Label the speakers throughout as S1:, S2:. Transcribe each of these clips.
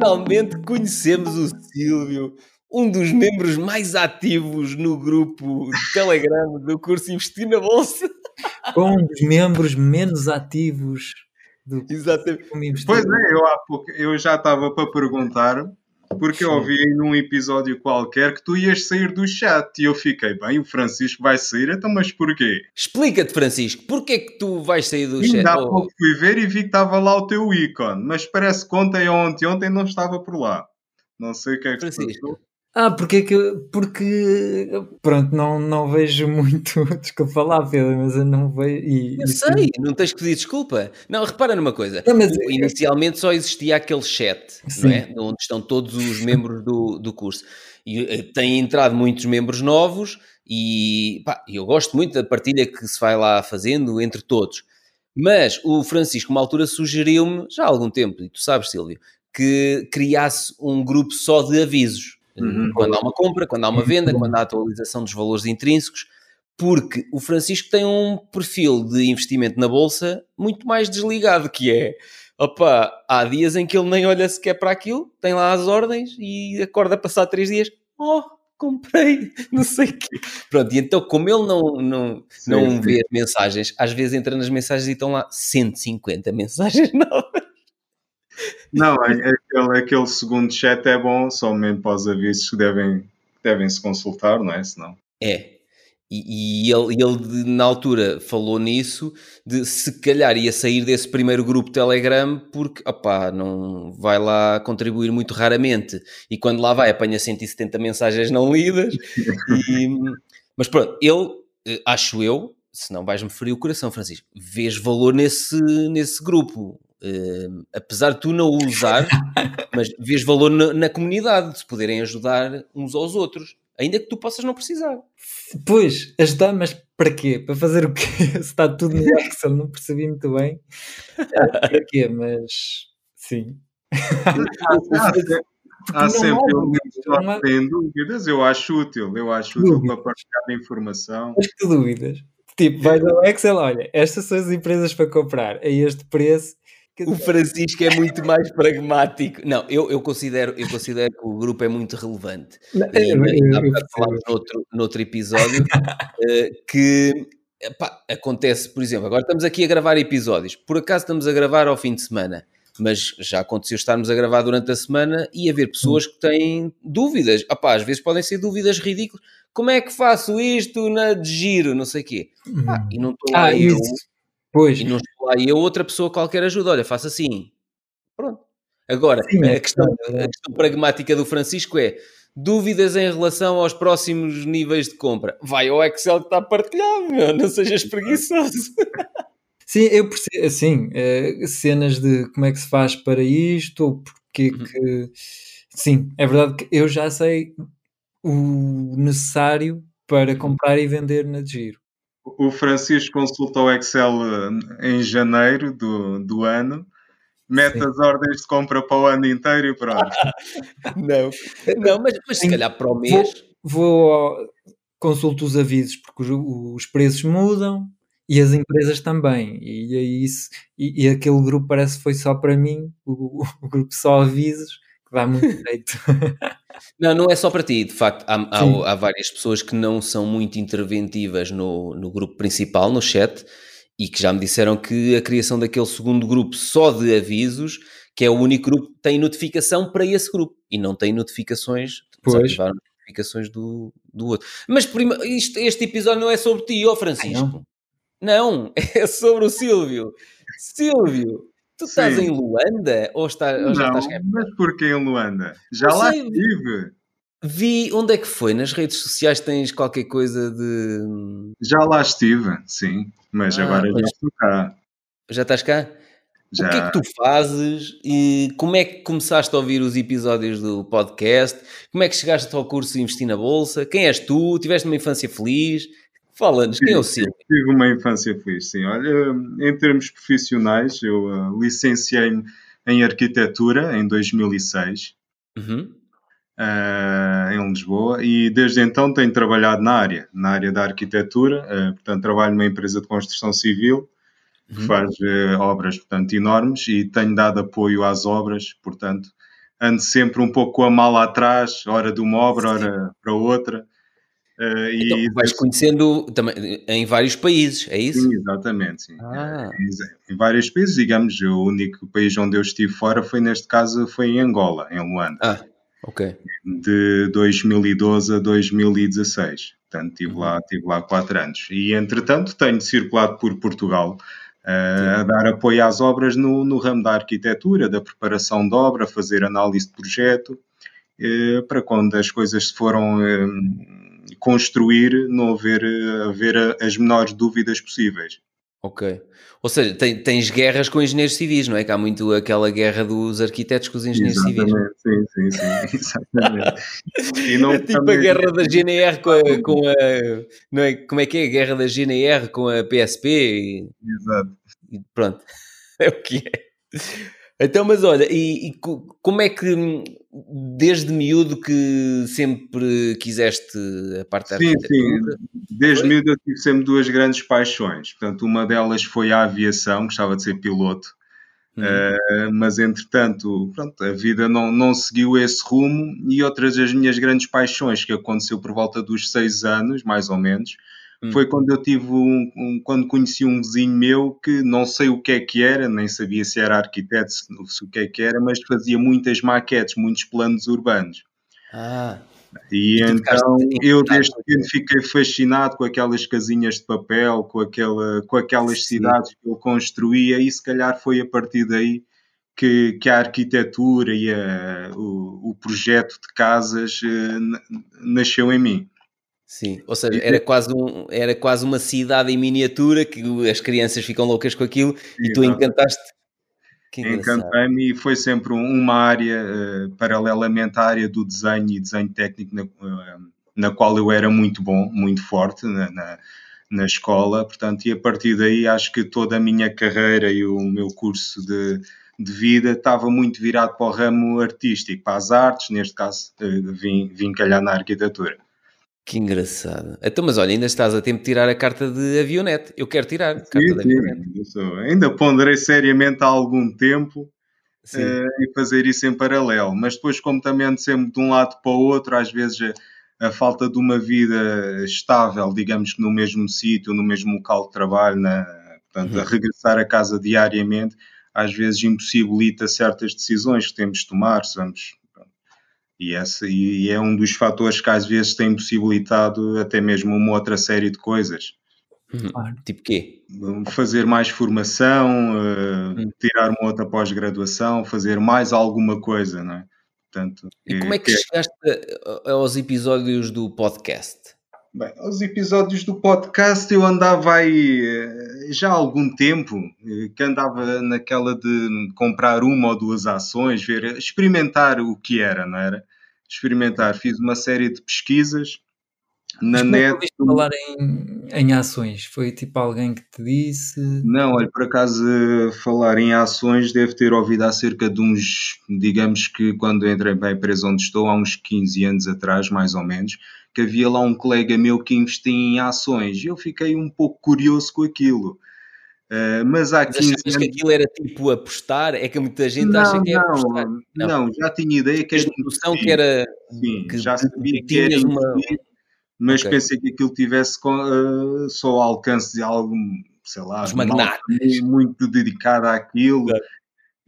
S1: Finalmente conhecemos o Silvio, um dos membros mais ativos no grupo Telegram do curso Investir na Bolsa.
S2: Com um dos membros menos ativos do
S1: Exatamente.
S3: Pois é, eu, há pouco, eu já estava para perguntar, porque eu ouvi num episódio qualquer que tu ias sair do chat e eu fiquei, bem, o Francisco vai sair, então mas porquê?
S1: Explica-te, Francisco, porquê que tu vais sair do
S3: Ainda
S1: chat?
S3: há
S1: Oh,
S3: pouco fui ver e vi que estava lá o teu ícone, mas parece que ontem ou ontem, ontem não estava por lá. Não sei o que é que
S1: Francisco.
S2: Ah, porque é que porque pronto, não, não vejo muito, desculpa lá, Pedro, mas eu não vejo. E,
S1: Eu
S2: e-
S1: sei, não tens que pedir desculpa. Não, repara numa coisa.
S2: Não, mas-
S1: O- Inicialmente só existia aquele chat,
S2: Sim.
S1: não é? Onde estão todos os membros do, do curso. E eh, têm entrado muitos membros novos e pá, eu gosto muito da partilha que se vai lá fazendo entre todos. Mas o Francisco, uma altura, sugeriu-me, já há algum tempo, e tu sabes, Silvio, que criasse um grupo só de avisos.
S3: Uhum.
S1: Quando há uma compra, quando há uma venda, quando há atualização dos valores intrínsecos, porque o Francisco tem um perfil de investimento na bolsa muito mais desligado, que é opa, há dias em que ele nem olha sequer para aquilo, tem lá as ordens e acorda passar três dias, oh, comprei, não sei o quê. Pronto, e então, como ele não, não,
S3: Sim,
S1: não
S3: sim.
S1: vê as mensagens, às vezes entra nas mensagens e estão lá 150 mensagens novas.
S3: Não, é- é aquele, aquele segundo chat é bom, mesmo para os avisos que devem, devem se consultar, não é? Senão.
S1: É. E, e ele, ele na altura falou nisso, de se calhar ia sair desse primeiro grupo Telegram porque, opá, não vai lá contribuir muito raramente. E quando lá vai apanha 170 mensagens não lidas. E- mas pronto, ele, eh, acho eu, se não vais-me ferir o coração, Francisco, vês valor nesse, nesse grupo. Eh, apesar de tu não o usar, mas vês valor na, na comunidade, de se poderem ajudar uns aos outros. Ainda que tu possas não precisar.
S2: Pois, ajudar, mas para quê? Para fazer o quê? Se está tudo no Excel, não percebi muito bem. Eh, Para quê? Mas sim.
S3: Há, sempre- há
S2: não
S3: sempre
S2: há
S3: eu
S2: dúvidas,
S3: têm eu acho útil, eu acho útil
S2: Dúvidas.
S3: para partilhar a informação.
S2: Mas que dúvidas? Tipo, vais ao Excel, olha, estas são as empresas para comprar a este preço.
S1: O
S2: dizer,
S1: Francisco é muito mais pragmático. Não, eu, eu, considero, eu considero que o grupo é muito relevante.
S2: não,
S1: E falámos noutro, noutro episódio eh, que epá, acontece, por exemplo, agora estamos aqui a gravar episódios. Por acaso estamos a gravar ao fim de semana, mas já aconteceu estarmos a gravar durante a semana e haver pessoas que têm dúvidas. Epá, às vezes podem ser dúvidas ridículas. Como é que faço isto na de giro? Não sei o quê. Ah, e não estou
S2: Ah,
S1: eu.
S2: Pois,
S1: e não lá eu, outra pessoa qualquer ajuda. Olha, faça assim. Pronto. Agora,
S2: Sim, é
S1: a, questão,
S2: verdade.
S1: a questão pragmática do Francisco é dúvidas em relação aos próximos níveis de compra. Vai ao Excel que está partilhado, meu. não sejas preguiçoso.
S2: Sim, eu percebo, assim, eh, cenas de como é que se faz para isto, ou porque
S1: Uhum.
S2: que... Sim, é verdade que eu já sei o necessário para comprar e vender na de giro.
S3: O Francisco consulta o Excel eh, em janeiro do, do ano, mete
S2: Sim.
S3: as ordens de compra para o ano inteiro e pronto.
S1: Não, não mas, mas se calhar para o mês.
S2: Vou, ao- consulto os avisos porque os, os preços mudam e as empresas também. E, é isso, e, e aquele grupo parece que foi só para mim, o, o grupo só avisos, dá muito jeito.
S1: Não, não é só para ti. De facto, há, há, há várias pessoas que não são muito interventivas no, no grupo principal, no chat, e que já me disseram que a criação daquele segundo grupo só de avisos, que é o único grupo que tem notificação para esse grupo e não tem notificações,
S2: Pois.
S1: notificações do, do outro. Mas prima, isto- este episódio não é sobre ti, ó Francisco. não. é sobre o Silvio. Silvio, tu estás
S3: Sim.
S1: em Luanda ou, está, ou já
S3: Não,
S1: estás cá?
S3: mas porquê em Luanda? Já
S1: Não
S3: lá
S1: sei.
S3: estive.
S1: Vi onde é que foi? Nas redes sociais tens qualquer coisa de.
S3: Já lá estive, sim. Mas
S1: Ah,
S3: agora
S1: pois.
S3: já estou cá.
S1: Já estás cá?
S3: Já.
S1: O que é que tu fazes? E como é que começaste a ouvir os episódios do podcast? Como é que chegaste ao curso Investir na Bolsa? Quem és tu? Tiveste uma infância feliz? Fala-nos, quem é o Silvio?
S3: Tive uma infância feliz, sim. Olha, em termos profissionais, eu ah, licenciei-me em arquitetura em 2006,
S1: Uhum.
S3: ah, em Lisboa, e desde então tenho trabalhado na área, na área da arquitetura. ah, portanto, trabalho numa empresa de construção civil que
S1: Uhum.
S3: faz eh, obras, portanto, enormes e tenho dado apoio às obras, portanto, ando sempre um pouco com a mala atrás, hora de uma obra, hora para outra.
S1: Uh, então, e vais conhecendo também em vários países, é isso?
S3: Sim, exatamente. Sim. Ah. Em vários países, digamos, o único país onde eu estive fora foi, neste caso, foi em Angola, em Luanda.
S1: Ah, ok.
S3: De 2012 a 2016. Portanto, estive uhum. lá, tive lá quatro anos. E, entretanto, tenho circulado por Portugal uh, a dar apoio às obras no, no ramo da arquitetura, da preparação de obra, fazer análise de projeto, uh, para quando as coisas se foram construir, não haver, haver as menores dúvidas possíveis.
S1: Ok. Ou seja, tem, tens guerras com engenheiros civis, não é? Que há muito aquela guerra dos arquitetos com os engenheiros
S3: exatamente,
S1: civis.
S3: Sim, sim, sim, exatamente.
S1: E não, é tipo também... a guerra da GNR com a, com a, Não é? Como é que é a guerra da GNR com a PSP? E,
S3: Exato.
S1: E pronto, é o que é. Então, mas olha, e, e, como é que desde miúdo que sempre quiseste a parte da
S3: Sim, sim, desde miúdo eu tive sempre duas grandes paixões. Portanto, uma delas foi a aviação, gostava de ser piloto, uhum. uh, mas entretanto, pronto, a vida não, não seguiu esse rumo e outras das minhas grandes paixões que aconteceu por volta dos seis anos, mais ou menos, Hum. Foi quando eu tive um, um, quando conheci um vizinho meu que não sei o que é que era, nem sabia se era arquiteto, se, se o que é que era, mas fazia muitas maquetes, muitos planos urbanos.
S1: Ah.
S3: E, então eu desde pequeno fiquei fascinado com aquelas casinhas de papel, com, aquela, com aquelas Sim. cidades que ele construía, e se calhar foi a partir daí que, que a arquitetura e a, o, o, projeto de casas uh, nasceu em mim.
S1: Sim, ou seja, era quase, um, era quase uma cidade em miniatura que as crianças ficam loucas com aquilo e tu encantaste.
S3: Encantei-me e foi sempre uma área, uh, paralelamente à área do desenho e desenho técnico, na, uh, na qual eu era muito bom, muito forte na, na, na, escola. Portanto, e a partir daí acho que toda a minha carreira e o meu curso de, de vida estava muito virado para o ramo artístico, para as artes, neste caso uh, vim, vim calhar na arquitetura.
S1: Que engraçado. Então, mas olha, ainda estás a tempo de tirar a carta de avionete. Eu quero tirar.
S3: Sim, carta sim, sou, ainda ponderei seriamente há algum tempo uh, e fazer isso em paralelo. Mas depois, como também ando sempre de um lado para o outro, às vezes a, a falta de uma vida estável, digamos que no mesmo sítio, no mesmo local de trabalho, na, portanto, uhum. a regressar a casa diariamente, às vezes impossibilita certas decisões que temos de tomar. Se vamos e, esse, e é um dos fatores que às vezes tem possibilitado até mesmo uma outra série de coisas.
S1: Uhum. Claro. Tipo quê?
S3: Fazer mais formação, uh, tirar uma outra pós-graduação, fazer mais alguma coisa, não é?
S1: Portanto, e como é que, que chegaste aos episódios do podcast?
S3: Bem, aos episódios do podcast eu andava aí eh, já há algum tempo, eh, que andava naquela de comprar uma ou duas ações, ver, experimentar o que era, não era? experimentar. Fiz uma série de pesquisas na Mas net.
S2: falar em, em ações? Foi tipo alguém que te disse?
S3: Não, olha, por acaso falar em ações deve ter ouvido há cerca de uns, digamos que quando entrei para a empresa onde estou, há uns 15 anos atrás, mais ou menos, que havia lá um colega meu que investia em ações eu fiquei um pouco curioso com aquilo. Uh, mas há 15
S1: mas anos... que aquilo era tipo apostar? É que muita gente não, acha que é não, apostar.
S3: Não, não, já tinha ideia que
S1: era. noção que era.
S3: Sim, que, já sabia que era uma... mas okay. pensei que aquilo tivesse uh, só alcance de algum, sei lá,
S1: Os
S3: muito dedicado àquilo.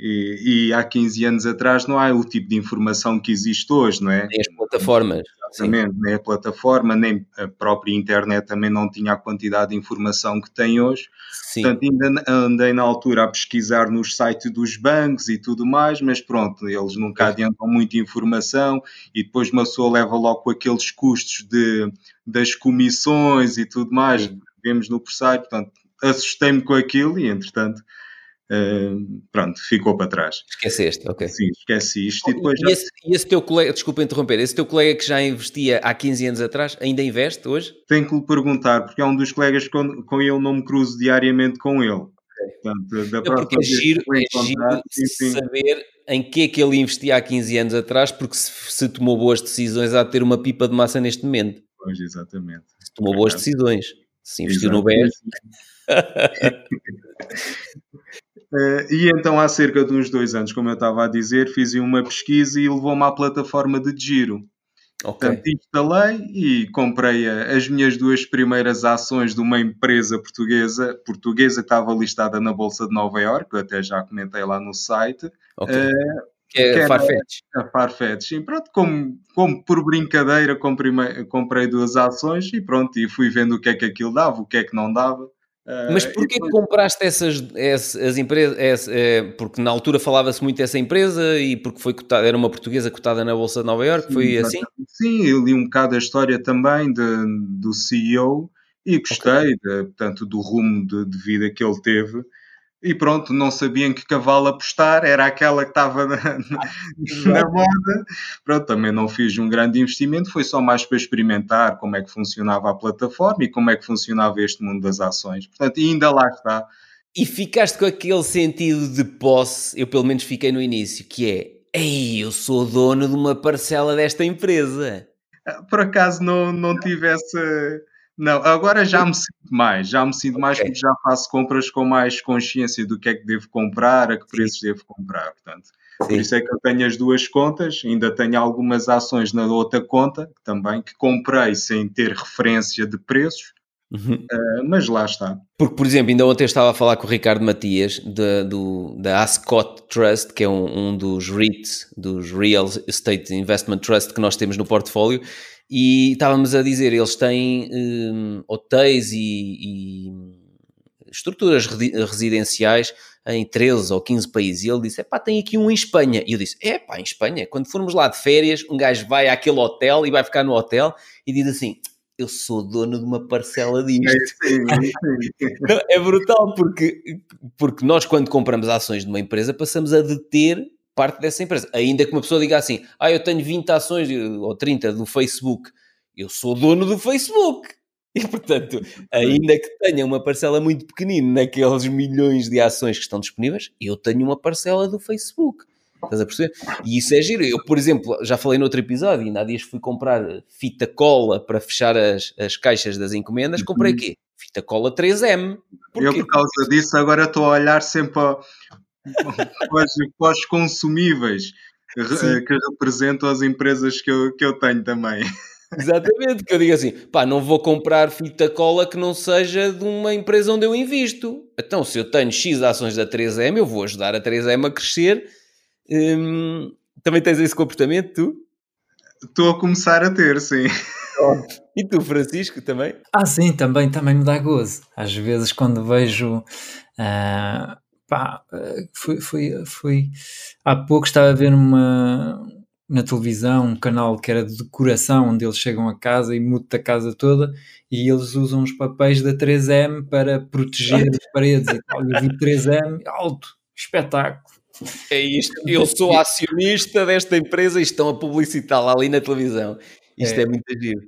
S3: E, e, há 15 anos atrás não há o tipo de informação que existe hoje, não é?
S1: Nem as plataformas.
S3: Exatamente, nem a plataforma, nem a própria internet também não tinha a quantidade de informação que tem hoje. Sim. Portanto, ainda andei na altura a pesquisar nos sites dos bancos e tudo mais, mas pronto, eles nunca adiantam muita informação e depois uma pessoa leva logo com aqueles custos de, das comissões e tudo mais, Sim. vemos no pressário, portanto, assustei-me com aquilo e, entretanto, Uh, pronto, ficou para trás.
S1: Esqueceste, ok.
S3: Sim, esqueci isto.
S1: E, depois e, já... esse, e esse teu colega, desculpa interromper, esse teu colega que já investia há 15 anos atrás, ainda investe hoje?
S3: Tenho que lhe perguntar, porque é um dos colegas com, com ele não me cruzo diariamente com ele.
S1: Portanto, da próxima porque é giro, é giro sim, saber em que é que ele investia há 15 anos atrás, porque se, se, tomou boas decisões há de ter uma pipa de massa neste momento.
S3: Pois, exatamente.
S1: Se tomou boas decisões. Se investiu no BES.
S3: Uh, e então, há cerca de uns dois anos, como eu estava a dizer, fiz uma pesquisa e levou-me à plataforma de giro. Okay. Portanto, instalei e comprei as minhas duas primeiras ações de uma empresa portuguesa, portuguesa que estava listada na Bolsa de Nova Iorque, que eu até já comentei lá no site.
S1: Okay. Uh, que é Farfetch.
S3: A Farfetch. E pronto, como, como por brincadeira comprei, comprei duas ações e pronto, e fui vendo o que é que aquilo dava, o que é que não dava.
S1: Mas ah, porquê que compraste essas, essas, empresas? Essa, é, porque na altura falava-se muito dessa empresa e porque foi cotada, era uma portuguesa cotada na Bolsa de Nova Iorque, foi assim?
S3: Sim, eu li um bocado a história também de, do CEO e gostei, okay. de, portanto, do rumo de, de vida que ele teve e pronto, não sabia em que cavalo apostar, era aquela que estava na, na, na, moda. Pronto, também não fiz um grande investimento, foi só mais para experimentar como é que funcionava a plataforma e como é que funcionava este mundo das ações. Portanto, ainda lá está.
S1: E ficaste com aquele sentido de posse, eu pelo menos fiquei no início, que é, ei, eu sou dono de uma parcela desta empresa.
S3: Por acaso não, não tive essa não, agora já me sinto mais, já me sinto okay. mais porque já faço compras com mais consciência do que é que devo comprar, a que preços Sim. devo comprar, portanto. Sim. Por isso é que eu tenho as duas contas, ainda tenho algumas ações na outra conta também que comprei sem ter referência de preços, uhum. uh, mas lá está.
S1: Porque, por exemplo, ainda ontem estava a falar com o Ricardo Matias de, do, da Ascot Trust, que é um, um dos REITs, dos Real Estate Investment Trust que nós temos no portfólio, e estávamos a dizer, eles têm um, hotéis e, e, estruturas residenciais em 13 ou 15 países. E ele disse: pá, tem aqui um em Espanha. E eu disse: é pá, em Espanha, quando formos lá de férias, um gajo vai àquele hotel e vai ficar no hotel e diz assim: eu sou dono de uma parcela disto. É, é brutal, porque, porque nós, quando compramos ações de uma empresa, passamos a deter parte dessa empresa. Ainda que uma pessoa diga assim, ah, eu tenho 20 ações ou 30 do Facebook, eu sou dono do Facebook. E, portanto, ainda que tenha uma parcela muito pequenina naqueles milhões de ações que estão disponíveis, eu tenho uma parcela do Facebook. Estás a perceber? E isso é giro. Eu, por exemplo, já falei no outro episódio, ainda há dias fui comprar fita cola para fechar as, as caixas das encomendas. Comprei o quê? Fita cola 3M.
S3: Porquê? Eu, por causa disso, agora estou a olhar sempre para os consumíveis Sim. que representam as empresas que eu, que eu tenho também.
S1: Exatamente, que eu digo assim, pá, não vou comprar fita cola que não seja de uma empresa onde eu invisto. Então, se eu tenho X ações da 3M, eu vou ajudar a 3M a crescer. Hum, também tens esse comportamento, tu?
S3: Estou a começar a ter, sim.
S1: E tu, Francisco, também?
S2: Ah, sim, também, também me dá gozo. Às vezes, quando vejo uh, pá, foi, foi, foi há pouco estava a ver uma na televisão um canal que era de decoração onde eles chegam a casa e mudam a casa toda e eles usam os papéis da 3M para proteger as paredes e tal. Eu vi 3M alto, espetáculo.
S1: É isto, eu sou acionista desta empresa e estão a publicitá-la ali na televisão. Isto é, é muito giro.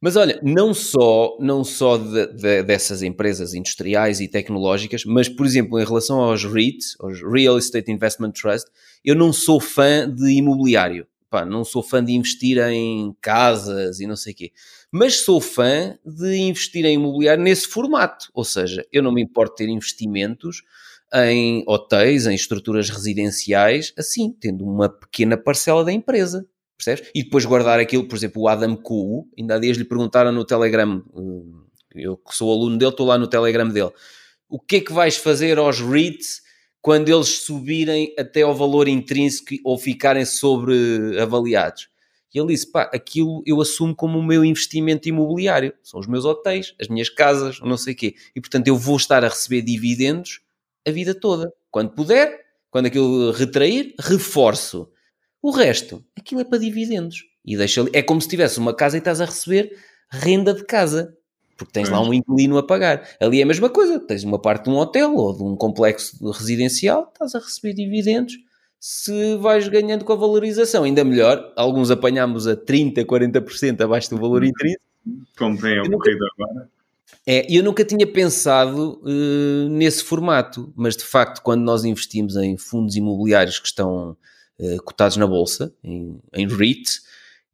S1: Mas olha, não só, não só de, de, dessas empresas industriais e tecnológicas, mas, por exemplo, em relação aos REITs, aos Real Estate Investment Trust, eu não sou fã de imobiliário. Pá, não sou fã de investir em casas e não sei o quê. Mas sou fã de investir em imobiliário nesse formato. Ou seja, eu não me importo ter investimentos em hotéis, em estruturas residenciais, assim, tendo uma pequena parcela da empresa percebes? E depois guardar aquilo, por exemplo, o Adam Ku, ainda há dias lhe perguntaram no Telegram, hum, eu que sou aluno dele, estou lá no Telegram dele, o que é que vais fazer aos REITs quando eles subirem até ao valor intrínseco ou ficarem sobreavaliados? E ele disse, pá, aquilo eu assumo como o meu investimento imobiliário, são os meus hotéis, as minhas casas, não sei o quê, e portanto eu vou estar a receber dividendos a vida toda, quando puder, quando aquilo retrair, reforço o resto, aquilo é para dividendos. E deixa é como se tivesse uma casa e estás a receber renda de casa. Porque tens é. lá um inquilino a pagar. Ali é a mesma coisa. Tens uma parte de um hotel ou de um complexo residencial, estás a receber dividendos. Se vais ganhando com a valorização, ainda melhor. Alguns apanhamos a 30%, 40% abaixo do valor uhum. intrínseco.
S3: Como tem ocorrido agora.
S1: É, eu nunca tinha pensado uh, nesse formato, mas de facto, quando nós investimos em fundos imobiliários que estão uh, cotados na bolsa, em, em REIT,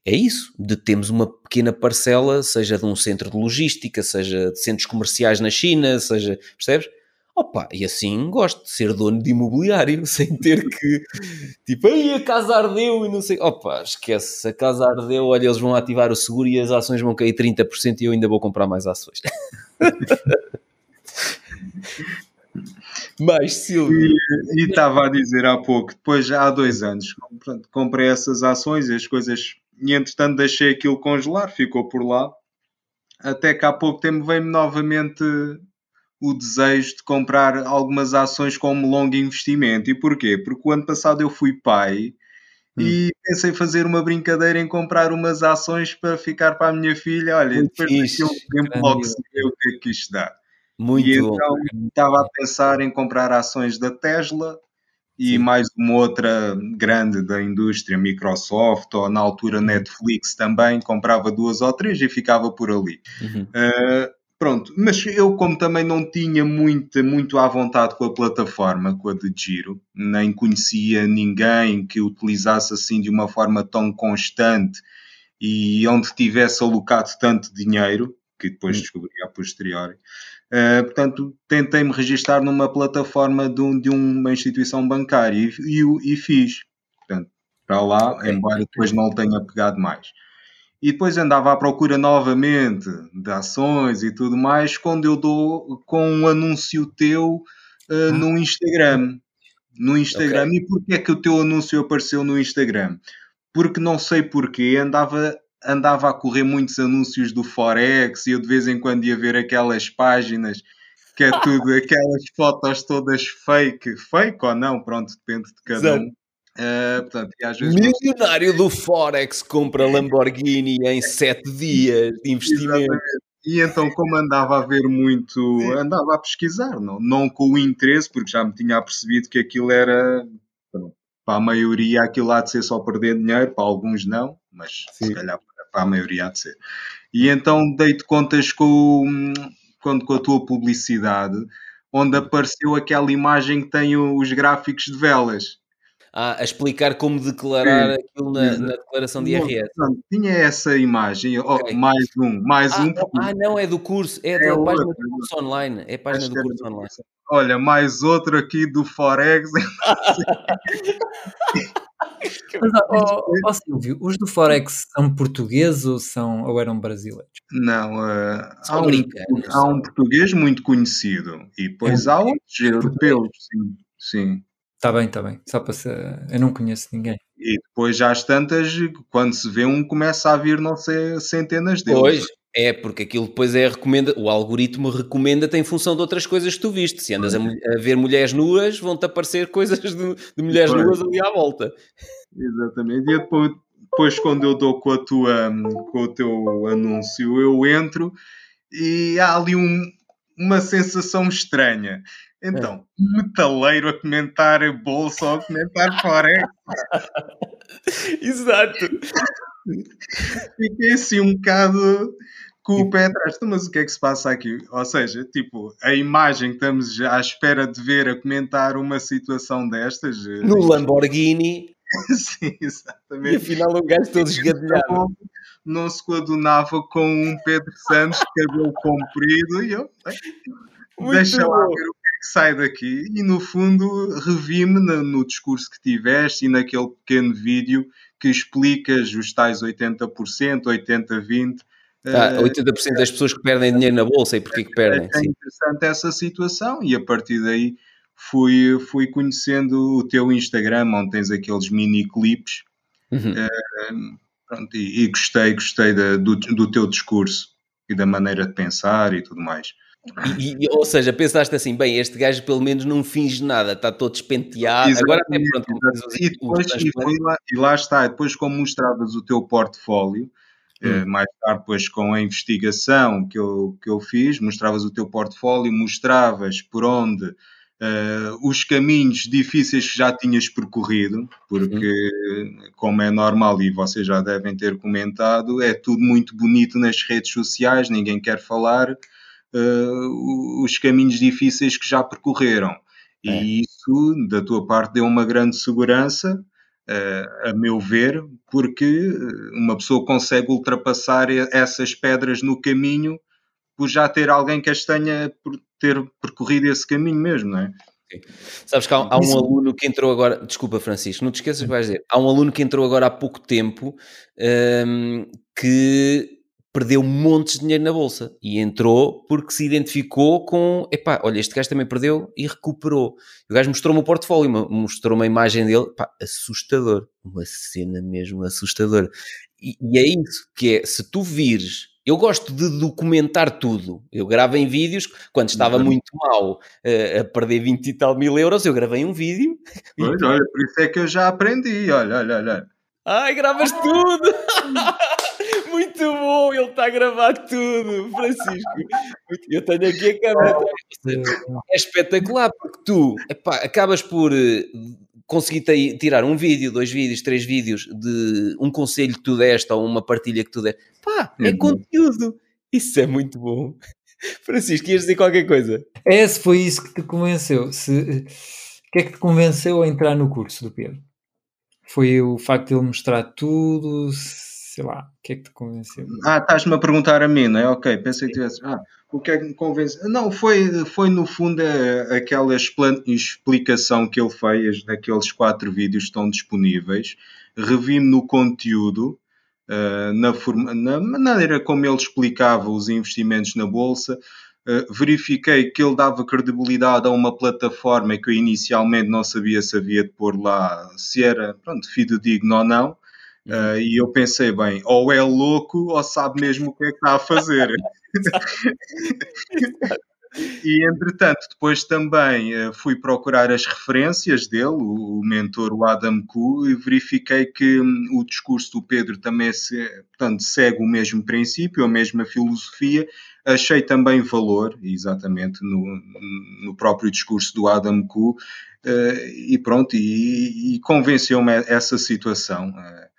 S1: é isso, de termos uma pequena parcela, seja de um centro de logística, seja de centros comerciais na China, seja, percebes? Opa, e assim gosto de ser dono de imobiliário, sem ter que, tipo, aí a casa ardeu e não sei. Opa, esquece, a casa ardeu, olha, eles vão ativar o seguro e as ações vão cair 30% e eu ainda vou comprar mais ações. Mas, Silvio.
S3: E estava a dizer há pouco, depois há dois anos, pronto, comprei essas ações e as coisas, e entretanto deixei aquilo congelar, ficou por lá. Até que há pouco tempo veio-me novamente o desejo de comprar algumas ações como longo investimento. E porquê? Porque o ano passado eu fui pai hum. e pensei fazer uma brincadeira em comprar umas ações para ficar para a minha filha. Olha, Muito depois daquele tempo logo se vê o que é que isto dá. Muito e bom. então estava a pensar em comprar ações da Tesla e Sim. mais uma outra grande da indústria, Microsoft, ou na altura uhum. Netflix também, comprava duas ou três e ficava por ali. Uhum. Uh, Pronto, mas eu como também não tinha muito, muito à vontade com a plataforma, com a de Giro, nem conhecia ninguém que utilizasse assim de uma forma tão constante e onde tivesse alocado tanto dinheiro, que depois hum. descobri a posteriori. Uh, portanto, tentei-me registar numa plataforma de, um, de uma instituição bancária e, e, e, fiz. Portanto, para lá, embora depois não tenha pegado mais e depois andava à procura novamente de ações e tudo mais, quando eu dou com um anúncio teu uh, no Instagram. No Instagram. Okay. E porquê é que o teu anúncio apareceu no Instagram? Porque não sei porquê, andava, andava a correr muitos anúncios do Forex e eu de vez em quando ia ver aquelas páginas que é tudo, aquelas fotos todas fake, fake ou não, pronto, depende de cada Exato. um. Uh, portanto,
S1: Milionário do Forex compra Lamborghini em 7 dias de investimento. Exatamente.
S3: E então, como andava a ver muito, Sim. andava a pesquisar, não, não com o interesse, porque já me tinha percebido que aquilo era, para a maioria, aquilo há de ser só perder dinheiro, para alguns não, mas Sim. se calhar para a maioria há de ser. E então dei-te contas com, com, com a tua publicidade, onde apareceu aquela imagem que tem os gráficos de velas
S1: a, a explicar como declarar Sim, aquilo na, na, declaração de IRS. Não,
S3: tinha essa imagem, okay. oh, mais um, mais
S1: ah,
S3: um.
S1: Ah, não, é do curso, é, é da página do curso online. É a página do é curso online.
S3: Olha, mais outro aqui do Forex.
S2: Mas, oh, oh, Silvio, os do Forex são portugueses ou, são, ou eram brasileiros?
S3: Não, uh, há, um, há um português muito conhecido e depois é há outros europeus, sim. sim.
S2: Está bem, está bem. Só para ser... Eu não conheço ninguém.
S3: E depois já as tantas, quando se vê um, começa a vir, não sei, centenas deles.
S1: Pois, é, porque aquilo depois é recomenda, o algoritmo recomenda-te em função de outras coisas que tu viste. Se andas a, a ver mulheres nuas, vão-te aparecer coisas de, de mulheres pois. nuas ali à volta.
S3: Exatamente. E depois, depois, quando eu dou com, a tua, com o teu anúncio, eu entro e há ali um, uma sensação estranha. Então, é. metaleiro a comentar bolsa ou a comentar forex.
S1: Exato.
S3: Fiquei assim um bocado com o pé atrás. Então, mas o que é que se passa aqui? Ou seja, tipo, a imagem que estamos à espera de ver a comentar uma situação destas.
S1: Eh, no Lamborghini.
S3: Sim, exatamente.
S1: E afinal o gajo todo esgadelhado.
S3: Não se coadunava com um Pedro Santos, cabelo comprido, e eu. Muito deixa bom. lá ver o que sai daqui e no fundo revi-me no, no, discurso que tiveste e naquele pequeno vídeo que explicas os tais 80%, 80-20.
S1: Ah, 80% das pessoas que perdem dinheiro na bolsa e porquê que perdem.
S3: É, é interessante essa situação e a partir daí fui, fui conhecendo o teu Instagram onde tens aqueles mini clipes uhum. uh, pronto, e, e, gostei, gostei da, do, do teu discurso e da maneira de pensar e tudo mais.
S1: E, e, ou seja, pensaste assim, bem, este gajo pelo menos não finge nada, está todo despenteado. Exatamente, Agora até pronto,
S3: e, depois, e, lá, e, lá, está, depois como mostravas o teu portfólio, eh, hum. eh, mais tarde depois com a investigação que eu, que eu fiz, mostravas o teu portfólio, mostravas por onde uh, os caminhos difíceis que já tinhas percorrido, porque hum. como é normal e vocês já devem ter comentado, é tudo muito bonito nas redes sociais, ninguém quer falar, uh, os caminhos difíceis que já percorreram. É. E isso, da tua parte, deu uma grande segurança, uh, a meu ver, porque uma pessoa consegue ultrapassar essas pedras no caminho por já ter alguém que as tenha por ter percorrido esse caminho mesmo, não é?
S1: Sabes que há, há, um aluno que entrou agora, desculpa Francisco, não te esqueças que vais dizer, há um aluno que entrou agora há pouco tempo um, que perdeu montes de dinheiro na bolsa e entrou porque se identificou com, epá, olha, este gajo também perdeu e recuperou. O gajo mostrou-me o portfólio, mostrou uma imagem dele, pá, assustador, uma cena mesmo assustadora. E, e é isso que é, se tu vires eu gosto de documentar tudo. Eu gravo em vídeos, quando estava uhum. muito mal uh, a perder 20 e tal mil euros, eu gravei um vídeo.
S3: Pois, olha, por isso é que eu já aprendi, olha, olha, olha.
S1: Ai, gravas tudo! muito bom, ele está a gravar tudo, Francisco. Eu tenho aqui a câmera. É espetacular, porque tu epá, acabas por eh, conseguir tirar um vídeo, dois vídeos, três vídeos de um conselho que tu deste ou uma partilha que tu deste. Pá, é uhum. conteúdo. Isso é muito bom. Francisco, ias dizer qualquer coisa?
S2: É, se foi isso que te convenceu. Se, o que é que te convenceu a entrar no curso do Pedro? Foi o facto de ele mostrar tudo? Sei lá, o que é que te convenceu?
S3: Ah, estás-me a perguntar a mim, não é? Ok, pensei que tivesse. Ah, o que é que me convenceu? Não, foi, foi no fundo aquela explicação que ele fez daqueles quatro vídeos que estão disponíveis. Revi-me no conteúdo, uh, na, forma, na maneira como ele explicava os investimentos na bolsa. Uh, verifiquei que ele dava credibilidade a uma plataforma que eu inicialmente não sabia se havia de pôr lá se era pronto, fidedigno ou não. Uh, e eu pensei, bem, ou é louco ou sabe mesmo o que é que está a fazer. e entretanto, depois também uh, fui procurar as referências dele, o, o mentor, o Adam Ku, e verifiquei que um, o discurso do Pedro também se, portanto, segue o mesmo princípio, a mesma filosofia. Achei também valor, exatamente, no, no próprio discurso do Adam Ku, uh, e pronto, e, e convenceu-me essa situação. Uh,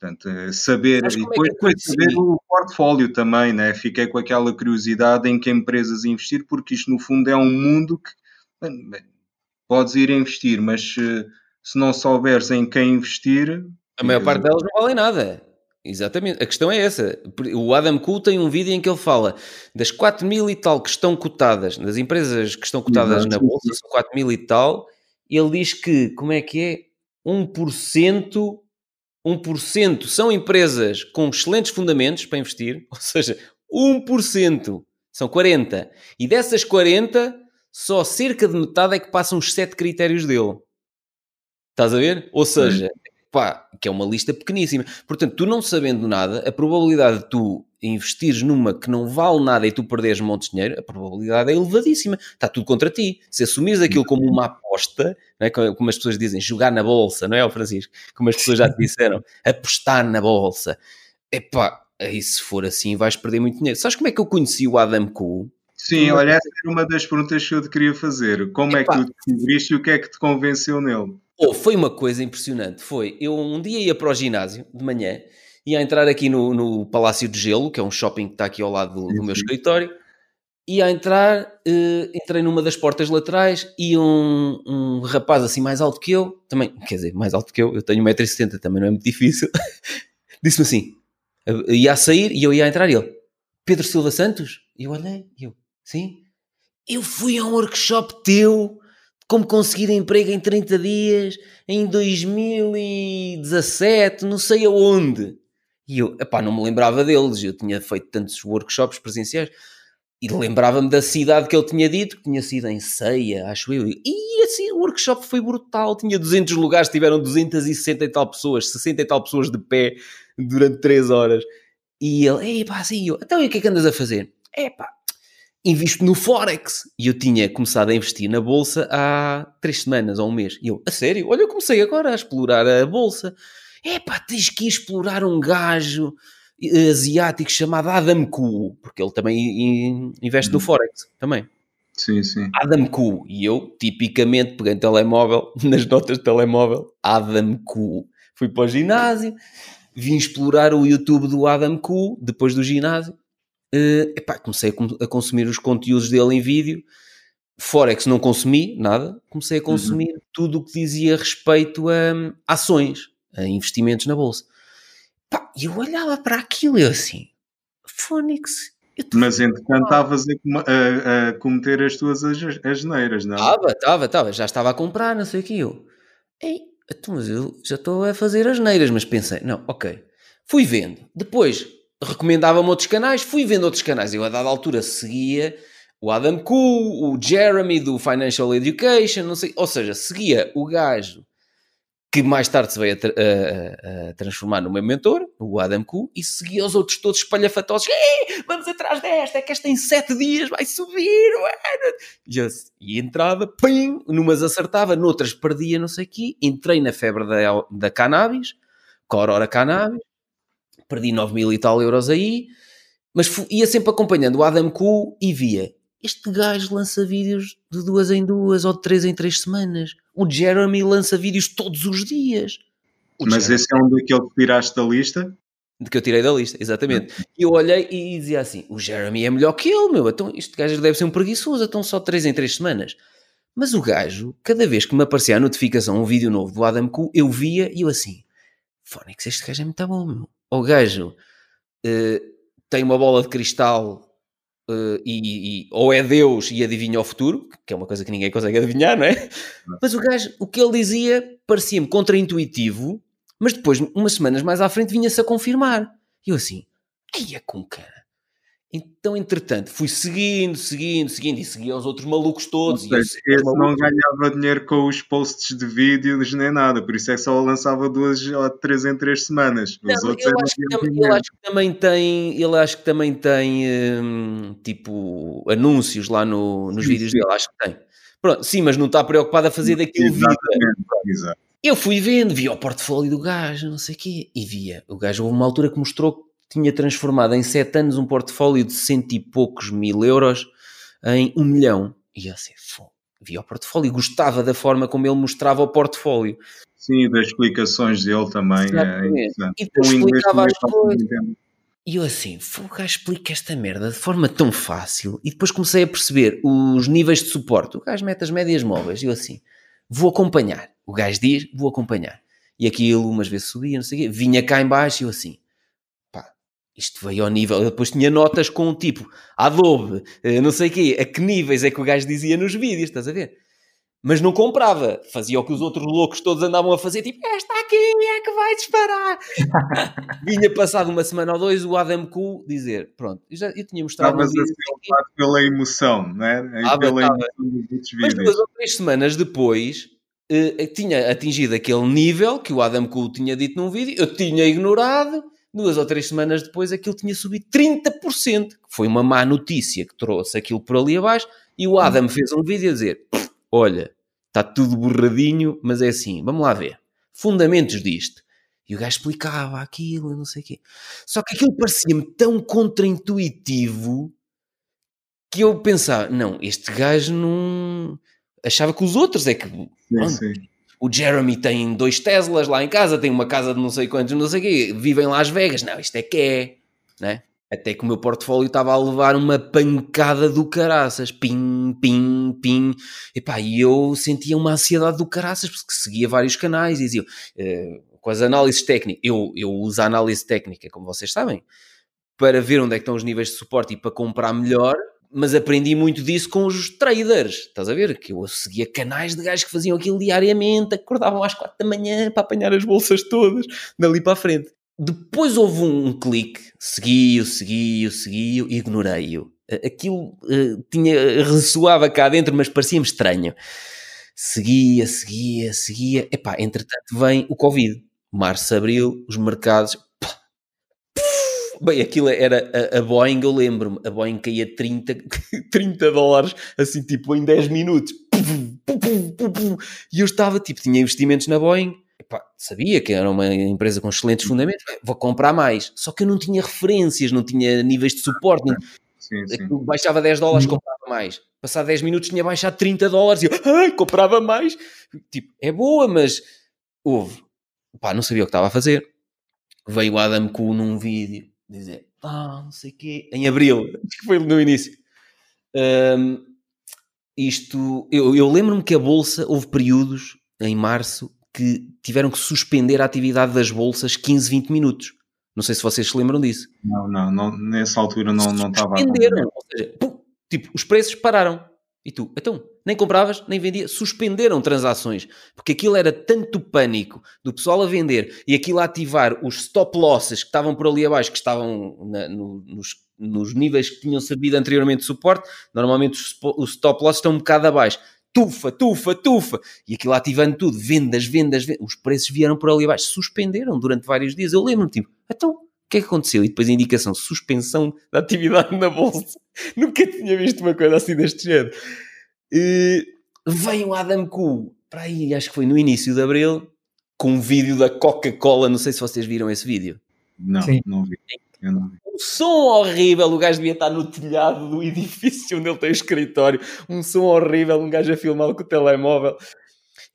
S3: Portanto, eh, saber e depois, é saber o portfólio também, né? Fiquei com aquela curiosidade em que empresas investir, porque isto no fundo é um mundo que bem, podes ir investir, mas se, se não souberes em quem investir.
S1: A maior parte delas não valem nada. Exatamente, a questão é essa. O Adam Cool tem um vídeo em que ele fala das 4 mil e tal que estão cotadas, das empresas que estão cotadas Exato. na bolsa, são 4 mil e tal, ele diz que, como é que é? 1% 1% são empresas com excelentes fundamentos para investir, ou seja, 1% são 40. E dessas 40, só cerca de metade é que passam os 7 critérios dele. Estás a ver? Ou seja, pá, que é uma lista pequeníssima. Portanto, tu não sabendo nada, a probabilidade de tu investires numa que não vale nada e tu perderes montes de dinheiro, a probabilidade é elevadíssima. Está tudo contra ti. Se assumires aquilo como uma aposta, é? como as pessoas dizem, jogar na bolsa, não é, Francisco? Como as pessoas já te disseram, apostar na bolsa. Epá, aí se for assim vais perder muito dinheiro. Sabes como é que eu conheci o Adam Cool?
S3: Sim, olha, essa era uma das perguntas que eu te queria fazer. Como Epá. é que tu descobriste e o que é que te convenceu nele?
S1: Oh, foi uma coisa impressionante. Foi, eu um dia ia para o ginásio de manhã, ia entrar aqui no, no Palácio de Gelo, que é um shopping que está aqui ao lado do, do meu escritório, ia a entrar, uh, entrei numa das portas laterais e um, um, rapaz assim mais alto que eu, também, quer dizer, mais alto que eu, eu tenho 1,70m, também não é muito difícil, disse-me assim, ia a sair e eu ia a entrar e ele, Pedro Silva Santos? E eu olhei, e eu, sim, eu fui a um workshop teu como conseguir emprego em 30 dias em 2017, não sei aonde. E eu, epá, não me lembrava deles, eu tinha feito tantos workshops presenciais e lembrava-me da cidade que ele tinha dito, que tinha sido em Ceia, acho eu. E assim, o workshop foi brutal, tinha 200 lugares, tiveram 260 e tal pessoas, 60 e tal pessoas de pé durante 3 horas. E ele, epá, assim, eu, então e o que é que andas a fazer? Epá, invisto no Forex. E eu tinha começado a investir na Bolsa há três semanas ou um mês. E eu, a sério? Olha, eu comecei agora a explorar a Bolsa. Epá, tens que ir explorar um gajo eh, asiático chamado Adam Ku, porque ele também investe no hum. Forex, também.
S3: Sim, sim.
S1: Adam Ku. E eu, tipicamente, peguei um telemóvel, nas notas de telemóvel, Adam Ku. Fui para o ginásio, vim explorar o YouTube do Adam Ku, depois do ginásio, uh, epá, comecei a, a, consumir os conteúdos dele em vídeo. Forex não consumi nada, comecei a consumir uhum. tudo o que dizia respeito a, um, ações, investimentos na bolsa. E eu olhava para aquilo e eu assim, Fónix,
S3: Mas entretanto estavas a, a, a, cometer as tuas asneiras, não?
S1: Estava, estava, estava. Já estava a comprar, não sei o que. Eu, ei, então, mas eu já estou a fazer as neiras, mas pensei, não, ok. Fui vendo. Depois recomendava-me outros canais, fui vendo outros canais. Eu a dada altura seguia o Adam Koo, o Jeremy do Financial Education, não sei, ou seja, seguia o gajo que mais tarde se veio a, tra a, a, transformar no meu mentor, o Adam Koo, e seguia os outros todos espalhafatosos. Vamos atrás desta, é que esta em sete dias vai subir. Yes. E entrava, pim, numas acertava, noutras perdia, não sei o quê. Entrei na febre da, da cannabis, Corora Cannabis, perdi 9 mil e tal euros aí, mas ia sempre acompanhando o Adam Koo e via este gajo lança vídeos de duas em duas ou de três em três semanas. O Jeremy lança vídeos todos os dias.
S3: O Mas Jeremy... esse é um daquele que tiraste da lista?
S1: De que eu tirei da lista, exatamente. E eu olhei e dizia assim: o Jeremy é melhor que ele, meu. Então este gajo deve ser um preguiçoso, então só três em três semanas. Mas o gajo, cada vez que me aparecia a notificação, um vídeo novo do Adam Q, eu via e eu assim: Fónix, este gajo é muito bom, meu. O gajo uh, tem uma bola de cristal Uh, e, e, ou é Deus e adivinha o futuro, que é uma coisa que ninguém consegue adivinhar, não é? Mas o gajo, o que ele dizia parecia-me contraintuitivo, mas depois, umas semanas mais à frente, vinha-se a confirmar. E eu assim, aí é com cara. Então, entretanto, fui seguindo, seguindo, seguindo e seguia os outros malucos todos.
S3: Seja, esse não ganhava dinheiro com os posts de vídeos nem nada, por isso é que só lançava duas ou três em três semanas. Os
S1: não, outros eu, acho que, também, eu acho que também tem, ele acho que também tem hum, tipo anúncios lá no, nos sim, vídeos sim. dele, acho que tem. Pronto, sim, mas não está preocupado a fazer daquilo vida. Exato. Eu fui vendo, vi o portfólio do gajo, não sei o quê, e via. O gajo houve uma altura que mostrou tinha transformado em sete anos um portfólio de cento e poucos mil euros em um milhão. E eu assim, via o portfólio, gostava da forma como ele mostrava o portfólio.
S3: Sim, das explicações dele também. É
S1: e depois explicava as coisas. E eu assim, o gajo explica esta merda de forma tão fácil. E depois comecei a perceber os níveis de suporte. O gajo mete as médias móveis. E eu assim, vou acompanhar. O gajo diz, vou acompanhar. E aquilo umas vezes subia, não sei o quê. Vinha cá em baixo e eu assim, isto veio ao nível. Eu depois tinha notas com tipo Adobe, eh, não sei o quê, a que níveis é que o gajo dizia nos vídeos, estás a ver? Mas não comprava, fazia o que os outros loucos todos andavam a fazer, tipo, esta aqui é que vai disparar. Vinha passado uma semana ou dois o Adam Q dizer, pronto, eu, já, eu tinha mostrado.
S3: Estavas a ser pela emoção, não é?
S1: Ah, pela emoção dos vídeos. Mas duas ou três semanas depois, eh, tinha atingido aquele nível que o Adam Q tinha dito num vídeo, eu tinha ignorado duas ou três semanas depois aquilo tinha subido 30%, que foi uma má notícia que trouxe aquilo por ali abaixo, e o Adam hum. fez um vídeo a dizer, olha, está tudo borradinho, mas é assim, vamos lá ver, fundamentos disto. E o gajo explicava aquilo, não sei o quê. Só que aquilo parecia-me tão contraintuitivo que eu pensava, não, este gajo não... Achava que os outros é que... Sim, sim o Jeremy tem dois Teslas lá em casa, tem uma casa de não sei quantos, não sei o quê, vivem em Las Vegas. Não, isto é que é, né? Até que o meu portfólio estava a levar uma pancada do caraças, pim, pim, pim. Epá, e eu sentia uma ansiedade do caraças, porque seguia vários canais e dizia, uh, com as análises técnicas, eu, eu uso a análise técnica, como vocês sabem, para ver onde é que estão os níveis de suporte e para comprar melhor, mas aprendi muito disso com os traders, estás a ver? Que eu seguia canais de gajos que faziam aquilo diariamente, acordavam às quatro da manhã para apanhar as bolsas todas, dali para a frente. Depois houve um clique, segui-o, segui-o, segui-o, ignorei-o. Aquilo uh, tinha, ressoava cá dentro, mas parecia-me estranho. Seguia, seguia, seguia. Epá, entretanto vem o Covid. Março, Abril, os mercados Bem, aquilo era a, a Boeing, eu lembro-me, a Boeing caía 30, 30 dólares, assim, tipo, em 10 minutos. E eu estava, tipo, tinha investimentos na Boeing, Epá, sabia que era uma empresa com excelentes fundamentos, vou comprar mais. Só que eu não tinha referências, não tinha níveis de suporte. Sim, sim. Baixava 10 dólares, uhum. comprava mais. Passar 10 minutos tinha baixado 30 dólares e eu ai, comprava mais. Tipo, é boa, mas houve. Pá, não sabia o que estava a fazer. Veio o Adam Kuhn num vídeo dizer, ah, não sei o quê, em abril, que foi no início. Um, isto, eu, eu lembro-me que a bolsa, houve períodos em março que tiveram que suspender a atividade das bolsas 15, 20 minutos. Não sei se vocês se lembram disso.
S3: Não, não, não nessa altura não, não estava a
S1: Suspenderam, ou seja, pum, tipo, os preços pararam. E tu, então, nem compravas, nem vendia, suspenderam transações, porque aquilo era tanto pânico do pessoal a vender e aquilo a ativar os stop losses que estavam por ali abaixo, que estavam na, no, nos, nos, níveis que tinham servido anteriormente de suporte, normalmente os, os stop losses estão um bocado abaixo. Tufa, tufa, tufa, e aquilo ativando tudo, vendas, vendas, vendas, os preços vieram por ali abaixo, suspenderam durante vários dias. Eu lembro-me, tipo, então, que é que aconteceu? E depois a indicação, suspensão da atividade na bolsa. Nunca tinha visto uma coisa assim deste género. E vem o Adam Cool, para aí, acho que foi no início de Abril, com um vídeo da Coca-Cola, não sei se vocês viram esse vídeo.
S3: Não, Sim. não vi. não vi.
S1: Um som horrível, o gajo devia estar no telhado do edifício onde ele tem o escritório. Um som horrível, um gajo a filmar com o telemóvel.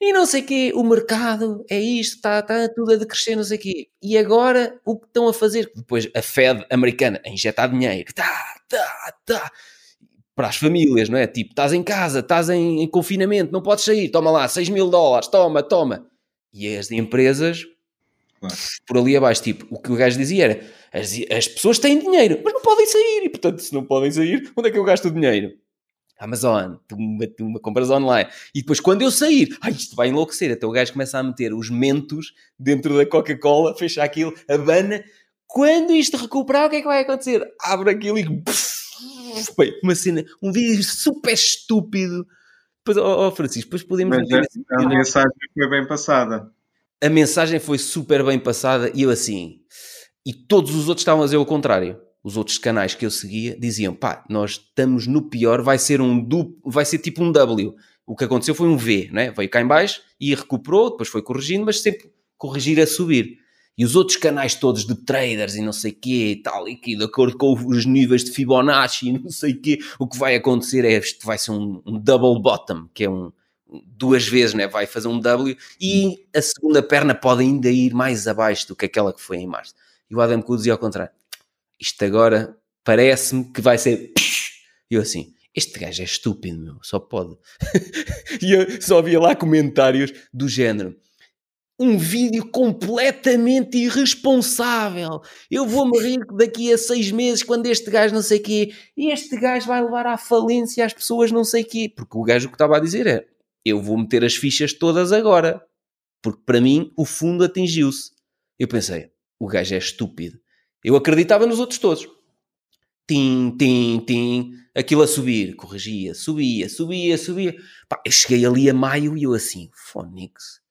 S1: E não sei o quê, o mercado é isto, está tá tudo a decrescer, não sei o quê. E agora, o que estão a fazer? Depois a Fed americana a injetar dinheiro. Tá, tá, tá para as famílias, não é? Tipo, estás em casa, estás em, em, confinamento, não podes sair, toma lá, 6 mil dólares, toma, toma. E as empresas, claro. por ali abaixo, tipo, o que o gajo dizia era, as, as pessoas têm dinheiro, mas não podem sair, e portanto, se não podem sair, onde é que eu gasto o dinheiro? Amazon, uma, uma compras online. E depois, quando eu sair, ai, isto vai enlouquecer. Até o gajo começa a meter os mentos dentro da Coca-Cola, fecha aquilo, abana. Quando isto recuperar, o que é que vai acontecer? Abre aquilo e... Uma cena, um vídeo super estúpido. Depois, oh, oh Francisco, depois podemos.
S3: Mas a, a mensagem foi bem passada.
S1: A mensagem foi super bem passada e eu assim. E todos os outros estavam a dizer o contrário. Os outros canais que eu seguia diziam: pá, nós estamos no pior, vai ser um duplo, vai ser tipo um W. O que aconteceu foi um V, né? veio cá em baixo e recuperou, depois foi corrigindo, mas sempre corrigir a subir e os outros canais todos de traders e não sei quê e tal, e que de acordo com os níveis de Fibonacci e não sei quê, o que vai acontecer é isto vai ser um, um double bottom, que é um duas vezes, né? vai fazer um W e a segunda perna pode ainda ir mais abaixo do que aquela que foi em março. E o Adam Cole dizia ao contrário, isto agora parece-me que vai ser... E eu assim, este gajo é estúpido, meu, só pode. e eu só havia lá comentários do género um vídeo completamente irresponsável. Eu vou-me rir daqui a seis meses quando este gajo não sei quê, este gajo vai levar à falência as pessoas não sei quê. Porque o gajo que estava a dizer é, eu vou meter as fichas todas agora. Porque para mim o fundo atingiu-se. Eu pensei, o gajo é estúpido. Eu acreditava nos outros todos. Tim, tim, tim, aquilo a subir, corrigia, subia, subia, subia. Pá, eu cheguei ali a maio e eu assim, Phonics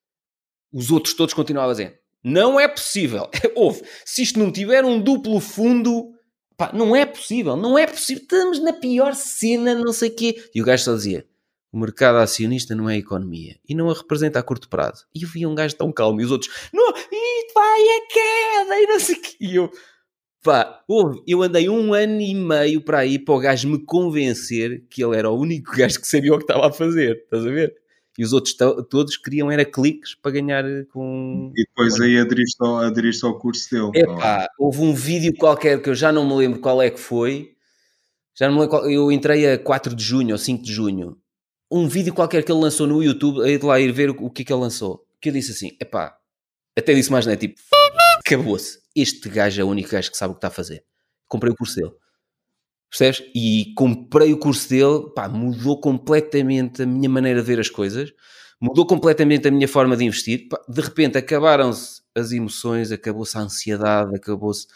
S1: os outros todos continuavam a dizer: não é possível. Houve. Se isto não tiver um duplo fundo, pá, não é possível, não é possível. Estamos na pior cena, não sei quê. E o gajo só dizia: o mercado acionista não é economia e não a representa a curto prazo. E eu via um gajo tão calmo e os outros: não, isto vai a queda e não sei o quê. E eu. Pá, houve, eu andei um ano e meio para aí para o gajo me convencer que ele era o único gajo que sabia o que estava a fazer. Estás a ver? e os outros todos queriam era cliques para ganhar eh, com...
S3: E depois aí aderiste ao, aderiste ao curso dele.
S1: Epá, houve um vídeo qualquer que eu já não me lembro qual é que foi, já não me lembro qual, eu entrei a 4 de junho ou 5 de junho, um vídeo qualquer que ele lançou no YouTube, aí de lá ir ver o, o que é que ele lançou, que eu disse assim, epá, até disse mais, não é, tipo, acabou-se, este gajo é o único gajo que sabe o que está a fazer. Comprei o curso dele. Percebes? E comprei o curso dele, pá, mudou completamente a minha maneira de ver as coisas, mudou completamente a minha forma de investir. Pá, de repente acabaram-se as emoções, acabou-se a ansiedade, acabou-se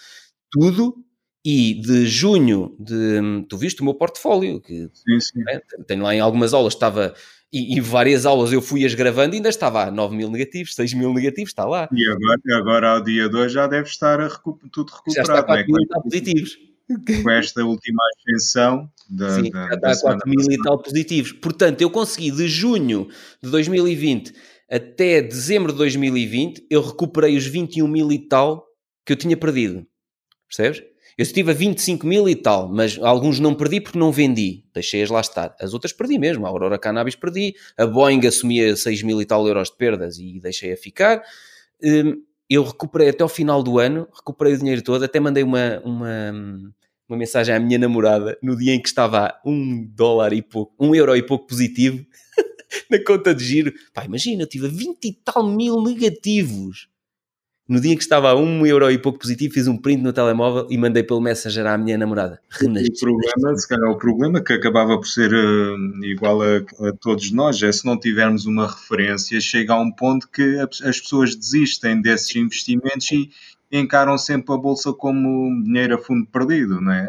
S1: tudo. E de junho, de, tu viste o meu portfólio, que
S3: sim, sim.
S1: Né, tenho lá em algumas aulas, estava e, e, várias aulas eu fui-as gravando e ainda estava a 9 mil negativos, 6 mil negativos, está lá.
S3: E agora, agora ao dia 2 já deve estar recu tudo recuperado. Já
S1: está 4 mil é? positivos
S3: com esta última ascensão da,
S1: Sim, da, já está a 4 mil e tal positivos. Portanto, eu consegui de junho de 2020 até dezembro de 2020, eu recuperei os 21 mil e tal que eu tinha perdido. Percebes? Eu estive a 25 mil e tal, mas alguns não perdi porque não vendi. Deixei-as lá estar. As outras perdi mesmo. A Aurora Cannabis perdi. A Boeing assumia 6 mil e tal euros de perdas e deixei-a ficar. Hum, eu recuperei até o final do ano, recuperei o dinheiro todo, até mandei uma, uma, uma mensagem à minha namorada no dia em que estava a um dólar e pouco, um euro e pouco positivo na conta de giro. Pá, imagina, eu tive 20 e tal mil negativos. No dia que estava a um euro e pouco positivo, fiz um print no telemóvel e mandei pelo Messenger à minha namorada.
S3: Renasci. O problema, se calhar, o problema que acabava por ser uh, igual a, a, todos nós é se não tivermos uma referência, chega a um ponto que as pessoas desistem desses investimentos e encaram sempre a bolsa como dinheiro a fundo perdido, não é?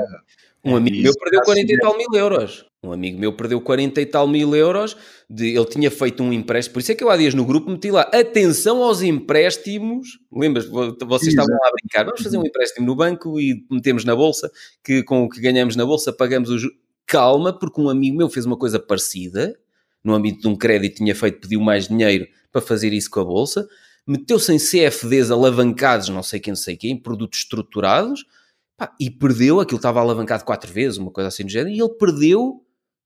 S1: Um amigo meu perdeu 40 e tal mil euros. Um amigo meu perdeu 40 e tal mil euros. De, ele tinha feito um empréstimo. Por isso é que eu há dias no grupo meti lá atenção aos empréstimos. Lembras? Vocês estavam lá a brincar. Vamos fazer um empréstimo no banco e metemos na bolsa. Que com o que ganhamos na bolsa pagamos os. Calma, porque um amigo meu fez uma coisa parecida. No âmbito de um crédito, tinha feito, pediu mais dinheiro para fazer isso com a bolsa. Meteu-se em CFDs alavancados, não sei quem, não sei quem, produtos estruturados. Pá, e perdeu, aquilo estava alavancado quatro vezes, uma coisa assim do género, e ele perdeu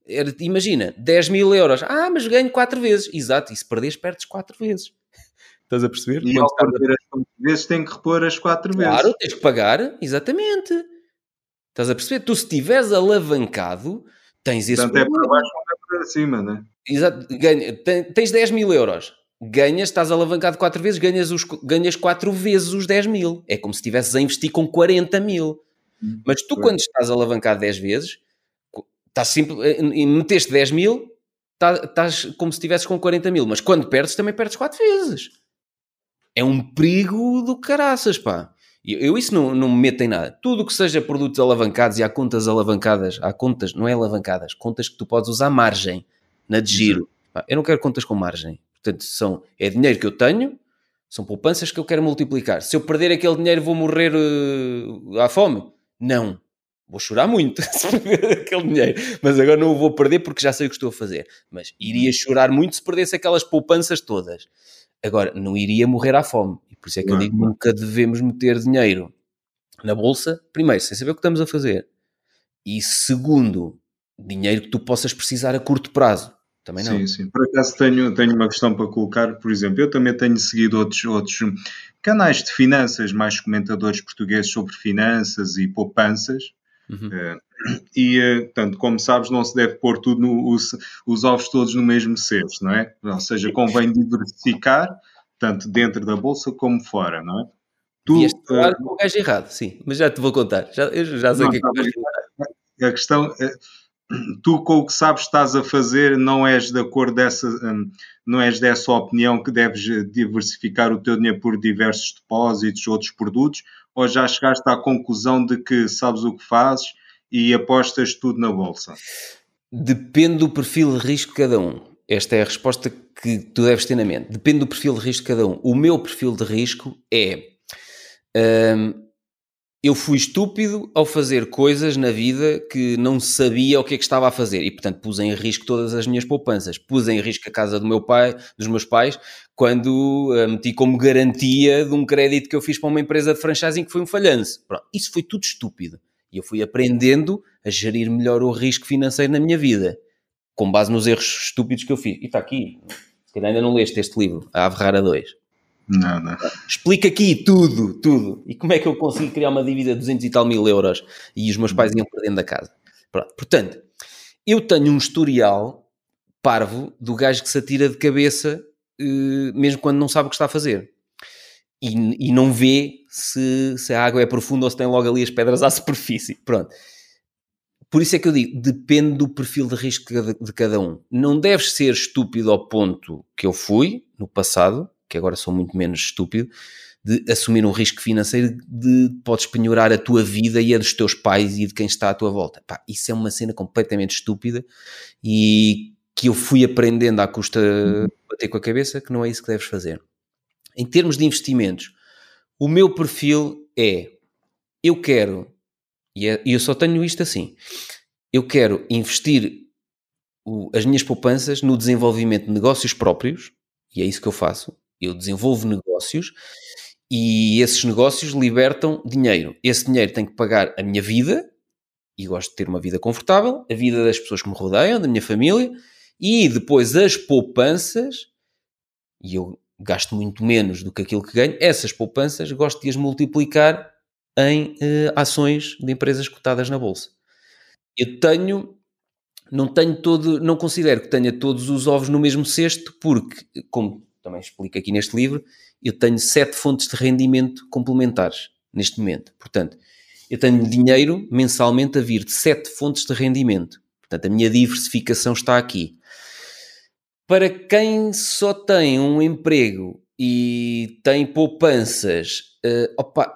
S1: era, imagina, 10 mil euros. Ah, mas ganho 4 vezes. Exato, e se perderes, perdes 4 vezes. Estás a perceber?
S3: E ao perder as 4 vezes, tem que repor as 4 vezes.
S1: Claro, tens que pagar, exatamente. Estás a perceber? Tu, se estiveres alavancado, tens esse.
S3: Portanto, problema. é para baixo ou é para cima, né?
S1: Exato. Ganha, tens 10 mil euros. Ganhas, estás alavancado 4 vezes, ganhas, os, ganhas 4 vezes os 10 mil. É como se estivesses a investir com 40 mil. Hum, Mas tu, quando estás alavancado 10 vezes, estás sempre, e meteste 10 mil, tá, estás como se estivesses com 40 mil, mas quando perdes também perdes 4 vezes. É um perigo do caraças, pá. Eu, eu isso não, não me meto em nada. Tudo que seja produtos alavancados e há contas alavancadas, há contas, não é alavancadas, contas que tu podes usar margem na de giro. Pá, eu não quero contas com margem. Portanto, são, é dinheiro que eu tenho, são poupanças que eu quero multiplicar. Se eu perder aquele dinheiro, vou morrer uh, à fome? Não vou chorar muito se perder aquele dinheiro, mas agora não o vou perder porque já sei o que estou a fazer. Mas iria chorar muito se perdesse aquelas poupanças todas. Agora, não iria morrer à fome. E por isso é que não. eu digo nunca devemos meter dinheiro na bolsa, primeiro, sem saber o que estamos a fazer. E segundo, dinheiro que tu possas precisar a curto prazo. Também não.
S3: Sim, sim. Por acaso tenho, tenho uma questão para colocar, por exemplo, eu também tenho seguido outros, outros canais de finanças, mais comentadores portugueses sobre finanças e poupanças, Uhum. Uh, e, uh, portanto, como sabes, não se deve pôr tudo no, os, os ovos todos no mesmo cesto, não é? Ou seja, convém diversificar, tanto dentro da bolsa como fora, não é?
S1: Tu, Vieste falar uh, com o gajo errado, sim, mas já te vou contar. Já, eu já sei o que é que vais
S3: contar. A questão tu com o que sabes estás a fazer não és de acordo dessa, um, não és dessa opinião que deves diversificar o teu dinheiro por diversos depósitos, outros produtos, ou já chegaste à conclusão de que sabes o que fazes e apostas tudo na bolsa?
S1: Depende do perfil de risco de cada um. Esta é a resposta que tu deves ter na mente. Depende do perfil de risco de cada um. O meu perfil de risco é. Hum, eu fui estúpido ao fazer coisas na vida que não sabia o que é que estava a fazer e, portanto, pus em risco todas as minhas poupanças. Pus em risco a casa do meu pai, dos meus pais, quando uh, meti como garantia de um crédito que eu fiz para uma empresa de franchising que foi um falhanço. Pronto, isso foi tudo estúpido. E eu fui aprendendo a gerir melhor o risco financeiro na minha vida, com base nos erros estúpidos que eu fiz. E está aqui. Se calhar ainda não leste este livro, A Ave Rara 2.
S3: Não.
S1: Explica aqui tudo, tudo. E como é que eu consigo criar uma dívida de 200 e tal mil euros e os meus pais iam perdendo da casa. Pronto. Portanto, eu tenho um historial parvo do gajo que se atira de cabeça eh, mesmo quando não sabe o que está a fazer. E, e não vê se, se a água é profunda ou se tem logo ali as pedras à superfície. Pronto. Por isso é que eu digo, depende do perfil de risco de cada um. Não deves ser estúpido ao ponto que eu fui no passado, que agora sou muito menos estúpido, de assumir um risco financeiro de podes penhorar a tua vida e a dos teus pais e de quem está à tua volta. Pá, isso é uma cena completamente estúpida e que eu fui aprendendo à custa de bater com a cabeça que não é isso que deves fazer. Em termos de investimentos, o meu perfil é eu quero, e é, eu só tenho isto assim, eu quero investir as minhas poupanças no desenvolvimento de negócios próprios, e é isso que eu faço eu desenvolvo negócios e esses negócios libertam dinheiro. Esse dinheiro tem que pagar a minha vida, e gosto de ter uma vida confortável, a vida das pessoas que me rodeiam, da minha família, e depois as poupanças, e eu gasto muito menos do que aquilo que ganho, essas poupanças gosto de as multiplicar em uh, ações de empresas cotadas na bolsa. Eu tenho, não tenho todo, não considero que tenha todos os ovos no mesmo cesto, porque, como também explico aqui neste livro, eu tenho sete fontes de rendimento complementares neste momento. Portanto, eu tenho dinheiro mensalmente a vir de sete fontes de rendimento. Portanto, a minha diversificação está aqui. Para quem só tem um emprego e tem poupanças, uh, opa,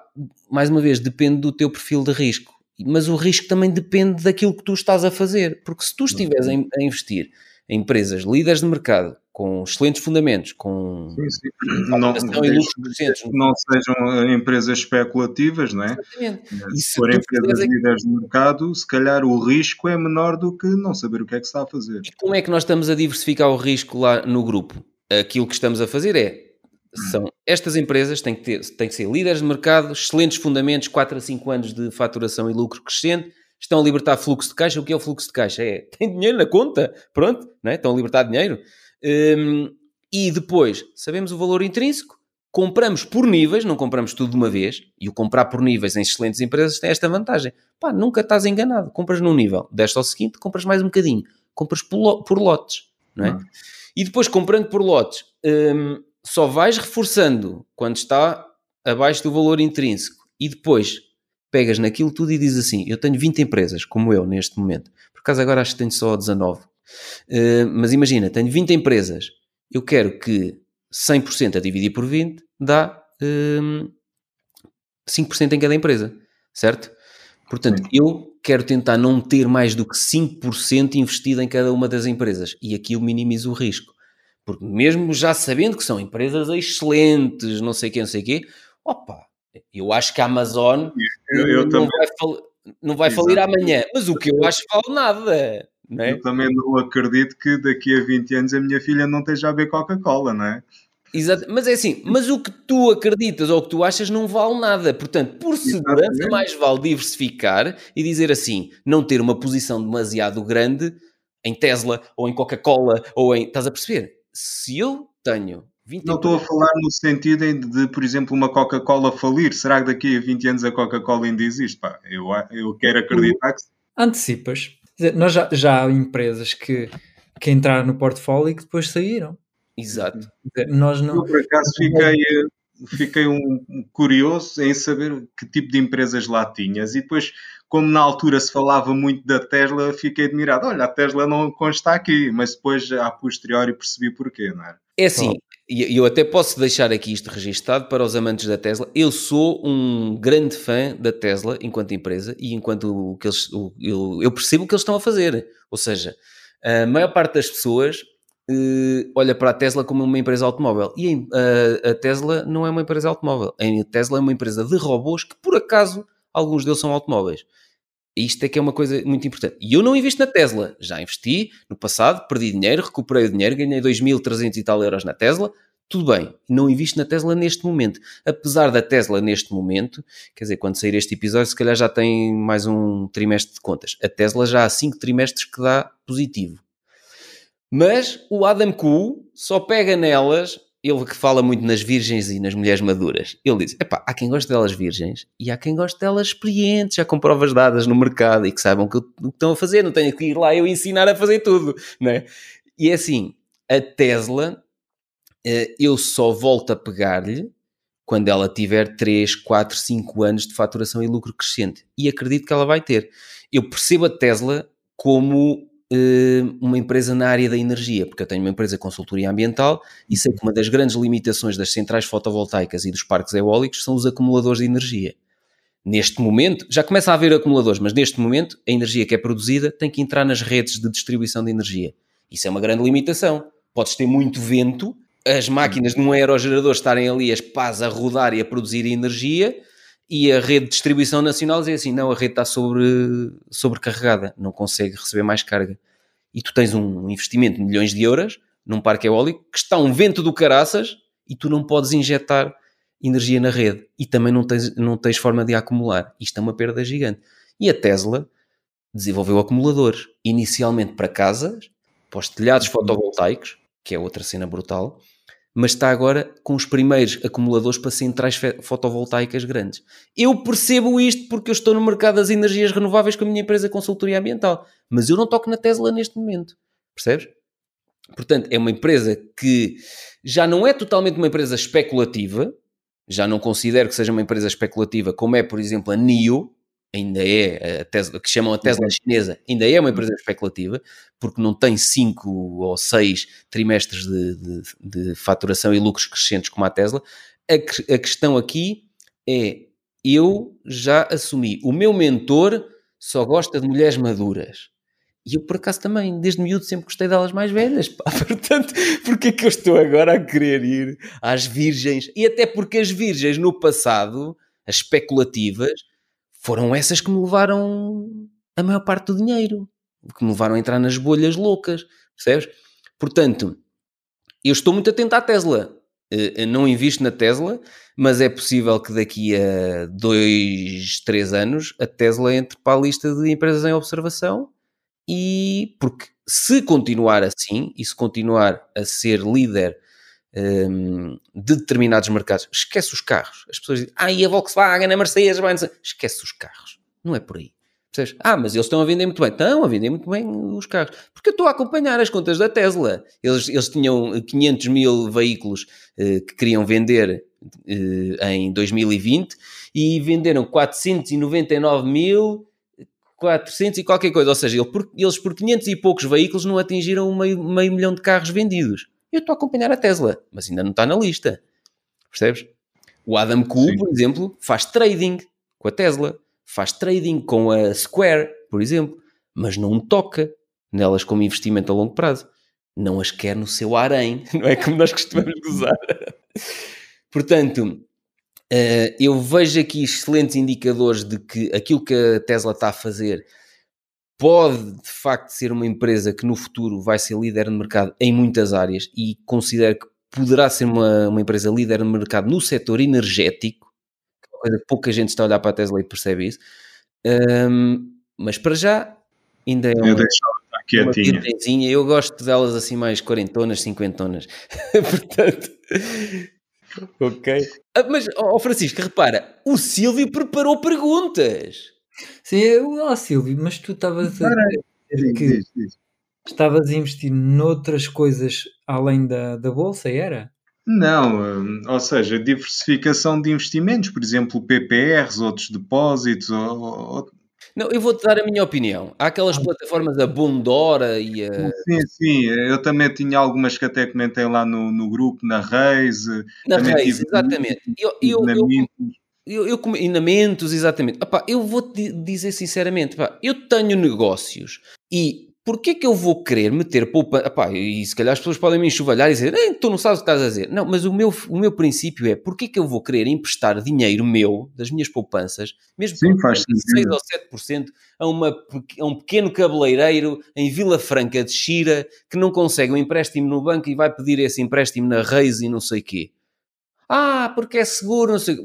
S1: mais uma vez, depende do teu perfil de risco. Mas o risco também depende daquilo que tu estás a fazer. Porque se tu estiveres a, a investir empresas líderes de mercado, com excelentes fundamentos, com sim, sim.
S3: Não, não, não sejam empresas especulativas, não é? Exatamente. E se, forem empresas líderes de mercado, se calhar o risco é menor do que não saber o que é que se está a fazer.
S1: E como é que nós estamos a diversificar o risco lá no grupo? Aquilo que estamos a fazer é são estas empresas têm que, ter, têm que ser líderes de mercado, excelentes fundamentos, 4 a 5 anos de faturação e lucro crescente, estão a libertar fluxo de caixa. O que é o fluxo de caixa? É, tem dinheiro na conta, pronto, não é? estão a libertar dinheiro. Um, e depois, sabemos o valor intrínseco, compramos por níveis, não compramos tudo de uma vez, e o comprar por níveis em excelentes empresas tem esta vantagem. Pá, nunca estás enganado. Compras num nível, deste ao seguinte, compras mais um bocadinho. Compras por, por lotes, não é? Não. E depois, comprando por lotes, um, só vais reforçando quando está abaixo do valor intrínseco e depois pegas naquilo tudo e dizes assim: Eu tenho 20 empresas, como eu neste momento. Por acaso agora acho que tenho só 19. Uh, eh, mas imagina, tenho 20 empresas. Eu quero que 100% a dividir por 20 dá uh, ehm, 5% em cada empresa, certo? Portanto, Sim. eu quero tentar não ter mais do que 5% investido em cada uma das empresas e aqui eu minimizo o risco. Porque mesmo já sabendo que são empresas excelentes, não sei quem, não sei quê, opa, eu acho que a Amazon eu, eu não, vai fal... não vai falir amanhã, mas o que eu acho vale nada. Não é?
S3: Eu também não acredito que daqui a 20 anos a minha filha não esteja a ver Coca-Cola, não é?
S1: Exato, mas é assim, mas o que tu acreditas ou o que tu achas não vale nada. Portanto, por segurança, Exatamente. mais vale diversificar e dizer assim, não ter uma posição demasiado grande em Tesla ou em Coca-Cola ou em. Estás a perceber? se eu tenho
S3: 20 Não estou a falar no sentido de, de por exemplo, uma Coca-Cola falir. Será que daqui a 20 anos a Coca-Cola ainda existe? Pá, eu, eu quero acreditar que.
S2: Antecipas. Nós já, já há empresas que, que entraram no portfólio e que depois saíram.
S1: Exato.
S3: Nós não... Eu, por acaso, fiquei, fiquei um, curioso em saber que tipo de empresas lá tinhas e depois como na altura se falava muito da Tesla, fiquei admirado. Olha, a Tesla não consta aqui, mas depois, a posteriori, percebi porquê, não é?
S1: É assim, e eu até posso deixar aqui isto registado para os amantes da Tesla. Eu sou um grande fã da Tesla enquanto empresa e enquanto o que eles, o, eu, eu, percebo o que eles estão a fazer. Ou seja, a maior parte das pessoas uh, olha para a Tesla como uma empresa automóvel e a, a Tesla não é uma empresa automóvel. A Tesla é uma empresa de robôs que, por acaso, alguns deles são automóveis. Isto é que é uma coisa muito importante. E eu não invisto na Tesla. Já investi no passado, perdi dinheiro, recuperei o dinheiro, ganhei 2.300 e tal euros na Tesla. Tudo bem, não invisto na Tesla neste momento. Apesar da Tesla neste momento, quer dizer, quando sair este episódio, se calhar já tem mais um trimestre de contas. A Tesla já há 5 trimestres que dá positivo. Mas o Adam Kuhl só pega nelas ele que fala muito nas virgens e nas mulheres maduras, ele diz: epá, há quem goste delas virgens e há quem goste delas experientes, já com provas dadas no mercado e que saibam o que estão a fazer, não tenho que ir lá eu ensinar a fazer tudo, né? E é assim, a Tesla, eh, eu só volto a pegar-lhe quando ela tiver 3, 4, 5 anos de faturação e lucro crescente. E acredito que ela vai ter. Eu percebo a Tesla como uma empresa na área da energia, porque eu tenho uma empresa de consultoria ambiental e sei que uma das grandes limitações das centrais fotovoltaicas e dos parques eólicos são os acumuladores de energia. Neste momento, já começa a haver acumuladores, mas neste momento a energia que é produzida tem que entrar nas redes de distribuição de energia. Isso é uma grande limitação. Podes ter muito vento, as máquinas de um aerogerador estarem ali as pás a rodar e a produzir energia, e a rede de distribuição nacional diz assim: não, a rede está sobre, sobrecarregada, não consegue receber mais carga. E tu tens um investimento de milhões de euros num parque eólico que está um vento do caraças e tu não podes injetar energia na rede e também não tens, não tens forma de acumular. Isto é uma perda gigante. E a Tesla desenvolveu acumuladores, inicialmente para casas, para os telhados fotovoltaicos, que é outra cena brutal, mas está agora com os primeiros acumuladores para centrais fotovoltaicas grandes. Eu percebo isto porque eu estou no mercado das energias renováveis com a minha empresa consultoria ambiental, mas eu não toco na Tesla neste momento, percebes? Portanto, é uma empresa que já não é totalmente uma empresa especulativa, já não considero que seja uma empresa especulativa, como é, por exemplo, a NIO, ainda é a Tesla, que chamam a Tesla uhum. chinesa, ainda é uma empresa especulativa, porque não tem cinco ou seis trimestres de, de, de faturação e lucros crescentes como a Tesla. A, a questão aqui é: eu já assumi, o meu mentor só gosta de mulheres maduras. E eu, por acaso, também, desde miúdo, sempre gostei delas mais velhas. Pá. Portanto, porque é que eu estou agora a querer ir às virgens? E até porque as virgens, no passado, as especulativas, foram essas que me levaram a maior parte do dinheiro. Que me levaram a entrar nas bolhas loucas. Percebes? Portanto, eu estou muito atento à Tesla. Eu não invisto na Tesla, mas é possível que daqui a dois, três anos a Tesla entre para a lista de empresas em observação e porque se continuar assim e se continuar a ser líder um, de determinados mercados, esquece os carros. As pessoas dizem, ah, e a Volkswagen, a Mercedes, esquece os carros. Não é por aí. Percebes? Ah, mas eles estão a vender muito bem. Estão a vender muito bem os carros. Porque eu estou a acompanhar as contas da Tesla. Eles, eles tinham 500 mil veículos uh, que queriam vender uh, em 2020 e venderam 499 mil 400 e qualquer coisa, ou seja, eles por 500 e poucos veículos não atingiram meio, meio milhão de carros vendidos. Eu estou a acompanhar a Tesla, mas ainda não está na lista. Percebes? O Adam Cole, por exemplo, faz trading com a Tesla, faz trading com a Square, por exemplo, mas não toca nelas como investimento a longo prazo. Não as quer no seu harém, não é como nós costumamos gozar. Portanto, Uh, eu vejo aqui excelentes indicadores de que aquilo que a Tesla está a fazer pode de facto ser uma empresa que no futuro vai ser líder no mercado em muitas áreas e considero que poderá ser uma, uma empresa líder no mercado no setor energético, que é uma coisa que pouca gente está a olhar para a Tesla e percebe isso. Um, mas para já ainda é uma,
S3: eu uma
S1: quietinha. Eu gosto delas assim mais quarentonas, cinquentonas. Portanto, ok. Ah, mas, oh Francisco, repara, o Silvio preparou perguntas.
S2: Sim, eu, oh, Silvio, mas tu estavas a dizer que estavas a investir noutras coisas além da, da Bolsa, era?
S3: Não, hum, ou seja, diversificação de investimentos, por exemplo, PPRs, outros depósitos, ou,
S1: não, eu vou-te dar a minha opinião. Há aquelas ah. plataformas, a Bondora e a.
S3: Sim, sim, eu também tinha algumas que até comentei lá no, no grupo, na Reis.
S1: Na Reis, exatamente. Eu, eu, eu, eu, eu, e na Mentos, exatamente. Epá, eu vou-te dizer sinceramente, epá, eu tenho negócios e Porquê que eu vou querer meter poupança? E se calhar as pessoas podem me enxovalhar e dizer, tu não sabes o que estás a dizer. Não, mas o meu, o meu princípio é, porquê que eu vou querer emprestar dinheiro meu, das minhas poupanças, mesmo
S3: Sim, faz 6
S1: ou 7%, a, uma, a um pequeno cabeleireiro em Vila Franca de Xira, que não consegue um empréstimo no banco e vai pedir esse empréstimo na Reis e não sei quê. Ah, porque é seguro, não sei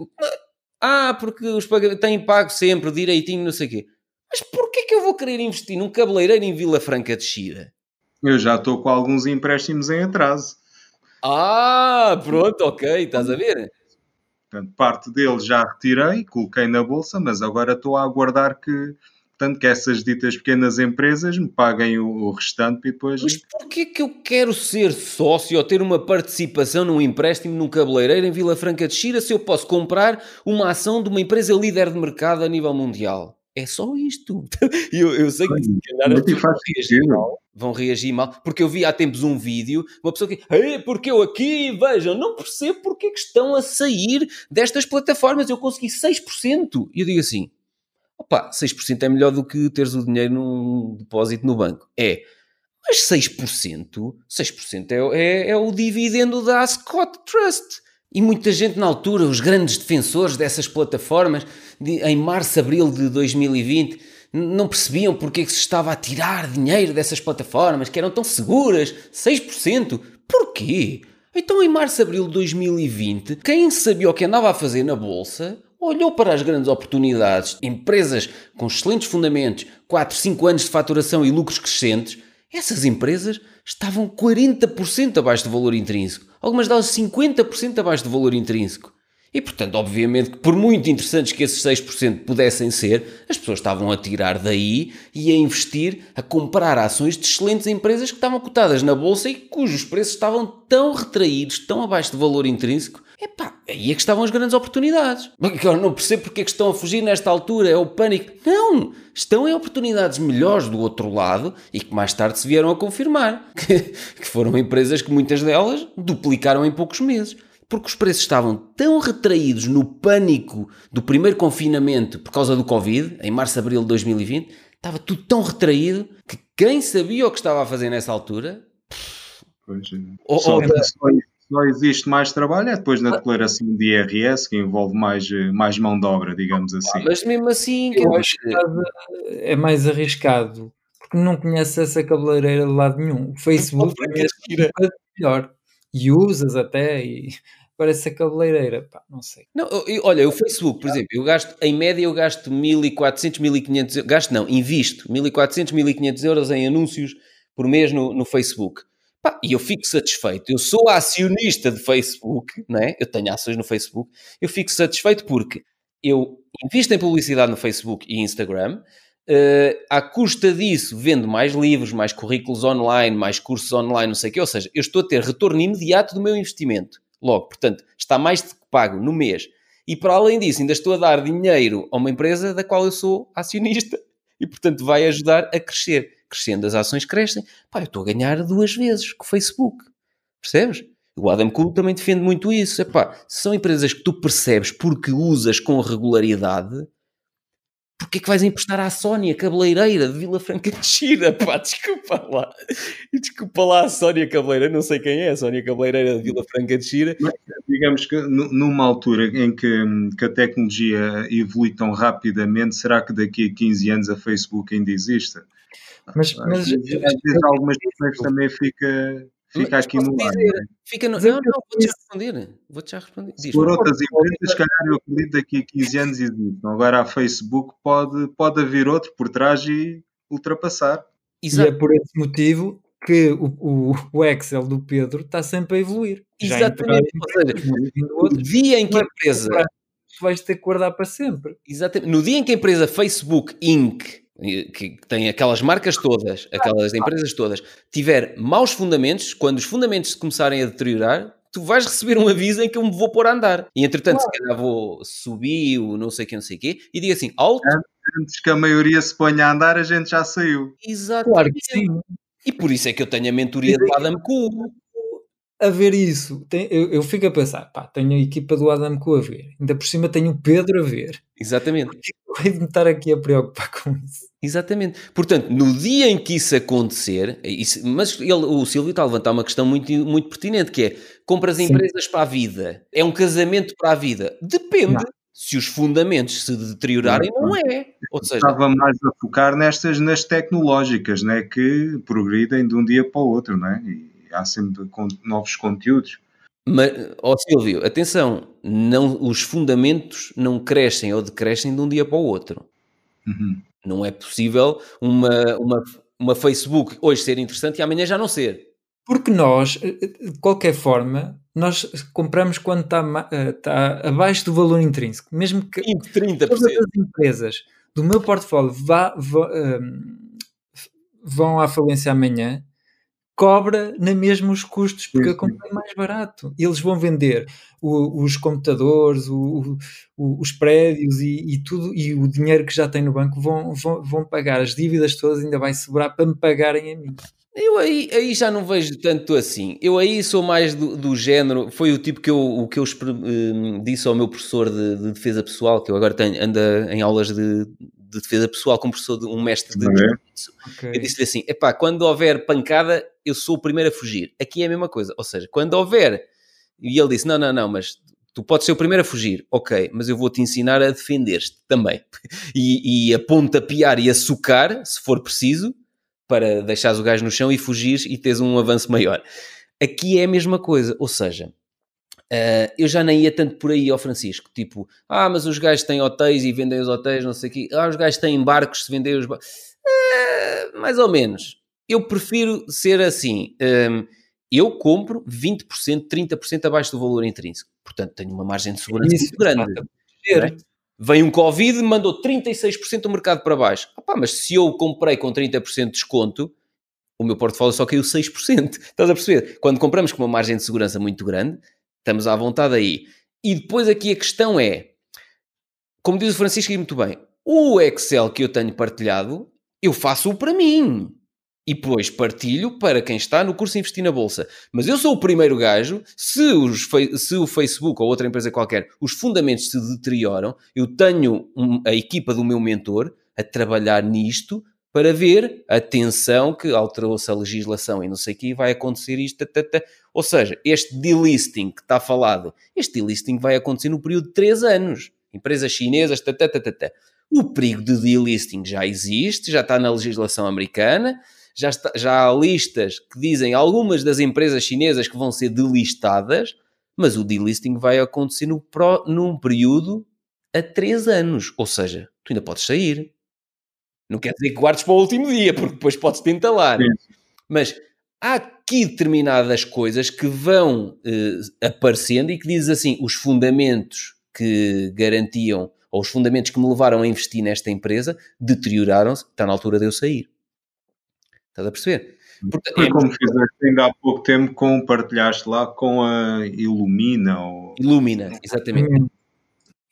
S1: Ah, porque os pagamentos têm pago sempre direitinho, não sei o quê. Mas porquê que eu vou querer investir num cabeleireiro em Vila Franca de Xira?
S3: Eu já estou com alguns empréstimos em atraso.
S1: Ah, pronto, ok, estás a ver?
S3: Portanto, parte deles já retirei, coloquei na bolsa, mas agora estou a aguardar que, portanto, que essas ditas pequenas empresas me paguem o, o restante e depois...
S1: Mas porquê que eu quero ser sócio ou ter uma participação num empréstimo num cabeleireiro em Vila Franca de Xira se eu posso comprar uma ação de uma empresa líder de mercado a nível mundial? é só isto. eu, eu sei que se calhar as vão reagir mal, vão reagir mal, porque eu vi há tempos um vídeo, uma pessoa que, porque eu aqui, vejam, não percebo porque é que estão a sair destas plataformas, eu consegui 6%. E eu digo assim, opa, 6% é melhor do que teres o dinheiro num depósito no banco. É, mas 6%, 6% é, é, é o dividendo da Ascot Trust. E muita gente na altura, os grandes defensores dessas plataformas, de, em março, abril de 2020, não percebiam porque é que se estava a tirar dinheiro dessas plataformas, que eram tão seguras, 6%. Porquê? Então, em março, abril de 2020, quem sabia o que andava a fazer na bolsa olhou para as grandes oportunidades, empresas com excelentes fundamentos, 4, 5 anos de faturação e lucros crescentes. Essas empresas estavam 40% abaixo do valor intrínseco algumas delas 50% abaixo do valor intrínseco. E, portanto, obviamente que por muito interessantes que esses 6% pudessem ser, as pessoas estavam a tirar daí e a investir, a comprar ações de excelentes empresas que estavam cotadas na bolsa e cujos preços estavam tão retraídos, tão abaixo do valor intrínseco. Epá, aí é que estavam as grandes oportunidades. Eu não percebo porque é que estão a fugir nesta altura, é o pânico. Não! Estão em oportunidades melhores do outro lado e que mais tarde se vieram a confirmar. Que, que foram empresas que muitas delas duplicaram em poucos meses porque os preços estavam tão retraídos no pânico do primeiro confinamento por causa do Covid, em março, abril de 2020, estava tudo tão retraído que quem sabia o que estava a fazer nessa altura.
S3: Pois, é. ou, só, ou, só, existe mais trabalho é depois na declaração de IRS, que envolve mais, mais mão de obra, digamos assim. Ah,
S1: mas mesmo assim,
S2: eu acho que é mais arriscado, porque não conhece essa cabeleireira de lado nenhum. O Facebook é melhor e usas até e Agora essa cabeleireira, pá, não sei.
S1: Não, eu, olha, o Facebook, por exemplo, eu gasto, em média eu gasto 1400, 1500, gasto não, invisto 1400, 1500 euros em anúncios por mês no, no Facebook. Pá, e eu fico satisfeito. Eu sou acionista de Facebook, não é? Eu tenho ações no Facebook. Eu fico satisfeito porque eu invisto em publicidade no Facebook e Instagram. Uh, à custa disso, vendo mais livros, mais currículos online, mais cursos online, não sei o quê. Ou seja, eu estou a ter retorno imediato do meu investimento logo. Portanto, está mais do que pago no mês. E para além disso, ainda estou a dar dinheiro a uma empresa da qual eu sou acionista. E, portanto, vai ajudar a crescer. Crescendo, as ações crescem. Pá, eu estou a ganhar duas vezes com o Facebook. Percebes? O Adam Cole também defende muito isso. Epá, são empresas que tu percebes porque usas com regularidade, porque é que vais emprestar à Sónia, cabeleireira de Vila Franca de Xira? Pá, desculpa lá. Desculpa lá a Sónia Cabeleireira, não sei quem é a Sónia Cabeleireira de Vila Franca de Xira. Mas,
S3: digamos que numa altura em que, que, a tecnologia evolui tão rapidamente, será que daqui a 15 anos a Facebook ainda existe?
S2: Mas, mas, às
S3: vezes algumas pessoas também fica Fica aqui no ar.
S1: É? Fica no... Não, não, vou-te já responder. Vou-te já responder.
S3: Diz Por outras empresas, se calhar eu acredito daqui a 15 anos existe. Agora a Facebook pode, pode haver outro por trás e ultrapassar.
S2: Exato. E é por esse motivo que o, o, o Excel do Pedro está sempre a evoluir.
S1: Exatamente. Ou seja, no dia em que a empresa.
S2: Vais ter que guardar para sempre.
S1: Exatamente. No dia em que a empresa Facebook Inc que tem aquelas marcas todas, aquelas empresas todas, tiver maus fundamentos, quando os fundamentos começarem a deteriorar, tu vais receber um aviso em que eu me vou pôr a andar. E entretanto, claro. se calhar vou subir o não sei que, não sei o quê, e digo assim, alto.
S3: Antes que a maioria se ponha a andar, a gente já saiu.
S1: Exato.
S2: Claro que sim.
S1: E por isso é que eu tenho a mentoria do Adam Cole
S2: a ver isso, tem, eu, eu, fico a pensar, pá, tenho a equipa do Adam Co a ver, ainda por cima tenho o Pedro a ver.
S1: Exatamente.
S2: Porque de me estar aqui a preocupar com isso.
S1: Exatamente. Portanto, no dia em que isso acontecer, isso, mas ele, o Silvio está a levantar uma questão muito, muito pertinente, que é, compras Sim. empresas para a vida, é um casamento para a vida. Depende. Não. Se os fundamentos se deteriorarem, não, não é.
S3: Ou seja, Estava mais a focar nestas, nas tecnológicas, né, que progridem de um dia para o outro, não é? E há sempre novos conteúdos.
S1: Mas, ó Silvio, atenção, não, os fundamentos não crescem ou decrescem de um dia para o outro. Uhum. Não é possível uma, uma, uma Facebook hoje ser interessante e amanhã já não ser.
S2: Porque nós, eh, eh, de qualquer forma, nós compramos quando está, eh, está abaixo do valor intrínseco. Mesmo que
S1: 20, 30%.
S2: todas as empresas do meu portfólio vá, vá, um, vão à falência amanhã, cobra na mesma os custos, porque a compra é mais barato. Eles vão vender o, os computadores, o, o, os prédios e, e, tudo, e o dinheiro que já tem no banco vão, vão, vão pagar as dívidas todas, ainda vai sobrar para me pagarem a mim.
S1: Eu aí, aí já não vejo tanto assim. Eu aí sou mais do, do género. Foi o tipo que eu, o que eu uh, disse ao meu professor de, de, defesa pessoal, que eu agora tenho, anda em aulas de, de defesa pessoal com um professor, de, um mestre de okay. okay. Eu disse-lhe assim: epá, quando houver pancada, eu sou o primeiro a fugir. Aqui é a mesma coisa. Ou seja, quando houver. E ele disse: não, não, não, mas tu podes ser o primeiro a fugir, ok, mas eu vou-te ensinar a defender-te também. E, e a pontapear e a socar, se for preciso, para deixares o gajo no chão e fugires e teres um avanço maior. Aqui é a mesma coisa, ou seja, uh, eu já nem ia tanto por aí ao Francisco, tipo, ah, mas os gajos têm hotéis e vendem os hotéis, não sei o quê, ah, os gajos têm barcos se vendem os barcos. Uh, mais ou menos. Eu prefiro ser assim. Um, eu compro 20%, 30% abaixo do valor intrínseco. Portanto, tenho uma margem de segurança
S2: Isso,
S1: muito grande. é? Vem um Covid, mandou 36% do mercado para baixo. Opá, mas se eu comprei com 30% de desconto, o meu portfólio só caiu 6%. Estás a perceber? Quando compramos com uma margem de segurança muito grande, estamos à vontade aí. E depois aqui a questão é, como diz o Francisco e muito bem, o Excel que eu tenho partilhado, eu faço-o para mim. E depois partilho para quem está no curso Investir na Bolsa. Mas eu sou o primeiro gajo, se, os, se o Facebook ou outra empresa qualquer, os fundamentos se deterioram, eu tenho um- a equipa do meu mentor a trabalhar nisto para ver, atenção, que alterou-se a legislação e não sei o que, vai acontecer isto. Ou seja, este delisting que está falado, este delisting vai acontecer no período de 3 anos. Empresas chinesas. O perigo de delisting já existe, já está na legislação americana, já, está- já há listas que dizem algumas das empresas chinesas que vão ser delistadas, mas o delisting vai acontecer no pró- num período a 3 anos. Ou seja, tu ainda podes sair. Não quer dizer que guardes para o último dia, porque depois podes-te entalar.
S3: Sim.
S1: Mas há aqui determinadas coisas que vão eh, aparecendo e que diz assim, os fundamentos que garantiam, ou os fundamentos que me levaram a investir nesta empresa, deterioraram-se, está na altura de eu sair. Estás a perceber? Portanto,
S3: Foi
S1: é-
S3: como fizeste ainda há pouco tempo com partilhaste lá com a Illumina ou
S1: Ilumina, exatamente.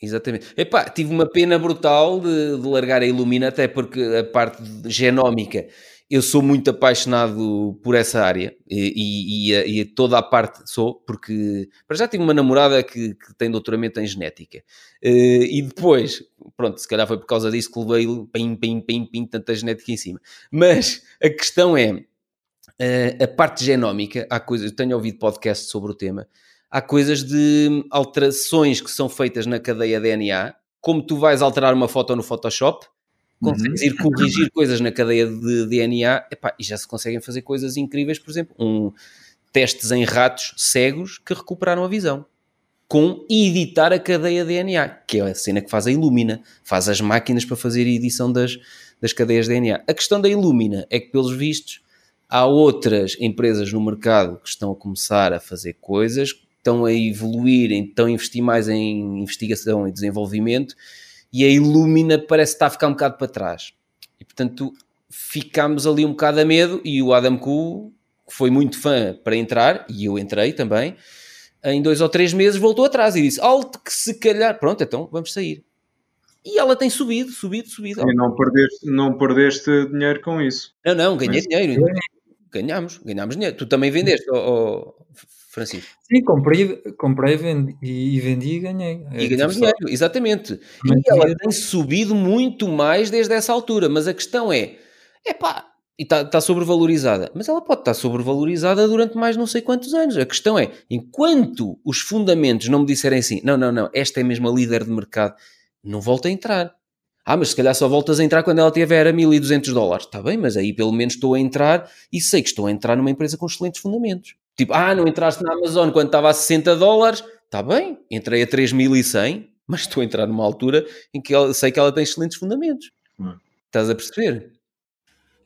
S1: Exatamente. Epá, tive uma pena brutal de, de largar a Illumina, até porque a parte genómica, eu sou muito apaixonado por essa área e, e- e toda a parte sou, porque para já tive uma namorada que, que tem doutoramento em genética Eh, e depois, pronto, se calhar foi por causa disso que levei pim, pim, pim, pim, tanta genética em cima. Mas a questão é, eh, a parte genómica, há coisas, eu tenho ouvido podcasts sobre o tema, há coisas de alterações que são feitas na cadeia DNA, como tu vais alterar uma foto no Photoshop, consegues ir corrigir coisas na cadeia de DNA, epá, e já se conseguem fazer coisas incríveis, por exemplo, um, testes em ratos cegos que recuperaram a visão. Com editar a cadeia DNA, que é a cena que faz a Illumina, faz as máquinas para fazer a edição das, das cadeias DNA. A questão da Illumina é que, pelos vistos, há outras empresas no mercado que estão a começar a fazer coisas, estão a evoluir, estão a investir mais em investigação e desenvolvimento, e a Illumina parece estar a ficar um bocado para trás. E portanto ficámos ali um bocado a medo, e o Adam Kuhl, que foi muito fã para entrar, e eu entrei também, em dois ou três meses voltou atrás e disse: Alto que se calhar, pronto, então vamos sair. E ela tem subido, subido, subido.
S3: e não perdeste, não perdeste dinheiro com isso.
S1: Não, não, ganhei
S3: Mas-
S1: dinheiro. Ganhámos, ganhámos dinheiro. Tu também vendeste, ó, Francisco.
S2: Sim, comprei, comprei vendi, e, vendi e ganhei. É,
S1: E ganhámos
S2: só-
S1: dinheiro, exatamente.
S2: Mas
S1: E ela
S2: dinheiro-
S1: tem subido muito mais desde essa altura. Mas a questão é, epá, e está tá sobrevalorizada. Mas ela pode estar sobrevalorizada durante mais não sei quantos anos. A questão é, enquanto os fundamentos não me disserem assim, não, não, não, esta é mesmo a líder de mercado, não volta a entrar. Ah, mas se calhar só voltas a entrar quando ela tiver a 1200 dólares. Está bem, mas aí pelo menos estou a entrar e sei que estou a entrar numa empresa com excelentes fundamentos. Tipo, ah, não entraste na Amazon quando estava a 60 dólares. Está bem, entrei a 3100, mas estou a entrar numa altura em que ela- sei que ela tem excelentes fundamentos.
S3: Hum.
S1: Estás a perceber?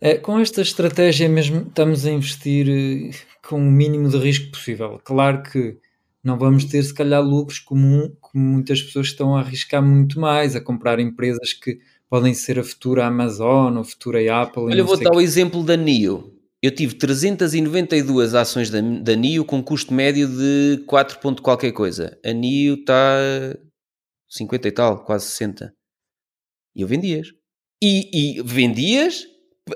S2: É, com esta estratégia mesmo estamos a investir eh, com o mínimo de risco possível. Claro que não vamos ter, se calhar, lucros como, como muitas pessoas estão a arriscar muito mais, a comprar empresas que podem ser a futura Amazon, ou futura Apple.
S1: Olha, eu vou dar o exemplo da NIO. Eu tive 392 ações da, da NIO com custo médio de 4 ponto qualquer coisa. A NIO está 50 e tal, quase 60. E eu vendias. E, e vendias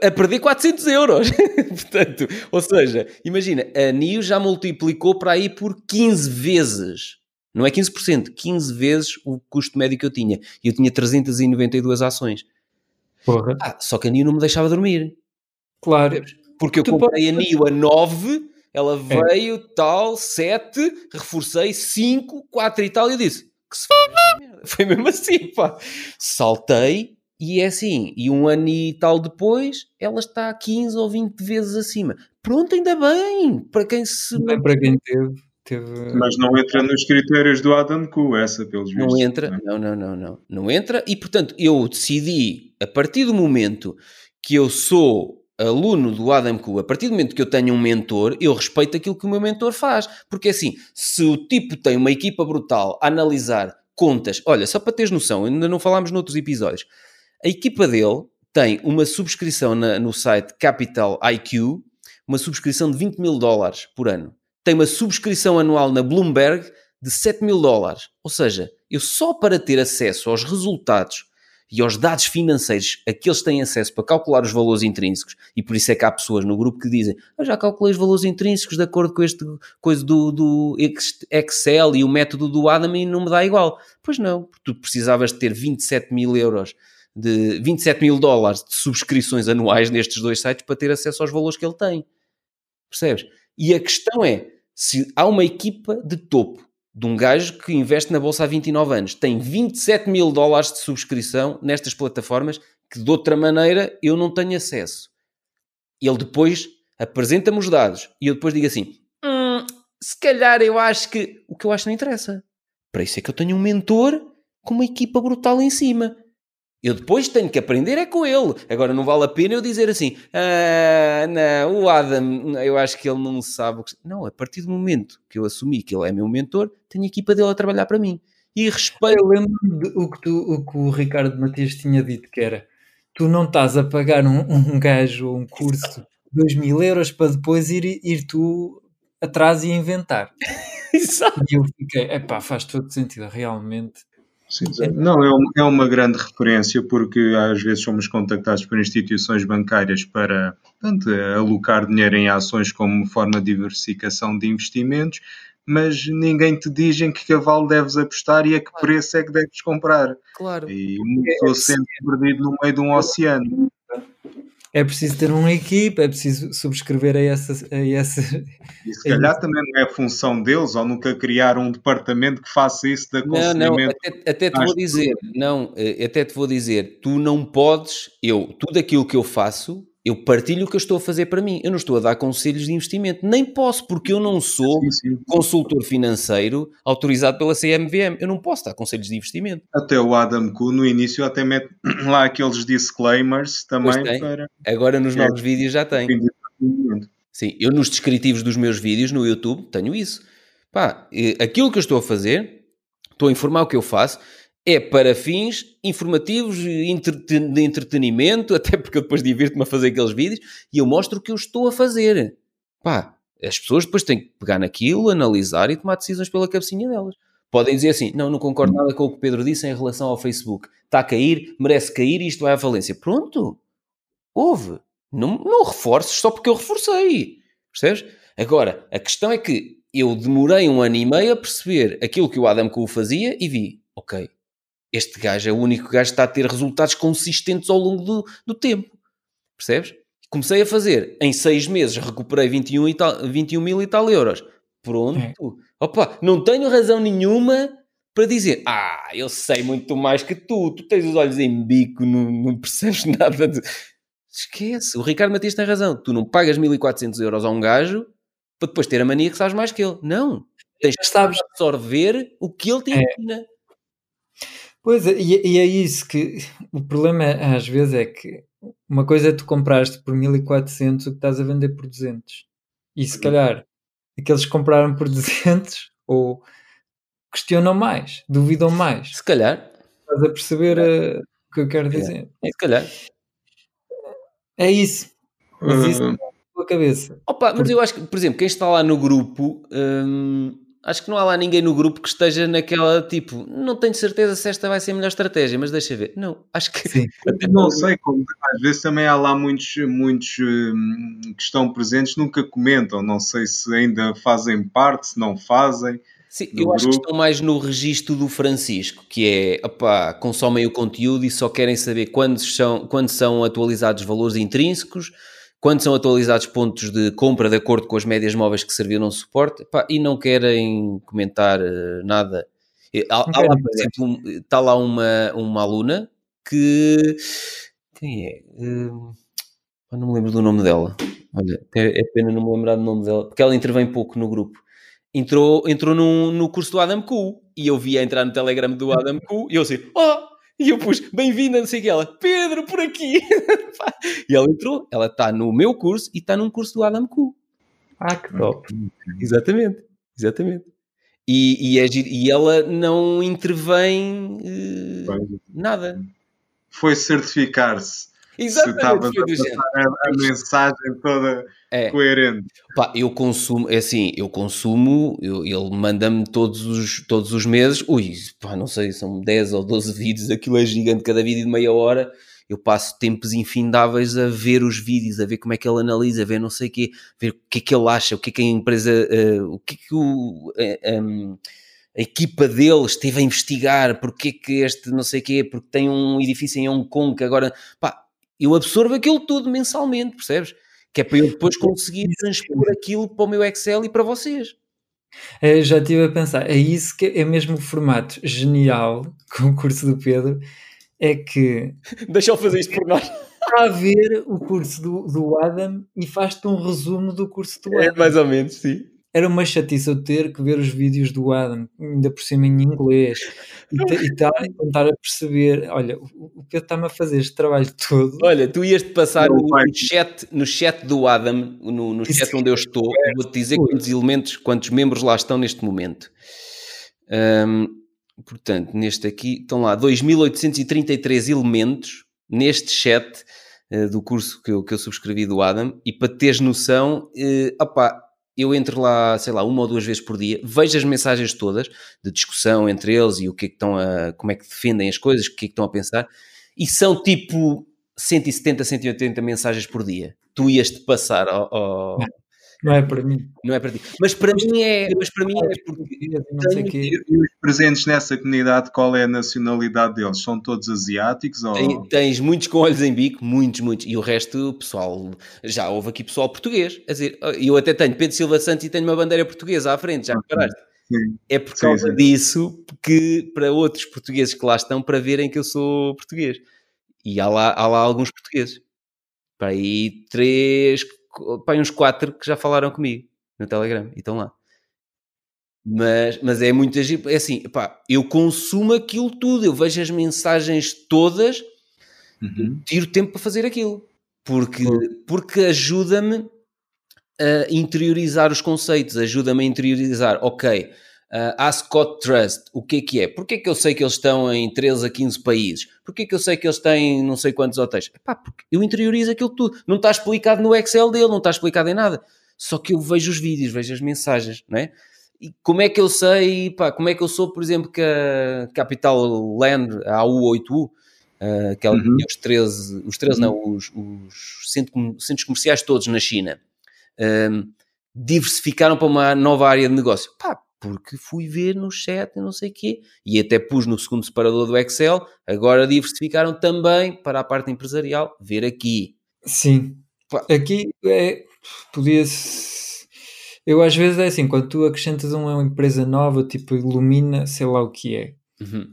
S1: a perder 400 euros. Portanto, ou seja, imagina, a NIO já multiplicou para aí por 15 vezes. Não é 15%, 15 vezes o custo médio que eu tinha. E eu tinha 392 ações.
S2: Porra.
S1: Ah, só que a NIO não me deixava dormir.
S2: Claro,
S1: Porque eu
S2: Tu
S1: comprei a
S2: podes-
S1: NIO a 9, ela
S2: É.
S1: veio tal, 7, reforcei 5, 4 e tal, e eu disse que se. Foi mesmo assim, pá. Saltei e é assim, e um ano e tal depois, ela está 15 ou 20 vezes acima. Pronto, ainda bem, para quem se
S2: bem para quem teve. teve
S3: Mas não entra nos critérios do Adam Ku, essa, pelos
S1: Não
S3: vistos.
S1: entra,
S3: né?
S1: não, não, não, não. Não entra e, portanto, eu decidi, a partir do momento que eu sou aluno do Adam Ku, a partir do momento que eu tenho um mentor, eu respeito aquilo que o meu mentor faz. Porque assim, se o tipo tem uma equipa brutal a analisar contas, olha, só para teres noção, ainda não falámos noutros episódios, a equipa dele tem uma subscrição na, no site Capital IQ, uma subscrição de 20 mil dólares por ano. Tem uma subscrição anual na Bloomberg de 7 mil dólares. Ou seja, eu só para ter acesso aos resultados e aos dados financeiros a que eles têm acesso para calcular os valores intrínsecos, e por isso é que há pessoas no grupo que dizem ah, já calculei os valores intrínsecos de acordo com este coisa do, do Excel e o método do Adam e não me dá igual. Pois não, porque tu precisavas de ter 27 mil euros de 27 mil dólares de subscrições anuais nestes dois sites para ter acesso aos valores que ele tem. Percebes? E a questão é, se há uma equipa de topo de um gajo que investe na bolsa há 29 anos, tem 27 mil dólares de subscrição nestas plataformas que de outra maneira eu não tenho acesso. Ele depois apresenta-me os dados e eu depois digo assim: hum, se calhar eu acho que o que eu acho não interessa. Para isso é que eu tenho um mentor com uma equipa brutal em cima. Eu depois tenho que aprender é com ele. Agora não vale a pena eu dizer assim: ah, não, o Adam, eu acho que ele não sabe. Não, a partir do momento que eu assumi que ele é meu mentor, tenho a equipa dele a trabalhar para mim. E respeito.
S2: Eu lembro o que, tu, o que o Ricardo Matias tinha dito, que era tu não estás a pagar um, um gajo um curso de 2 mil euros para depois ir, ir tu atrás e inventar.
S1: Exato.
S2: E eu fiquei, epá, faz todo sentido, realmente
S3: não, é uma, é uma grande referência porque às vezes somos contactados por instituições bancárias para portanto, alocar dinheiro em ações como forma de diversificação de investimentos, mas ninguém te diz em que cavalo deves apostar e a que preço é que deves comprar.
S1: Claro.
S3: E estou sempre perdido no meio de um oceano
S2: é preciso ter uma equipa, é preciso subscrever a essa. A essa
S3: e se calhar também não é função deles, ou nunca criar um departamento que faça isso de aconselhamento.
S1: Não, não, até, até te vou dizer, não, eh, até te vou dizer, tu não podes, eu, tudo aquilo que eu faço, eu partilho o que eu estou a fazer para mim. Eu não estou a dar conselhos de investimento. Nem posso, porque eu não sou sim, sim. consultor financeiro autorizado pela CMVM. Eu não posso dar conselhos de investimento.
S3: Até o Adam Kuhn, no início, até mete lá aqueles disclaimers também para...
S1: Agora nos é. novos vídeos já tem. Sim, eu nos descritivos dos meus vídeos no YouTube tenho isso. Pá, aquilo que eu estou a fazer, estou a informar o que eu faço, é para fins informativos, de entretenimento, até porque eu depois divirto-me a fazer aqueles vídeos e eu mostro o que eu estou a fazer. Pá, as pessoas depois têm que pegar naquilo, analisar e tomar decisões pela cabecinha delas. Podem dizer assim: não, não concordo nada com o que o Pedro disse em relação ao Facebook. Está a cair, merece cair e isto vai à falência. Pronto. Houve. Não, não reforces só porque eu reforcei. Percebes? Agora, a questão é que eu demorei um ano e meio a perceber aquilo que o Adam Cole fazia e vi, ok, este gajo é o único gajo que está a ter resultados consistentes ao longo do, do tempo. Percebes? Comecei a fazer, em seis meses recuperei 21, e tal, 21 mil e tal euros. Pronto. É. Opa, não tenho razão nenhuma para dizer, ah, eu sei muito mais que tu, tu tens os olhos em bico, não, não percebes nada de... Esquece, o Ricardo Matias tem razão. Tu não pagas 1400 euros a um gajo para depois ter a mania que sabes mais que ele. Não. Tens que absorver o que ele te é. ensina. É.
S2: Pois, e, e é isso que o problema é, às vezes é que uma coisa é tu compraste por 1400 o que estás a vender por 200. E se calhar aqueles que compraram por 200 ou questionam mais, duvidam mais.
S1: Se calhar.
S2: Estás a perceber uh, o que eu quero dizer.
S1: É, se calhar.
S2: É isso. Mas isso uhum. na cabeça.
S1: Opa, mas eu acho que, por exemplo, quem está lá no grupo. Hum Acho que não há lá ninguém no grupo que esteja naquela tipo, não tenho certeza se esta vai ser a melhor estratégia, mas deixa ver. Não, acho que.
S3: Sim. não sei, como, às vezes também há lá muitos, muitos hum, que estão presentes, nunca comentam. Não sei se ainda fazem parte, se não fazem.
S1: Sim, eu acho que estão mais no registro do Francisco, que é, opá, consomem o conteúdo e só querem saber quando são, quando são atualizados valores intrínsecos quando são atualizados pontos de compra de acordo com as médias móveis que serviram de suporte pá, e não querem comentar uh, nada. Há, há lá, por exemplo, está lá uma, uma aluna que. Quem é? Uh, não me lembro do nome dela. Olha, é, é pena não me lembrar do nome dela, porque ela intervém pouco no grupo. Entrou, entrou no, no curso do Adam Q e eu vi entrar no Telegram do Adam Q e eu assim, oh, E eu pus, bem-vinda, não sei o que ela, Pedro, por aqui. e ela entrou, ela está no meu curso e está num curso do Adam Ku.
S2: Ah, que top.
S1: Exatamente, exatamente. E, e, é giro- e ela não intervém eh, nada.
S3: Foi certificar-se se
S1: Exatamente, foi do género.
S3: passar a, a mensagem toda
S1: É.
S3: coerente.
S1: Pá, eu consumo, é assim, eu consumo, eu- ele manda-me todos os, todos os meses, ui, pá, não sei, são 10 ou 12 vídeos, aquilo é gigante, cada vídeo de meia hora, eu passo tempos infindáveis a ver os vídeos, a ver como é que ele analisa, a ver não sei o quê, ver o que é que ele acha, o que é que a empresa, eh, o que é que o, eh, em, a equipa dele esteve a investigar, porque é que este não sei o quê, porque tem um edifício em Hong Kong que agora, pá, eu absorvo aquilo tudo mensalmente, percebes? Que é para eu depois conseguir transpor aquilo para o meu Excel e para vocês.
S2: É, já estive a pensar, é isso que é mesmo o formato genial com o curso do Pedro, é que
S1: Deixa eu fazer isto por nós.
S2: está a ver o curso do, do Adam e faz-te um resumo do curso do
S1: É
S2: Adam.
S1: mais ou menos, sim.
S2: Era uma chatice eu ter que ver os vídeos do Adam, ainda por cima em inglês, e, te- e tá- e tentar a perceber, olha, o, Pedro está-me a fazer este trabalho todo,
S1: Olha, tu ias-te passar no, no chat, no chat do Adam, no, no chat onde eu estou, eu vou-te dizer quantos elementos, quantos membros lá estão neste momento. Ahm, portanto, neste aqui, estão lá 2.833 elementos neste chat eh, do curso que eu, que eu subscrevi do Adam, e para teres noção, eh, opá, eu entro lá, sei lá, uma ou duas vezes por dia, vejo as mensagens todas de discussão entre eles e o que é que estão a, como é que defendem as coisas, o que é que estão a pensar, e são tipo 170, 180 mensagens por dia. Tu ias-te passar ao, ao-
S2: não é para mim.
S1: Não é para ti. Mas para mim é, mas para mim é porque
S2: Não sei o quê.
S3: E, os presentes nessa comunidade, qual é a nacionalidade deles? São todos asiáticos? Ou...
S1: tem- tens muitos com olhos em bico, muitos, muitos. E o resto, pessoal, já houve aqui pessoal português. A dizer, eu até tenho Pedro Silva Santos e tenho uma bandeira portuguesa à frente, já reparaste?
S3: Sim.
S1: É por
S3: Sim,
S1: causa
S3: sim.
S1: disso que para outros portugueses que lá estão, para verem que eu sou português. E há lá, há lá alguns portugueses. Para aí três, aí uns quatro que já falaram comigo no Telegram e estão lá. Mas, mas é muito agir. É assim, pá, eu consumo aquilo tudo, eu vejo as mensagens todas,
S3: Uhum.
S1: tiro tempo para fazer aquilo. Porque, porque ajuda-me a interiorizar os conceitos, ajuda-me a interiorizar, ok, uh, a Scott Trust, o que é que é? Porquê é que eu sei que eles estão em 13 a 15 países? Porquê é que eu sei que eles têm não sei quantos hotéis? Epá, porque eu interiorizo aquilo tudo. Não está explicado no Excel dele, não está explicado em nada. Só que eu vejo os vídeos, vejo as mensagens, não é? E como é que eu sei, pá, como é que eu sou, por exemplo, que a Capital Land, a AU8U, uh, aquela que
S3: Uhum.
S1: tinha os 13, os 13 não, os, os centro- centros comerciais todos na China, um, diversificaram para uma nova área de negócio. Pá, porque fui ver no chat e não sei o quê, e até pus no segundo separador do Excel, agora diversificaram também para a parte empresarial, ver aqui.
S2: Sim. Aqui é, podia-se. Eu às vezes é assim, quando tu acrescentas uma empresa nova, tipo Ilumina, sei lá o que é.
S1: Uhum.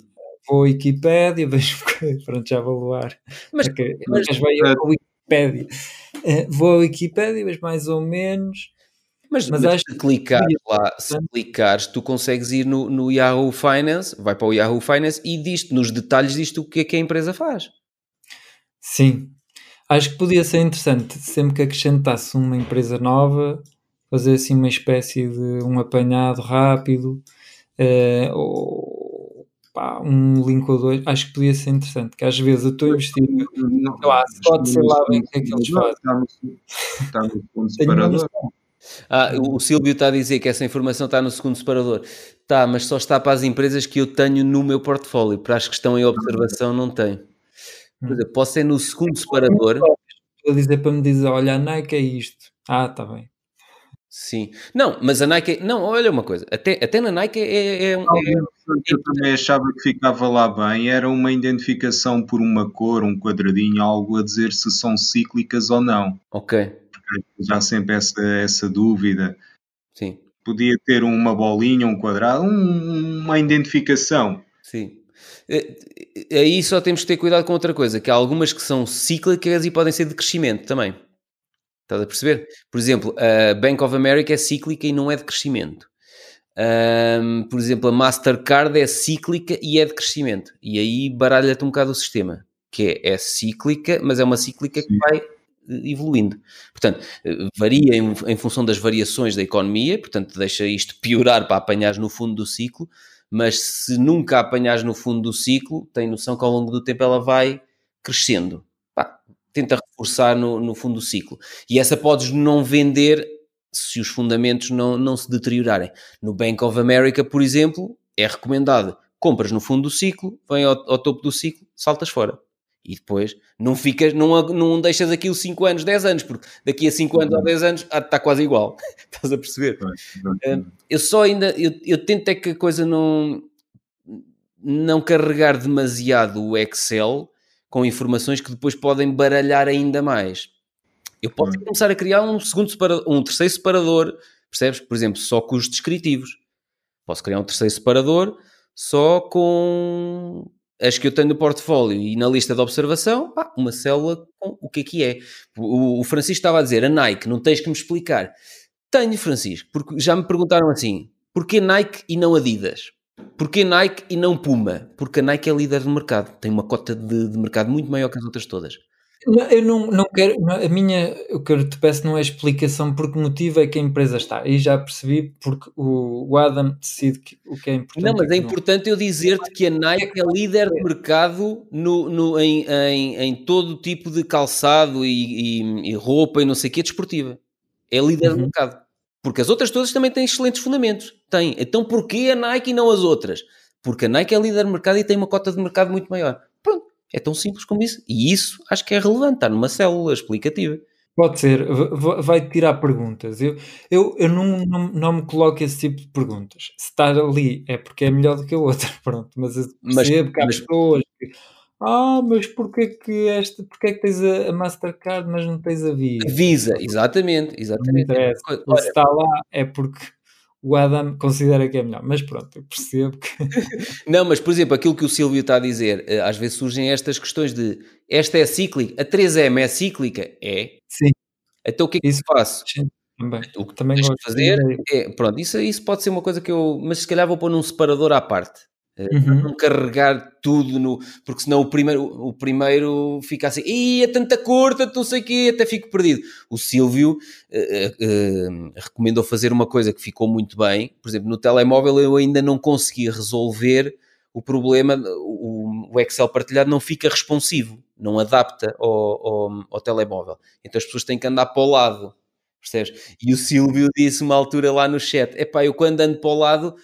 S2: Vou à Wikipédia, vejo. Pronto, já vou levar.
S1: Mas-
S2: Ok,
S1: mas-
S2: mas vai à Wikipédia. Eh, Vou à Wikipédia, vejo mais ou menos.
S1: Mas,
S2: Mas
S1: mas
S2: acho
S1: se clicares
S2: que-
S1: lá, se clicares, tu consegues ir no, no Yahoo Finance, vai para o Yahoo Finance e diz nos detalhes disto o que é que a empresa faz.
S2: Sim. Acho que podia ser interessante, sempre que acrescentasse uma empresa nova, fazer assim uma espécie de um apanhado rápido, eh, ou pá, um link ou dois. Acho que podia ser interessante, que às vezes eu estou a investir.
S3: Não,
S2: Sei lá, bem o que é que eles fazem.
S3: Está no,
S1: Ah, o o Silvio está a dizer que essa informação está no segundo separador. Tá, mas só está para as empresas que eu tenho no meu portfólio. Para as que estão em observação, não tem. Por exemplo, posso ser no segundo separador.
S2: Estou a dizer para me dizer, olha, a Nike é isto. Ah, está bem.
S1: Sim. Não, mas a Nike. Não, olha uma coisa. Até, até na Nike é, é, um- é-
S3: interessante que eu também achava que ficava lá bem era uma identificação por uma cor, um quadradinho, algo a dizer se são cíclicas ou não.
S1: Ok.
S3: Já sempre essa, essa dúvida.
S1: Sim.
S3: Podia ter uma bolinha, um quadrado, um- uma identificação.
S1: Sim. Eh, eh, Aí só temos que ter cuidado com outra coisa, que há algumas que são cíclicas e podem ser de crescimento também. Estás a perceber? Por exemplo, a Bank of America é cíclica e não é de crescimento. Um, por exemplo, a Mastercard é cíclica e é de crescimento. E aí baralha-te um bocado o sistema, que é, é cíclica, mas é uma cíclica Sim. que vai evoluindo. Portanto, varia em, em, função das variações da economia, portanto, deixa isto piorar para apanhar no fundo do ciclo, mas se nunca apanhares no fundo do ciclo, tem noção que ao longo do tempo ela vai crescendo. Pá, tenta reforçar no, no fundo do ciclo. E essa podes não vender se os fundamentos não, não se deteriorarem. No Bank of America, por exemplo, é recomendado compras no fundo do ciclo, vem ao, ao topo do ciclo, saltas fora. E depois não ficas, não, não deixas aquilo 5 anos, 10 anos, porque daqui a 5 anos ou 10 anos está quase igual. Estás a perceber? Uh, eu só ainda, eu, eu tento é que a coisa não, não carregar demasiado o Excel com informações que depois podem baralhar ainda mais. Eu posso começar a criar um segundo separador, um terceiro separador, percebes? Por exemplo, só com os descritivos. Posso criar um terceiro separador só com as que eu tenho no portfólio e na lista de observação, pá, uma célula com o que é que é. O, Francisco estava a dizer, a Nike, não tens que me explicar. Tenho, Francisco, porque já me perguntaram assim, porquê Nike e não Adidas? Porquê Nike e não Puma? Porque a Nike é líder do mercado, tem uma cota de, de mercado muito maior que as outras todas.
S2: Eu não, não quero, a minha, o que eu te peço não é explicação por que motivo é que a empresa está. E já percebi porque o, o Adam decide que, o que é importante.
S1: Não, mas é importante eu dizer-te que a Nike é líder de mercado no, no, em, em, em todo tipo de calçado e, e, e, roupa e não sei o que, desportiva. É líder uhum. de mercado. Porque as outras todas também têm excelentes fundamentos. Tem. Então porquê a Nike e não as outras? Porque a Nike é líder de mercado e tem uma cota de mercado muito maior. É tão simples como isso. E isso acho que é relevante, está numa célula explicativa.
S2: Pode ser, vai tirar perguntas. Eu, eu, eu não, não, não me coloco esse tipo de perguntas. Se estar ali é porque é melhor do que a outra, pronto. Mas eu percebo mas, que há mas... pessoas que. Ah, mas porquê que, esta, porquê que tens a, Mastercard, mas não tens a Visa?
S1: Visa, exatamente, exatamente.
S2: Olha, se está lá é porque o Adam considera que é melhor. Mas pronto, eu percebo que.
S1: Não, mas por exemplo, aquilo que o Silvio está a dizer, eh, às vezes surgem estas questões de esta é cíclica, a 3M é cíclica? É.
S2: Sim.
S1: Então o que é que isso, faço?
S2: Sim, também.
S1: O que também gosto de fazer é, pronto, isso, isso pode ser uma coisa que eu, mas se calhar vou pôr num separador à parte. Eh, uhum. Não carregar tudo no. Porque senão o primeiro, o primeiro fica assim, e é tanta cor, tanto não sei o quê, até fico perdido. O Silvio uh, uh, recomendou fazer uma coisa que ficou muito bem. Por exemplo, no telemóvel eu ainda não consegui resolver o problema, o, o Excel partilhado não fica responsivo, não adapta ao, ao, ao telemóvel. Então as pessoas têm que andar para o lado. Percebes? E o Silvio disse uma altura lá no chat: é pá, eu quando ando para o lado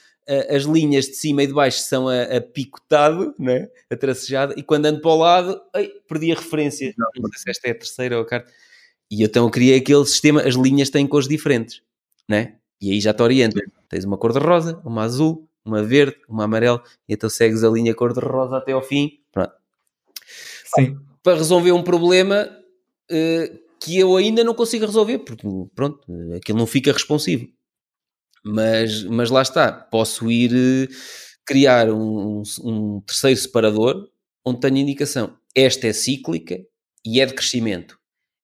S1: as linhas de cima e de baixo são a, a picotado, né? a tracejada, e quando ando para o lado, ai, perdi a referência. Não, não sei se esta é a terceira ou a quarta. E então eu criei aquele sistema, as linhas têm cores diferentes, né? E aí já te orienta. Tens uma cor de rosa, uma azul, uma verde, uma amarela, e então segues a linha cor de rosa até ao fim. Pronto.
S2: Sim.
S1: Para resolver um problema uh, que eu ainda não consigo resolver, porque pronto, aquilo não fica responsivo. Mas, mas lá está, posso ir eh, criar um, um terceiro separador onde tenho indicação. Esta é cíclica e é de crescimento.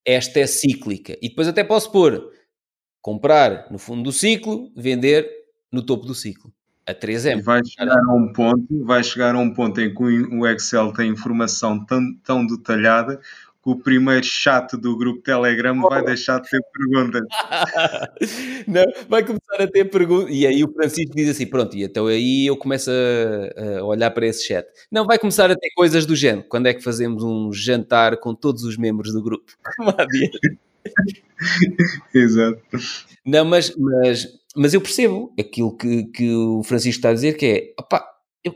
S1: Esta é cíclica. E depois até posso pôr comprar no fundo do ciclo, vender no topo do ciclo. A 3M.
S3: Vai chegar a um ponto, vai chegar a um ponto em que o Excel tem informação tão, tão detalhada o primeiro chat do grupo Telegram vai deixar de ter perguntas.
S1: Não, vai começar a ter perguntas. E aí o Francisco diz assim: pronto, e então aí eu começo a, a, olhar para esse chat. Não, vai começar a ter coisas do género. Quando é que fazemos um jantar com todos os membros do grupo?
S3: Exato.
S1: Não, mas, mas, mas eu percebo aquilo que, que o Francisco está a dizer, que é, opá, eu,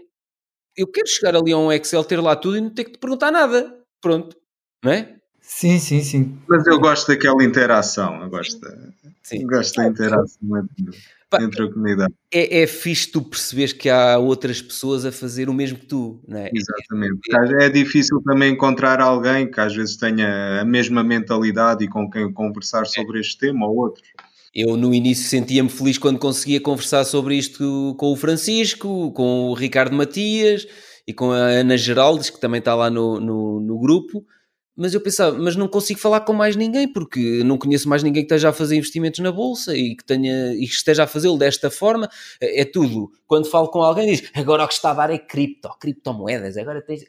S1: eu quero chegar ali a um Excel, ter lá tudo e não ter que te perguntar nada. Pronto, não é?
S2: Sim, sim, sim.
S3: Mas eu gosto daquela interação, eu gosto, sim. gosto da interação entre, entre a comunidade.
S1: É, é fixe tu perceberes que há outras pessoas a fazer o mesmo que tu, não é?
S3: Exatamente. É, é difícil também encontrar alguém que às vezes tenha a mesma mentalidade e com quem conversar sobre este tema ou outro.
S1: Eu no início sentia-me feliz quando conseguia conversar sobre isto com o Francisco, com o Ricardo Matias e com a Ana Geraldes, que também está lá no, no, no grupo mas eu pensava, mas não consigo falar com mais ninguém, porque não conheço mais ninguém que esteja a fazer investimentos na bolsa e que, tenha, e que esteja a fazê-lo desta forma. É, é tudo. Quando falo com alguém, diz agora o que está a dar é cripto, criptomoedas, agora tens.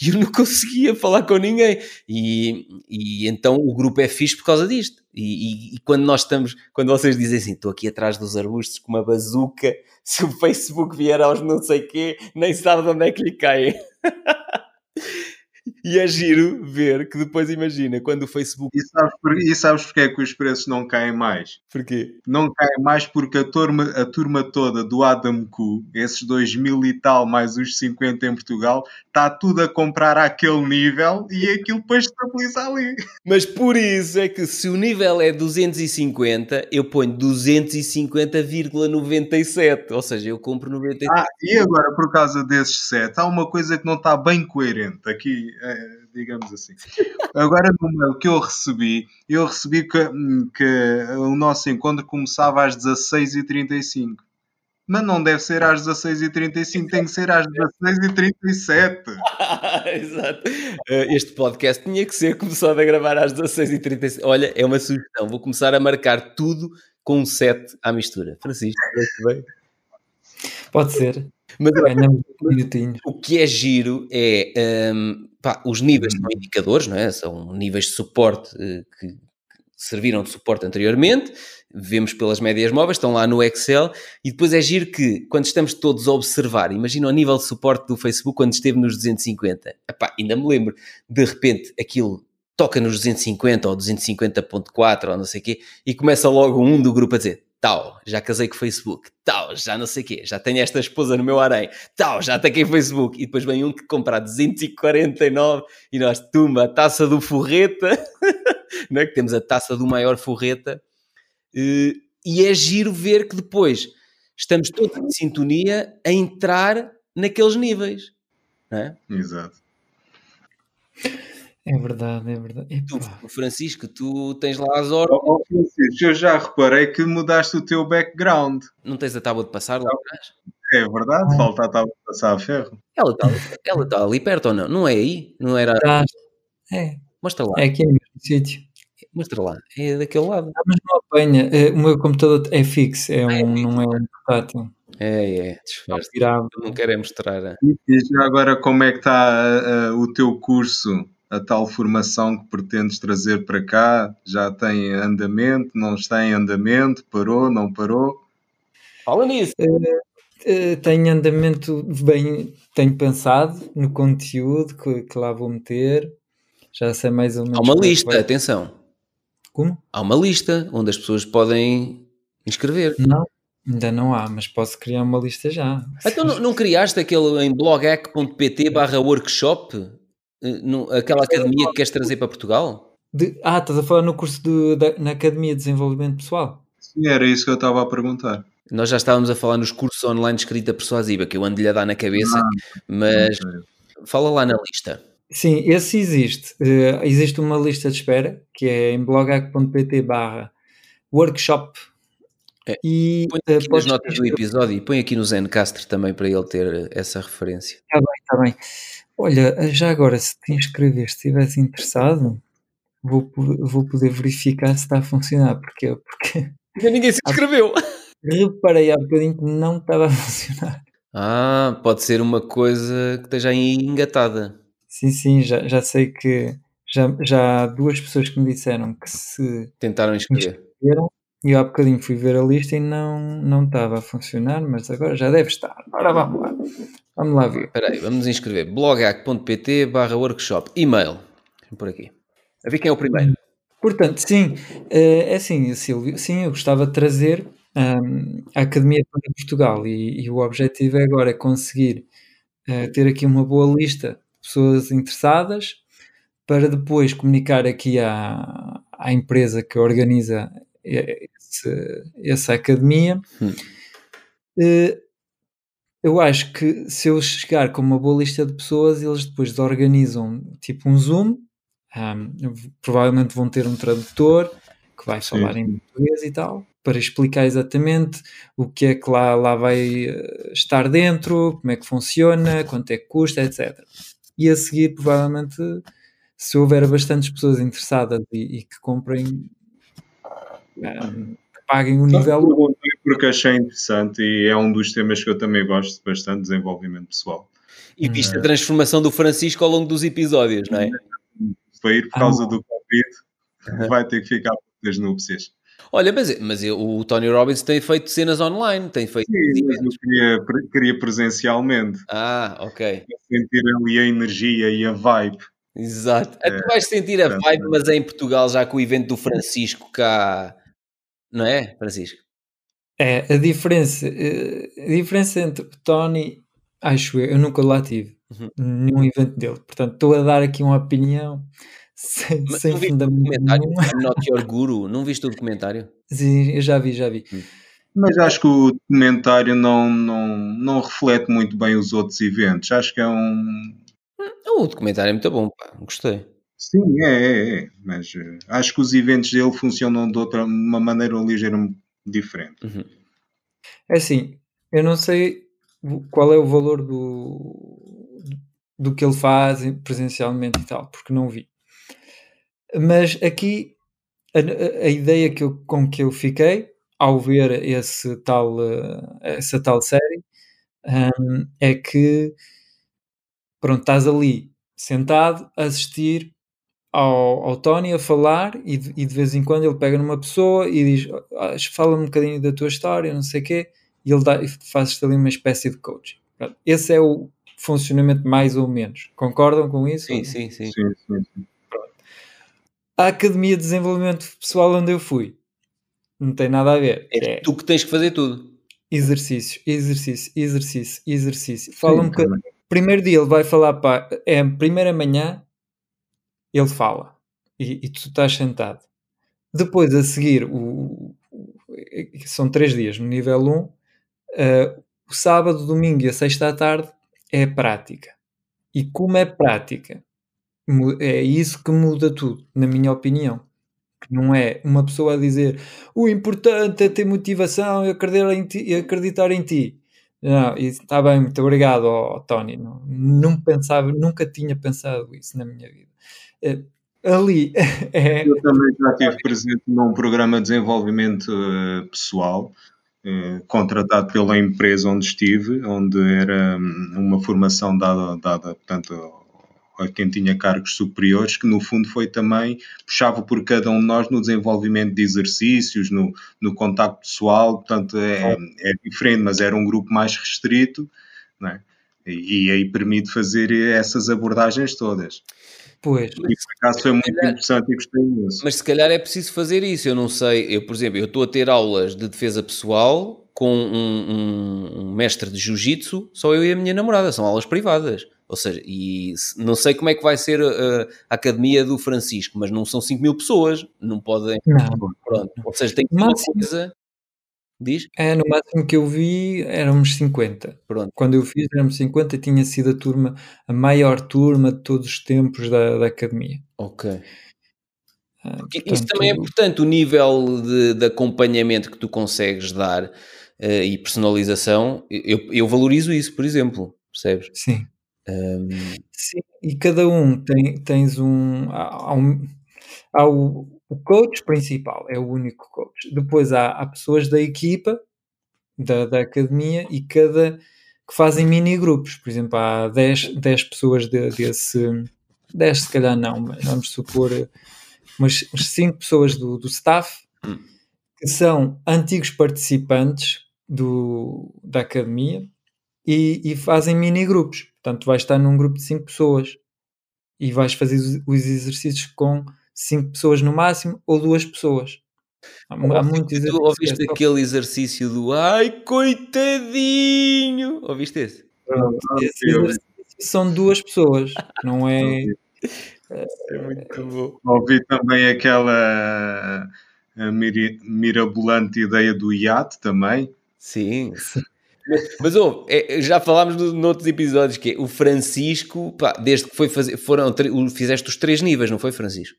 S1: E eu não conseguia falar com ninguém. E, e então o grupo é fixe por causa disto. E, e, e, quando nós estamos, quando vocês dizem assim, estou aqui atrás dos arbustos com uma bazuca, se o Facebook vier aos não sei quê, nem sabe de onde é que lhe caem. E é giro ver que depois imagina quando o Facebook.
S3: E sabes, por, e sabes porque é que os preços não caem mais?
S1: Porquê?
S3: Não caem mais porque a turma, a turma toda do Adam Q, esses 2 mil e tal, mais os 50 em Portugal, está tudo a comprar àquele nível e aquilo depois estabiliza ali.
S1: Mas por isso é que se o nível é 250, eu ponho 250,97. Ou seja, eu compro 97.
S3: Ah, e agora por causa desses 7, há uma coisa que não está bem coerente aqui digamos assim. Agora, no mail que eu recebi, eu recebi que, que o nosso encontro começava às 16h35. Mas não deve ser às 16h35, tem que ser às 16h37.
S1: Exato. Eh, este podcast tinha que ser começado a gravar às 16h37. Olha, é uma sugestão. Vou começar a marcar tudo com um 7 à mistura. Francisco, bem?
S2: Pode ser.
S1: Mas, o que é giro é um, pá, os níveis são indicadores, não é? São níveis de suporte uh, que serviram de suporte anteriormente, vemos pelas médias móveis, estão lá no Excel, e depois é giro que, quando estamos todos a observar, imagina o nível de suporte do Facebook quando esteve nos 250. Epá, ainda me lembro, de repente aquilo toca nos 250 ou 250.4 ou não sei o quê, e começa logo um do grupo a dizer tal, já casei com Facebook, tal, já não sei o quê, já tenho esta esposa no meu harém, tal, já ataquei Facebook, e depois vem um que compra 249 e nós, tumba, a taça do forreta, não é? que temos a taça do maior forreta, e, e é giro ver que depois estamos todos em sintonia a entrar naqueles níveis, não é?
S3: Exato.
S2: É verdade, é verdade.
S1: Tu, Francisco, tu tens lá as horas.
S3: Oh, Francisco, eu já reparei que mudaste o teu background.
S1: Não tens a tábua de passar lá atrás?
S3: É verdade, falta a tábua de passar a ferro.
S1: Ela está ela tá ali perto ou não? Não é aí? Não era.
S2: Tá. É.
S1: Mostra lá.
S2: É aqui no mesmo sítio.
S1: Mostra lá. É daquele lado.
S2: Ah, mas não apanha. É, o meu computador é fixo, é um, é não é um portátil.
S1: É, é, disfarce. Não quero é mostrar.
S3: E já agora como é que está uh, uh, o teu curso? A tal formação que pretendes trazer para cá? Já tem andamento? Não está em andamento? Parou? Não parou?
S1: Fala nisso.
S2: Uh, uh, tenho andamento bem, tenho pensado no conteúdo que, que, lá vou meter. Já sei mais ou menos.
S1: Há uma é lista, vai... atenção.
S2: Como?
S1: Há uma lista onde as pessoas podem inscrever.
S2: Não, ainda não há, mas posso criar uma lista já.
S1: Então não, não criaste aquele em bloghack.pt barra workshop? No, aquela academia que queres trazer para Portugal?
S2: De, ah, estás a falar no curso de, de, na Academia de Desenvolvimento Pessoal?
S3: Sim, era isso que eu estava a perguntar.
S1: Nós já estávamos a falar nos cursos online de escrita persuasiva, que eu ando-lhe a dar na cabeça, ah, mas fala lá na lista.
S2: Sim, esse existe. Uh, existe uma lista de espera, que é em blogac.pt barra workshop.
S1: É. E, põe aqui uh, nas notas do episódio e põe aqui no Zencaster também para ele ter essa referência.
S2: Está bem, está bem. Olha, já agora, se te inscrever, se estiveres interessado, vou, vou poder verificar se está a funcionar. Porquê? Porque.
S1: Ainda ninguém se inscreveu.
S2: Reparei há bocadinho que não estava a funcionar.
S1: Ah, pode ser uma coisa que esteja aí engatada.
S2: Sim, sim, já, já sei que já, já há duas pessoas que me disseram que se
S1: tentaram inscrever.
S2: E eu há bocadinho fui ver a lista e não, não estava a funcionar, mas agora já deve estar. Agora vamos lá. Vamos lá ver.
S1: Espera aí, vamos inscrever. blogac.pt barra workshop. E-mail. Por aqui. A ver quem é o primeiro.
S2: Portanto, sim. Eh, é assim, Silvio. Sim, eu gostava de trazer um, a Academia para Portugal e, e, o objetivo é agora conseguir uh, ter aqui uma boa lista de pessoas interessadas para depois comunicar aqui à, à empresa que organiza esse, essa academia. Hum. Uh, eu acho que se eu chegar com uma boa lista de pessoas, eles depois organizam tipo um Zoom. Um, provavelmente vão ter um tradutor que vai Sim. falar em português e tal, para explicar exatamente o que é que lá, lá vai eh, estar dentro, como é que funciona, quanto é que custa, etc. E a seguir, provavelmente, se houver bastantes pessoas interessadas e, e que comprem, um, que paguem o nível.
S3: Porque achei interessante e é um dos temas que eu também gosto bastante, desenvolvimento pessoal.
S1: E viste a transformação do Francisco ao longo dos episódios, não é?
S3: Foi ir por causa ah, do Covid, vai ter que ficar das núpcias.
S1: Olha, mas, mas o Tony Robbins tem feito cenas online, tem feito.
S3: Sim, mas eu queria, queria presencialmente.
S1: Ah, ok.
S3: Sentir ali a energia e a vibe.
S1: Exato. É, tu vais sentir a vibe, mas é em Portugal, já com o evento do Francisco cá. Não é, Francisco?
S2: É, a diferença, eh, a diferença entre o Tony, acho eu, eu nunca lá tive uhum. nenhum evento dele, portanto estou a dar aqui uma opinião sem,
S1: Mas sem fundamento nenhum. Not Your Guru, não viste o documentário?
S2: Sim, eu já vi, já vi. Hum.
S3: Mas acho que o documentário não, não, não reflete muito bem os outros eventos. Acho que é um.
S1: O documentário é muito bom, pá, gostei.
S3: Sim, é, é, é. mas uh, acho que os eventos dele funcionam de outra uma maneira ligeiramente diferente.
S1: Uhum.
S2: É assim, eu não sei qual é o valor do, do que ele faz presencialmente e tal, porque não vi. Mas aqui a, a ideia que eu, com que eu fiquei ao ver esse tal, uh, essa tal série um, é que pronto, estás ali sentado a assistir ao, ao Tony a falar e de, e de, vez em quando ele pega numa pessoa e diz ah, fala-me um bocadinho da tua história, não sei o quê, e ele faz ali uma espécie de coaching. Esse é o funcionamento mais ou menos. Concordam com isso?
S1: Sim, sim, sim.
S3: sim, sim, sim
S2: a Academia de Desenvolvimento Pessoal onde eu fui. Não tem nada a ver.
S1: É, é tu que tens que fazer tudo.
S2: Exercício, exercício, exercício, exercício. Fala um bocadinho. Primeiro dia ele vai falar para. É primeira manhã, ele fala. E, e, tu estás sentado. Depois, a seguir, o, o, são três dias no nível 1. Uh, o sábado, domingo e a sexta à tarde é prática. E como é prática? É isso que muda tudo, na minha opinião. Não é uma pessoa a dizer o importante é ter motivação e acreditar em ti. Acreditar em ti. Não, está bem, muito obrigado, oh, Tony. Não, não pensava, nunca tinha pensado isso na minha vida. É, ali é...
S3: Eu também já estive presente num programa de desenvolvimento uh, pessoal, uh, contratado pela empresa onde estive, onde era um, uma formação dada, dada portanto, a quem tinha cargos superiores, que no fundo foi também, puxava por cada um de nós no desenvolvimento de exercícios, no, no contacto pessoal, portanto é, é diferente, mas era um grupo mais restrito, é? e, e aí permite fazer essas abordagens todas.
S2: Pois.
S3: Por acaso foi muito calhar, interessante e gostei disso.
S1: Mas se calhar é preciso fazer isso, eu não sei, eu por exemplo, eu estou a ter aulas de defesa pessoal com um, um, um mestre de jiu-jitsu, só eu e a minha namorada, são aulas privadas. Ou seja, e não sei como é que vai ser a, a academia do Francisco, mas não são 5 mil pessoas, não podem.
S2: Não.
S1: Pronto. Ou seja, tem que ter uma coisa. Diz?
S2: É, no máximo que eu vi éramos 50.
S1: Pronto.
S2: Quando eu fiz éramos 50 tinha sido a turma, a maior turma de todos os tempos da, da academia.
S1: Ok. Ah, portanto, isso também é importante, o nível de, de acompanhamento que tu consegues dar uh, e personalização, eu, eu valorizo isso, por exemplo, percebes?
S2: Sim. Um... Sim, e cada um tem, tens um. Há, um, há o, o coach principal, é o único coach. Depois há, há pessoas da equipa, da, da academia, e cada que fazem mini grupos. Por exemplo, há 10, 10 pessoas de, desse. 10 se calhar não, mas vamos supor umas, umas 5 pessoas do, do staff hum. que são antigos participantes do, da academia e, e fazem mini grupos. Portanto, vais estar num grupo de 5 pessoas e vais fazer os, exercícios com 5 pessoas no máximo ou duas pessoas.
S1: Há, exercícios. Tu ouviste é aquele exercício do ai coitadinho? Ouviste esse?
S2: esse exercício são duas pessoas, não é.
S3: é muito bom. Ouvi também aquela mirabolante ideia do iate também.
S1: Sim. Mas oh, é, já falámos no, noutros episódios que é, o Francisco, pá, desde que foi fazer, foram, fizeste os três níveis, não foi, Francisco?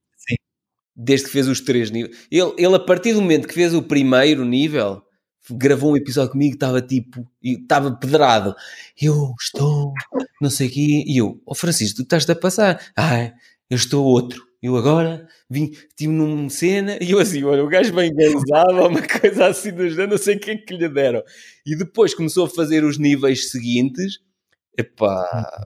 S1: Desde que fez os três níveis. Ele, ele, a partir do momento que fez o primeiro nível, gravou um episódio comigo, estava tipo, estava pedrado. Eu estou, não sei o quê, e eu, oh Francisco, tu estás a passar. Ai, eu estou outro. Eu agora vim, tive numa cena e eu assim, olha, o gajo bem gansava, uma coisa assim não sei o que é que lhe deram. E depois começou a fazer os níveis seguintes, epá,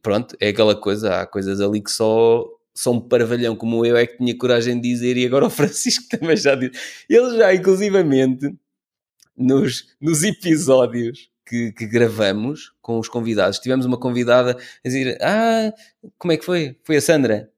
S1: pronto, é aquela coisa, há coisas ali que só, só um parvalhão como eu é que tinha coragem de dizer e agora o Francisco também já disse. Ele já, inclusivamente, nos, nos episódios que, que, gravamos com os convidados, tivemos uma convidada a dizer, ah, como é que foi? Foi a Sandra?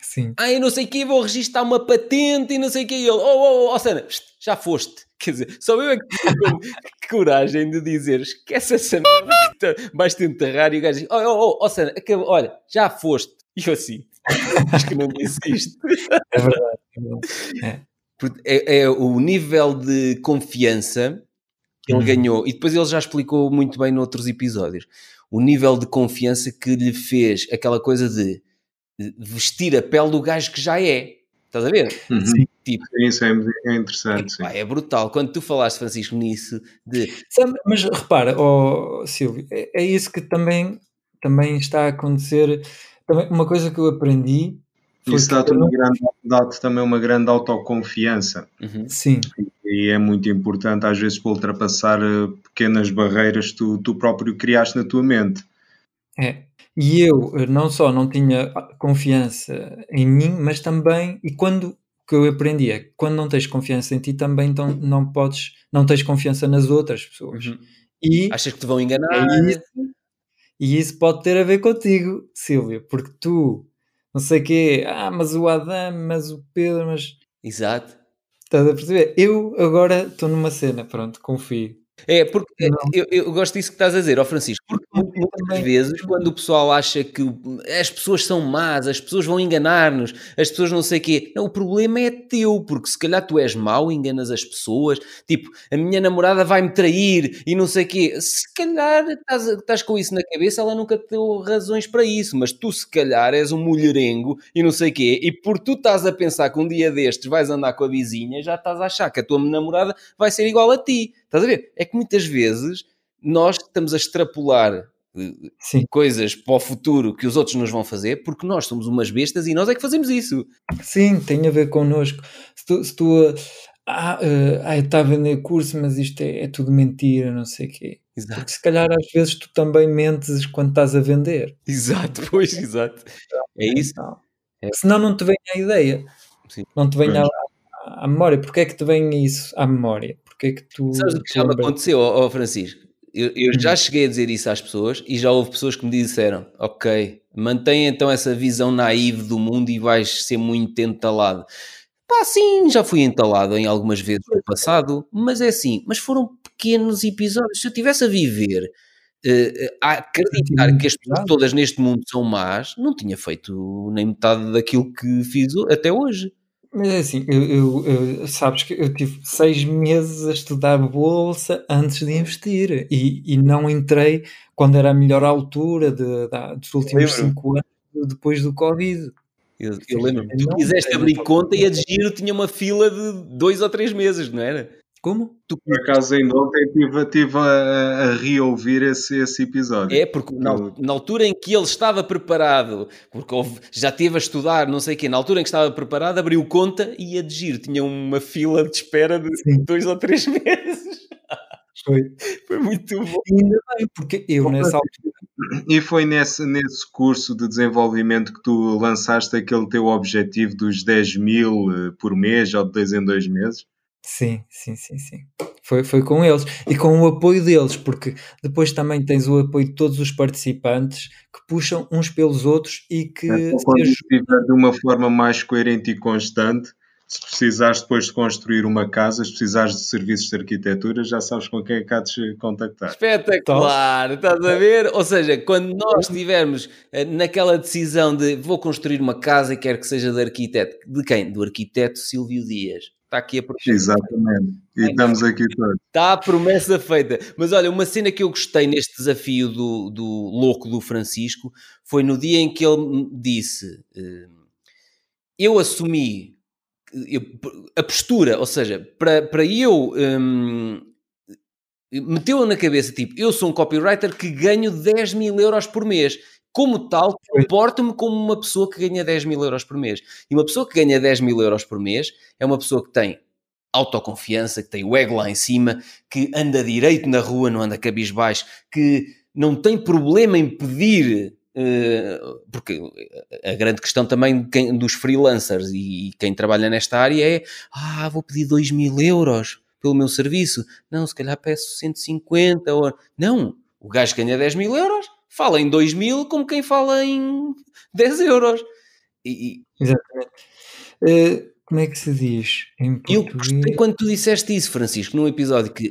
S2: Sim.
S1: Ah, eu não sei o que, vou registrar uma patente e não sei o que. E ele, oh, oh, oh, oh Sana, já foste. Quer dizer, só eu é que tenho coragem de dizer, esquece essa merda que vais-te enterrar. E o gajo diz, oh, oh, oh, oh Sana, acabou, olha, já foste. E eu assim, acho que não disse isto.
S2: É verdade.
S1: É. É, é o nível de confiança que ele hum. ganhou. E depois ele já explicou muito bem noutros episódios. O nível de confiança que lhe fez aquela coisa de vestir a pele do gajo que já é. Estás a ver?
S3: Uhum. Sim. Tipo, Isso é, é interessante.
S1: Tipo, é brutal. Quando tu falaste, Francisco, nisso de.
S2: Sabe, mas repara, oh, Silvio, é, é, isso que também, também está a acontecer. Também, uma coisa que eu aprendi.
S3: Isso dá-te não... dá também uma grande autoconfiança.
S2: Uhum. Sim.
S3: E é muito importante, às vezes, para ultrapassar eh, pequenas barreiras que tu, tu próprio criaste na tua mente.
S2: É, e eu eh, não só não tinha confiança em mim, mas também, e quando que eu aprendi é que quando não tens confiança em ti, também então não podes, não tens confiança nas outras pessoas. Uhum.
S1: E Achas que te vão enganar?
S2: É isso, e isso pode ter a ver contigo, Silvia, porque tu, não sei o quê, ah, mas o Adam, mas o Pedro, mas.
S1: Exato.
S2: Estás a perceber? Eu agora estou numa cena, pronto, confio.
S1: É, porque eu, eu, gosto disso que estás a dizer, ó Francisco, porque muitas vezes quando o pessoal acha que as pessoas são más, as pessoas vão enganar-nos, as pessoas não sei o quê, não, o problema é teu, porque se calhar tu és mau, enganas as pessoas, tipo, a minha namorada vai-me trair e não sei o quê, se calhar estás, estás com isso na cabeça, ela nunca te deu razões para isso, mas tu se calhar és um mulherengo e não sei o quê, e por tu estás a pensar que um dia destes vais andar com a vizinha, já estás a achar que a tua namorada vai ser igual a ti. Estás a ver? É que muitas vezes nós estamos a extrapolar eh, Sim. coisas para o futuro que os outros nos vão fazer porque nós somos umas bestas e nós é que fazemos isso.
S2: Sim, tem a ver connosco. Se tu, se tu ah, uh, ah, está a vender curso, mas isto é, é, tudo mentira, não sei o quê. Exato. Porque se calhar às vezes tu também mentes quando estás a vender.
S1: Exato, pois, exato. É isso. Então,
S2: é. Senão não te vem a ideia. Sim. Não te vem à, à memória. Porquê é que te vem isso à memória? Que é que tu.
S1: Sabes o que já me aconteceu, oh, oh Francisco? Eu, eu já uhum. cheguei a dizer isso às pessoas e já houve pessoas que me disseram: Ok, mantém então essa visão naive do mundo e vais ser muito entalado. Pá, sim, já fui entalado em algumas vezes no passado, mas é assim, mas foram pequenos episódios. Se eu tivesse a viver uh, a acreditar que as pessoas todas neste mundo são más, não tinha feito nem metade daquilo que fiz até hoje.
S2: Mas é assim, eu, eu, eu, sabes que eu tive seis meses a estudar bolsa antes de investir e, e não entrei quando era a melhor altura de, de dos últimos cinco anos depois do Covid.
S1: Eu, eu lembro, tu quiseste abrir conta e a de giro tinha uma fila de dois ou três meses, não era?
S2: Como?
S3: Tu, por acaso, ainda ontem estive, estive a, a reouvir esse, esse episódio.
S1: É, porque na, na, altura em que ele estava preparado, porque houve, já teve a estudar, não sei o quê, na altura em que estava preparado, abriu conta e ia de giro. Tinha uma fila de espera de Sim. dois ou três meses.
S2: Foi.
S1: Foi muito bom.
S2: E ainda bem, porque eu nessa altura.
S3: E foi nesse, nesse curso de desenvolvimento que tu lançaste aquele teu objetivo dos 10 mil eh, por mês ou de dois em dois meses?
S2: Sim, sim, sim, sim. Foi, foi com eles e com o apoio deles, porque depois também tens o apoio de todos os participantes que puxam uns pelos outros e que. É,
S3: quando estiver de uma forma mais coerente e constante, se precisares depois de construir uma casa, se precisares de serviços de arquitetura, já sabes com quem é que há de contactar.
S1: Espetacular, estás a ver? Ou seja, quando nós estivermos eh, naquela decisão de vou construir uma casa e quero que seja de arquiteto, de quem? Do arquiteto Silvio Dias. Está aqui a promessa.
S3: Exatamente. E estamos aqui todos.
S1: Está a promessa feita. Mas olha, uma cena que eu gostei neste desafio do, do louco do Francisco foi no dia em que ele me disse: eh, Eu assumi a postura, ou seja, para, para eu. Um, meteu na cabeça, tipo, eu sou um copywriter que ganho 10 mil euros por mês. Como tal, comporto-me como uma pessoa que ganha 10 mil euros por mês. E uma pessoa que ganha 10 mil euros por mês é uma pessoa que tem autoconfiança, que tem o ego lá em cima, que anda direito na rua, não anda cabisbaixo, que não tem problema em pedir eh, porque a grande questão também dos freelancers e quem trabalha nesta área é ah, vou pedir 2 mil euros pelo meu serviço. Não, se calhar peço 150 ou... Não, o gajo ganha 10 mil euros, fala em 2 mil como quem fala em 10 euros.
S2: E, Exatamente. Uh, como é que se diz em português?
S1: Eu gostei quando tu disseste isso, Francisco, num episódio que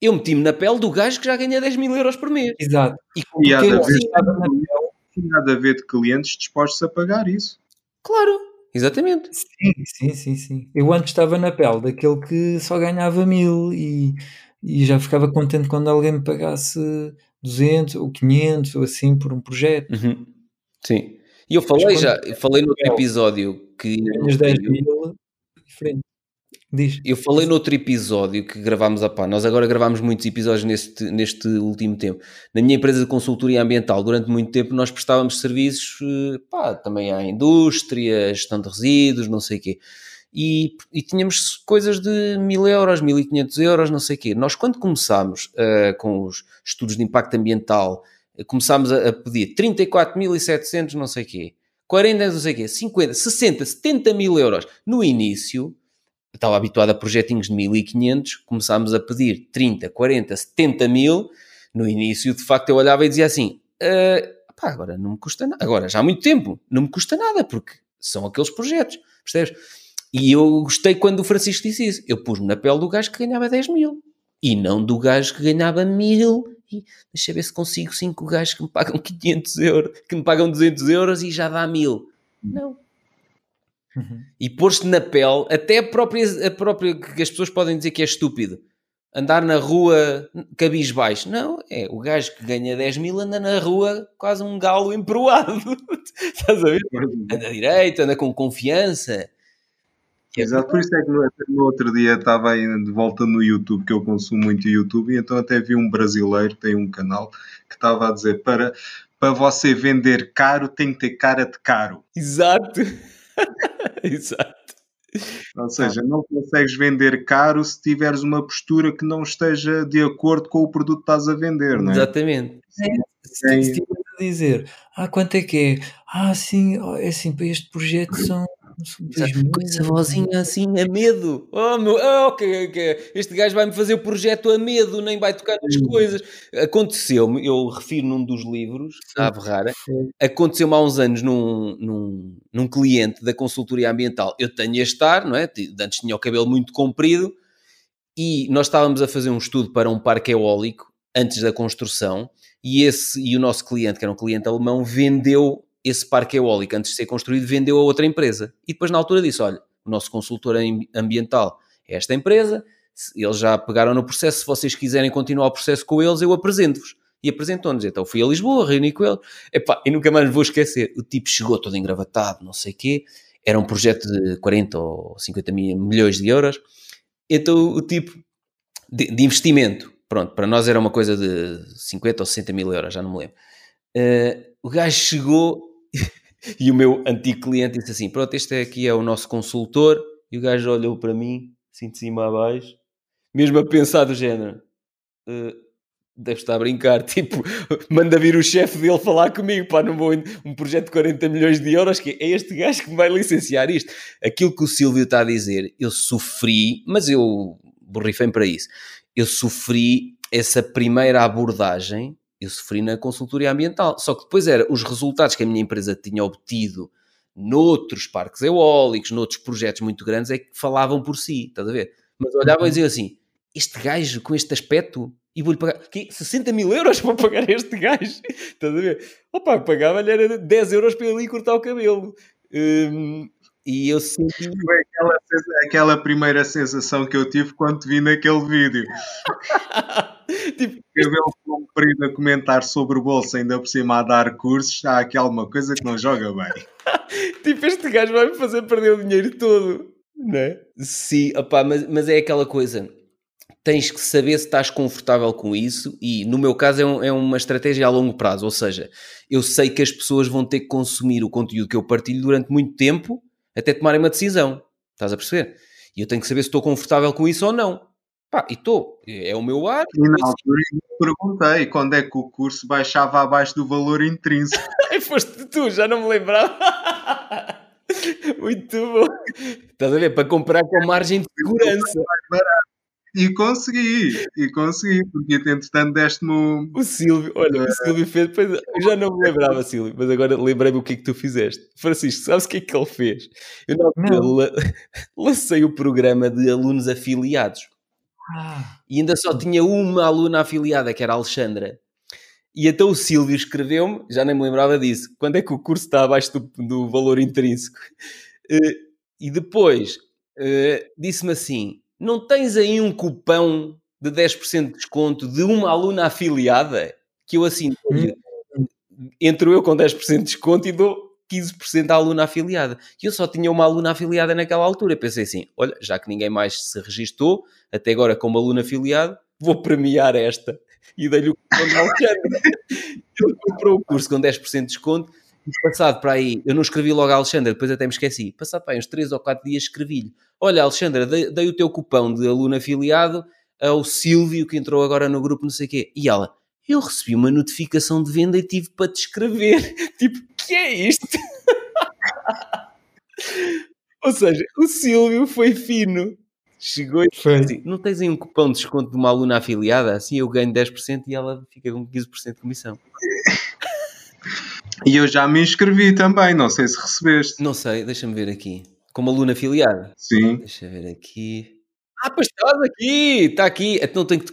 S1: eu meti-me na pele do gajo que já ganha 10 mil euros por mês.
S2: Exato.
S3: E, e há, de haver, há de haver clientes dispostos a pagar isso.
S1: Claro, exatamente.
S2: Sim, sim, sim, sim. Eu antes estava na pele daquele que só ganhava mil e, e já ficava contente quando alguém me pagasse 200 ou 500 ou assim por um projeto.
S1: Uhum. Sim. E eu falei já, eu falei no outro episódio que.
S2: Ganhas 10 mil, diferente. Diz.
S1: Eu falei noutro episódio que gravámos, pá, nós agora gravámos muitos episódios neste, neste último tempo. Na minha empresa de consultoria ambiental, durante muito tempo, nós prestávamos serviços eh, pá, também à indústria, gestão de resíduos, não sei o quê. E, e, tínhamos coisas de mil euros, 1500 euros, não sei o quê. Nós, quando começámos uh, com os estudos de impacto ambiental, começámos a, a pedir 34.700, não sei o quê, 40, não sei o quê, 50, 60, 70 mil euros. No início, estava habituado a projetinhos de 1500, começámos a pedir 30, 40, 70 mil. No início, de facto, eu olhava e dizia assim: uh, pá, agora não me custa nada. Agora, já há muito tempo, não me custa nada, porque são aqueles projetos, percebes? E eu gostei quando o Francisco disse isso. Eu pus-me na pele do gajo que ganhava 10 mil e não do gajo que ganhava mil. E deixa ver se consigo 5 gajos que me pagam 500 euros, que me pagam 200 euros e já dá mil. Não. Uhum. E pôr-se na pele, até a própria, a própria que as pessoas podem dizer que é estúpido. Andar na rua cabisbaixo. Não, é o gajo que ganha 10 mil anda na rua quase um galo emproado. Estás a ver? Anda direito, anda com confiança.
S3: Exato, por isso é que no, no, outro dia estava aí de volta no YouTube, que eu consumo muito YouTube, e então até vi um brasileiro, tem um canal, que estava a dizer para, para você vender caro tem que ter cara de caro.
S1: Exato. Exato.
S3: Ou seja, não consegues vender caro se tiveres uma postura que não esteja de acordo com o produto que estás a vender, não é?
S1: Exatamente.
S2: Se, estiveres a dizer, ah, quanto é que é? Ah, sim, é assim, para este projeto são
S1: com essa vozinha assim, a medo. Oh, meu, oh, okay, okay. este gajo vai-me fazer o projeto a medo, nem vai tocar nas coisas. Aconteceu-me, eu refiro num dos livros, a Ave Rara, aconteceu-me há uns anos num, num, num cliente da consultoria ambiental. Eu tenho a estar, não é? Antes tinha o cabelo muito comprido e nós estávamos a fazer um estudo para um parque eólico antes da construção e esse e o nosso cliente, que era um cliente alemão, vendeu esse parque eólico, antes de ser construído, vendeu a outra empresa. E depois, na altura, disse: Olha, o nosso consultor ambiental é esta empresa, eles já pegaram no processo. Se vocês quiserem continuar o processo com eles, eu apresento-vos. E apresentou-nos. Então fui a Lisboa, reuni com ele. Epá, e nunca mais vou esquecer. O tipo chegou todo engravatado, não sei o quê. Era um projeto de 40 ou 50 mil, milhões de euros. Então o tipo de, de, investimento, pronto, para nós era uma coisa de 50 ou 60 mil euros, já não me lembro. Uh, o gajo chegou e o meu antigo cliente disse assim: Pronto, este é aqui é o nosso consultor. E o gajo olhou para mim, assim de cima a baixo, mesmo a pensar do género. Uh, deve estar a brincar, tipo, manda vir o chefe dele falar comigo, pá, num um projeto de 40 milhões de euros, que é este gajo que me vai licenciar isto. Aquilo que o Silvio está a dizer, eu sofri, mas eu borrifei para isso, eu sofri essa primeira abordagem eu sofri na consultoria ambiental. Só que depois era os resultados que a minha empresa tinha obtido noutros parques eólicos, noutros projetos muito grandes, é que falavam por si, estás a ver? Mas olhavam e diziam assim: este gajo com este aspecto, e vou-lhe pagar que 60 mil euros para pagar este gajo, estás a ver? Opa, pagava-lhe era 10 euros para ele ir cortar o cabelo. Hum, e eu senti.
S3: Foi aquela, aquela primeira sensação que eu tive quando vi naquele vídeo. tipo, cabelo comprido a comentar sobre o bolso, ainda por cima a dar cursos, há aqui alguma coisa que não joga bem.
S1: tipo, este gajo vai-me fazer perder o dinheiro todo, não é? Sim, opá, mas, mas é aquela coisa. tens que saber se estás confortável com isso e no meu caso é, um, é, uma estratégia a longo prazo, ou seja, eu sei que as pessoas vão ter que consumir o conteúdo que eu partilho durante muito tempo até tomarem uma decisão, estás a perceber? E eu tenho que saber se estou confortável com isso ou não. Pá, e estou, é o meu ar.
S3: E na altura eu perguntei quando é que o curso baixava abaixo do valor intrínseco.
S1: Foste tu, já não me lembrava. Muito bom. Estás a ver? Para comprar com margem de segurança.
S3: E consegui, e consegui, porque entretanto deste-me o...
S1: o Silvio, olha, o eh, Silvio fez, depois, eu já não me lembrava, Silvio, mas agora lembrei-me o que é que tu fizeste. Francisco, sabes o que é que ele fez? Eu não, lancei o programa de alunos afiliados. Ah. E ainda só tinha uma aluna afiliada, que era a Alexandra. E então o Silvio escreveu-me, já nem me lembrava disso, quando é que o curso está abaixo do, do valor intrínseco. Uh, e depois uh, disse-me assim: não tens aí um cupão de 10% de desconto de uma aluna afiliada? Que eu assim, hum. entro eu com 10% de desconto e dou 15% à aluna afiliada. E eu só tinha uma aluna afiliada naquela altura. Pensei assim: olha, já que ninguém mais se registou, até agora como aluna afiliado, vou premiar esta. E dei-lhe o cupom de Alexandre. Ele comprou o curso com 10% de desconto. E passado para aí, eu não escrevi logo a Alexandra, depois até me esqueci. Passado para aí uns 3 ou 4 dias escrevi-lhe: Olha, Alexandra, dei, dei, o teu cupão de aluno afiliado ao Silvio, que entrou agora no grupo, não sei o quê. E ela, eu recebi uma notificação de venda e tive para te escrever. tipo, que é isto? Ou seja, o Silvio foi fino. Chegou e foi assim: não tens aí um cupom de desconto de uma aluna afiliada? Assim eu ganho 10% e ela fica com 15% de comissão.
S3: E eu já me inscrevi também, não sei se recebeste.
S1: Não sei, deixa-me ver aqui. Como aluna afiliada?
S3: Sim.
S1: Deixa eu ver aqui. Ah, pois estás aqui, está aqui. Então tenho que te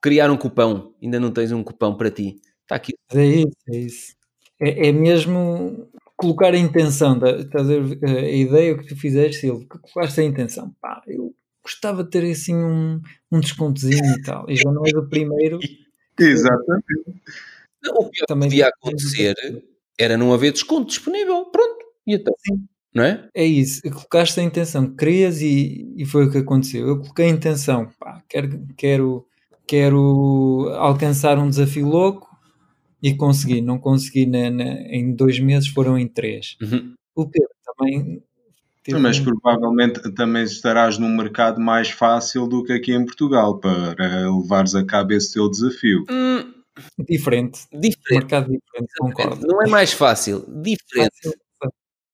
S1: criar um cupão. Ainda não tens um cupão para ti. Está aqui.
S2: É isso, é isso. É, é mesmo colocar a intenção, da, estás a, ver, a ideia que tu fizeste, Silvio, que colocaste a intenção. Pá, eu gostava de ter assim um, um descontozinho e tal. E já não és o primeiro.
S3: Exatamente.
S1: O que Também podia acontecer era não haver desconto disponível. Pronto. E então? Sim não é?
S2: É isso, colocaste a intenção, querias e, e foi o que aconteceu. Eu coloquei a intenção, pá, quero, quero, quero alcançar um desafio louco e consegui. Não consegui na, na, em dois meses, foram em três.
S1: Uhum.
S2: O Pedro também.
S3: Mas um... provavelmente também estarás num mercado mais fácil do que aqui em Portugal para levares a cabo esse teu desafio.
S1: Hum.
S2: Diferente.
S1: Diferente.
S2: Mercado diferente, concordo.
S1: Não é mais fácil, diferente. Fácil.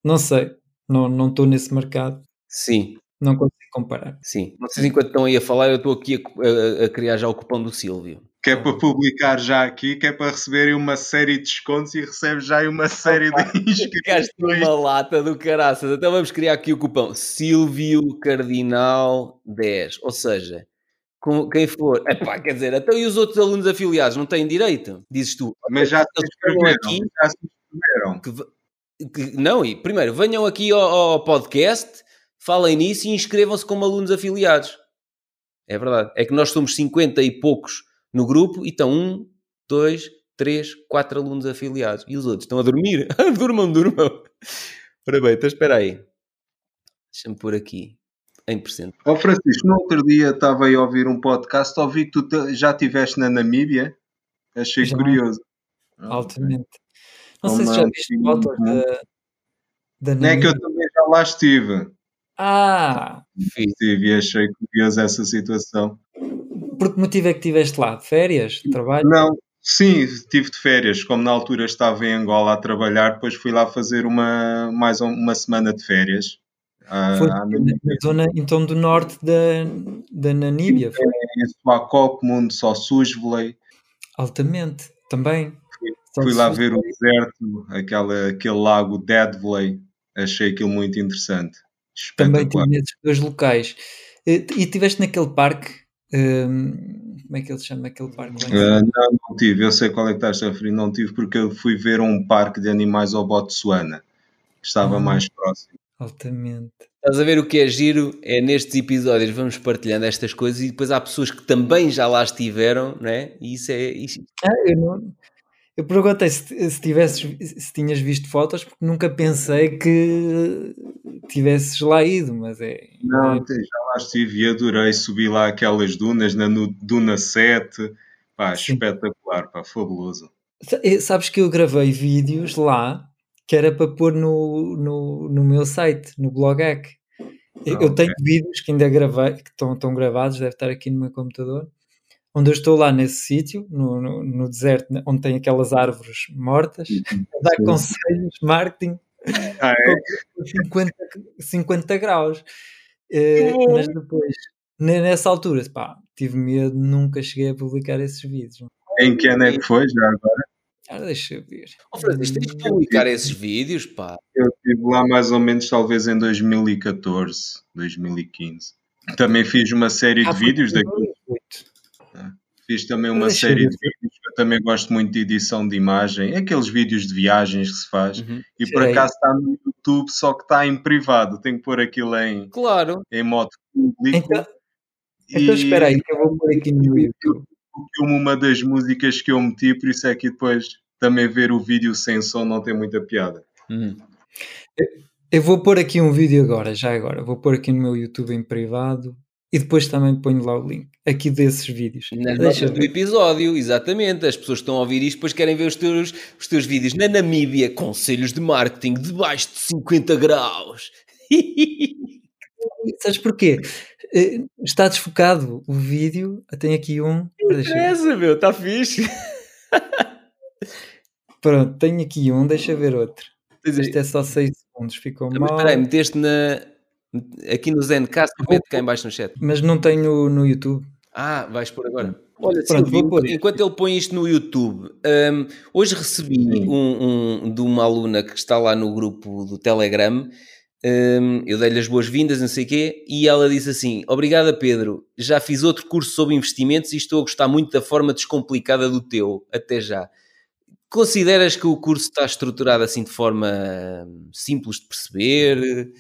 S2: Não sei. Não não estou nesse mercado.
S1: Sim.
S2: Não consigo comparar.
S1: Sim. Vocês enquanto estão aí a falar, eu estou aqui a, a, a criar já o cupom do Silvio.
S3: Que é para publicar já aqui, que é para receberem uma série de descontos e recebes já aí uma série de inscrições.
S1: uma lata do caraças. Então vamos criar aqui o cupom Silvio Cardinal 10. Ou seja, com quem for. Epá, quer dizer, então e os outros alunos afiliados não têm direito? Dizes tu.
S3: Mas já se inscreveram. Aqui, já se inscreveram.
S1: Que, não, e primeiro, venham aqui ao, ao podcast, falem nisso e inscrevam-se como alunos afiliados. É verdade. É que nós somos 50 e poucos no grupo e estão um, dois, três, quatro alunos afiliados. E os outros estão a dormir. durmam, durmam. Ora bem, então espera aí. Deixa-me pôr aqui. Em percento.
S3: Ó oh, Francisco, no outro dia estava aí a ouvir um podcast, ouvi que tu já estiveste na Namíbia. Achei já. curioso.
S2: Altamente. Não sei se já viste fotos da,
S3: da Não é que eu também já lá estive.
S2: Ah!
S3: Estive e achei curioso essa situação.
S2: Por que motivo é que estiveste lá? De férias? De trabalho?
S3: Não, sim, estive de férias. Como na altura estava em Angola a trabalhar, depois fui lá fazer uma, mais uma semana de férias.
S2: Foi na zona então do norte da, da Namíbia.
S3: Foi? É, em Swakopmund, Sossusvlei.
S2: Altamente, também.
S3: Fui lá ver o deserto, aquela, aquele lago Deadvley, achei aquilo muito interessante.
S2: Também tinha esses dois locais. E estiveste naquele parque, um, como é que ele se chama aquele parque?
S3: Uh, não, não tive, eu sei qual é que estás a referir, não tive porque eu fui ver um parque de animais ao Botsuana, que estava ah, mais próximo.
S2: Altamente.
S1: Estás a ver o que é giro? É nestes episódios vamos partilhando estas coisas e depois há pessoas que também já lá estiveram, não é? E isso é. Isso...
S2: Ah, eu não Eu perguntei se, se, tivesses, se tinhas visto fotos, porque nunca pensei que tivesses lá ido, mas é.
S3: Não, é... já lá estive e adorei subir lá aquelas dunas na Duna 7. Pá, espetacular, pá, fabuloso.
S2: Sabes que eu gravei vídeos lá que era para pôr no, no, no meu site, no Blogac. Eu, ah, eu tenho vídeos que ainda gravei, que estão, estão gravados, deve estar aqui no meu computador, onde eu estou lá nesse sítio, no, no, no, deserto, onde tem aquelas árvores mortas, a dar conselhos, marketing, ah, é? com 50, 50 graus. Uh, mas depois, nessa altura, pá, tive medo, nunca cheguei a publicar esses vídeos.
S3: Em que ano é que foi, já agora?
S2: Ah, deixa eu ver.
S1: Oh, Francisco, tens de publicar esses vídeos, pá.
S3: Eu estive lá mais ou menos, talvez em 2014, 2015. Também fiz uma série de ah, vídeos daquilo. Fiz também uma Deixa série de vídeos, eu também gosto muito de edição de imagem, aqueles vídeos de viagens que se faz, uhum. e por acaso está no YouTube, só que está em privado, tenho que pôr aquilo em,
S1: claro.
S3: em modo público.
S2: Então, e... então espera aí, que eu vou pôr aqui no YouTube.
S3: Uma das músicas que eu meti, por isso é que depois também ver o vídeo sem som não tem muita piada.
S1: Uhum.
S2: Eu vou pôr aqui um vídeo agora, já agora. Vou pôr aqui no meu YouTube em privado e depois também ponho lá o link aqui desses vídeos.
S1: Na Deixa do episódio, exatamente. As pessoas que estão a ouvir isto depois querem ver os teus, os teus vídeos. Na Namíbia, conselhos de marketing debaixo de 50 graus.
S2: Sabes porquê? Eh, está desfocado o vídeo. Tem aqui um.
S1: Essa, meu, está fixe.
S2: Pronto, tenho aqui um, deixa ver outro. Este é só 6 segundos, ficou
S1: Mas
S2: mal.
S1: Espera aí, meteste na, aqui no Zencast, mete cá em baixo no chat.
S2: Mas não tenho no YouTube.
S1: Ah, vais por agora. Olha, Pronto, Silvio, enquanto ele põe isto no YouTube, um, hoje recebi um, um, de uma aluna que está lá no grupo do Telegram. Um, eu dei-lhe as boas-vindas, não sei o quê, e ela disse assim: Obrigada, Pedro. Já fiz outro curso sobre investimentos e estou a gostar muito da forma descomplicada do teu. Até já. Consideras que o curso está estruturado assim de forma hum, simples de perceber?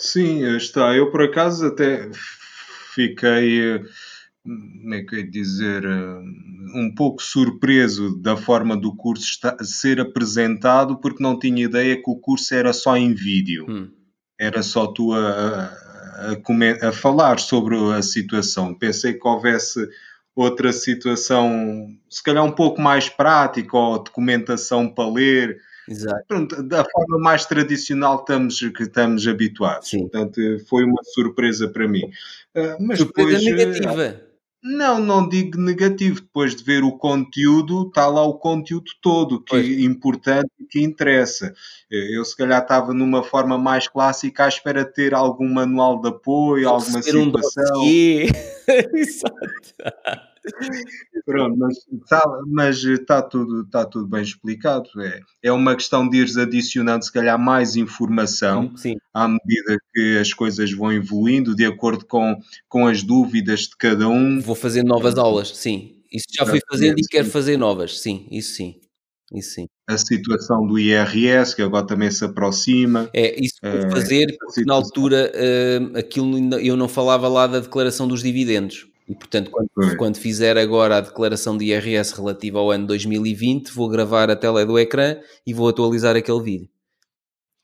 S3: Sim, está. Eu por acaso até fiquei como é que eu ia dizer, um pouco surpreso da forma do curso ser apresentado, porque não tinha ideia que o curso era só em vídeo. Hum. Era só tu a, a, a, falar sobre a situação. Pensei que houvesse outra situação, se calhar um pouco mais prática, ou documentação para ler.
S1: Exato.
S3: Pronto, da forma mais tradicional que estamos, que estamos habituados. Sim. Portanto, foi uma surpresa para mim.
S1: Uh, mas surpresa depois, negativa.
S3: Não, não digo negativo. Depois de ver o conteúdo, está lá o conteúdo todo, que é importante e que interessa. Eu, se calhar, estava numa forma mais clássica à espera de ter algum manual de apoio, alguma situação.
S1: Um Exato.
S3: Pronto, mas está, mas está, tudo, está tudo bem explicado. É, é uma questão de ires adicionando, se calhar, mais informação
S1: sim,
S3: à medida que as coisas vão evoluindo, de acordo com, com as dúvidas de cada um.
S1: Vou fazer novas aulas, sim. Isso já fui fazendo e quero fazer novas, sim, isso sim. Isso sim.
S3: A situação do IRS, que agora também se aproxima.
S1: É, isso vou uh, fazer, porque na altura uh, aquilo eu não falava lá da declaração dos dividendos. E, portanto, quando, quando, fizer agora a declaração de IRS relativa ao ano 2020, vou gravar a tela do ecrã e vou atualizar aquele vídeo.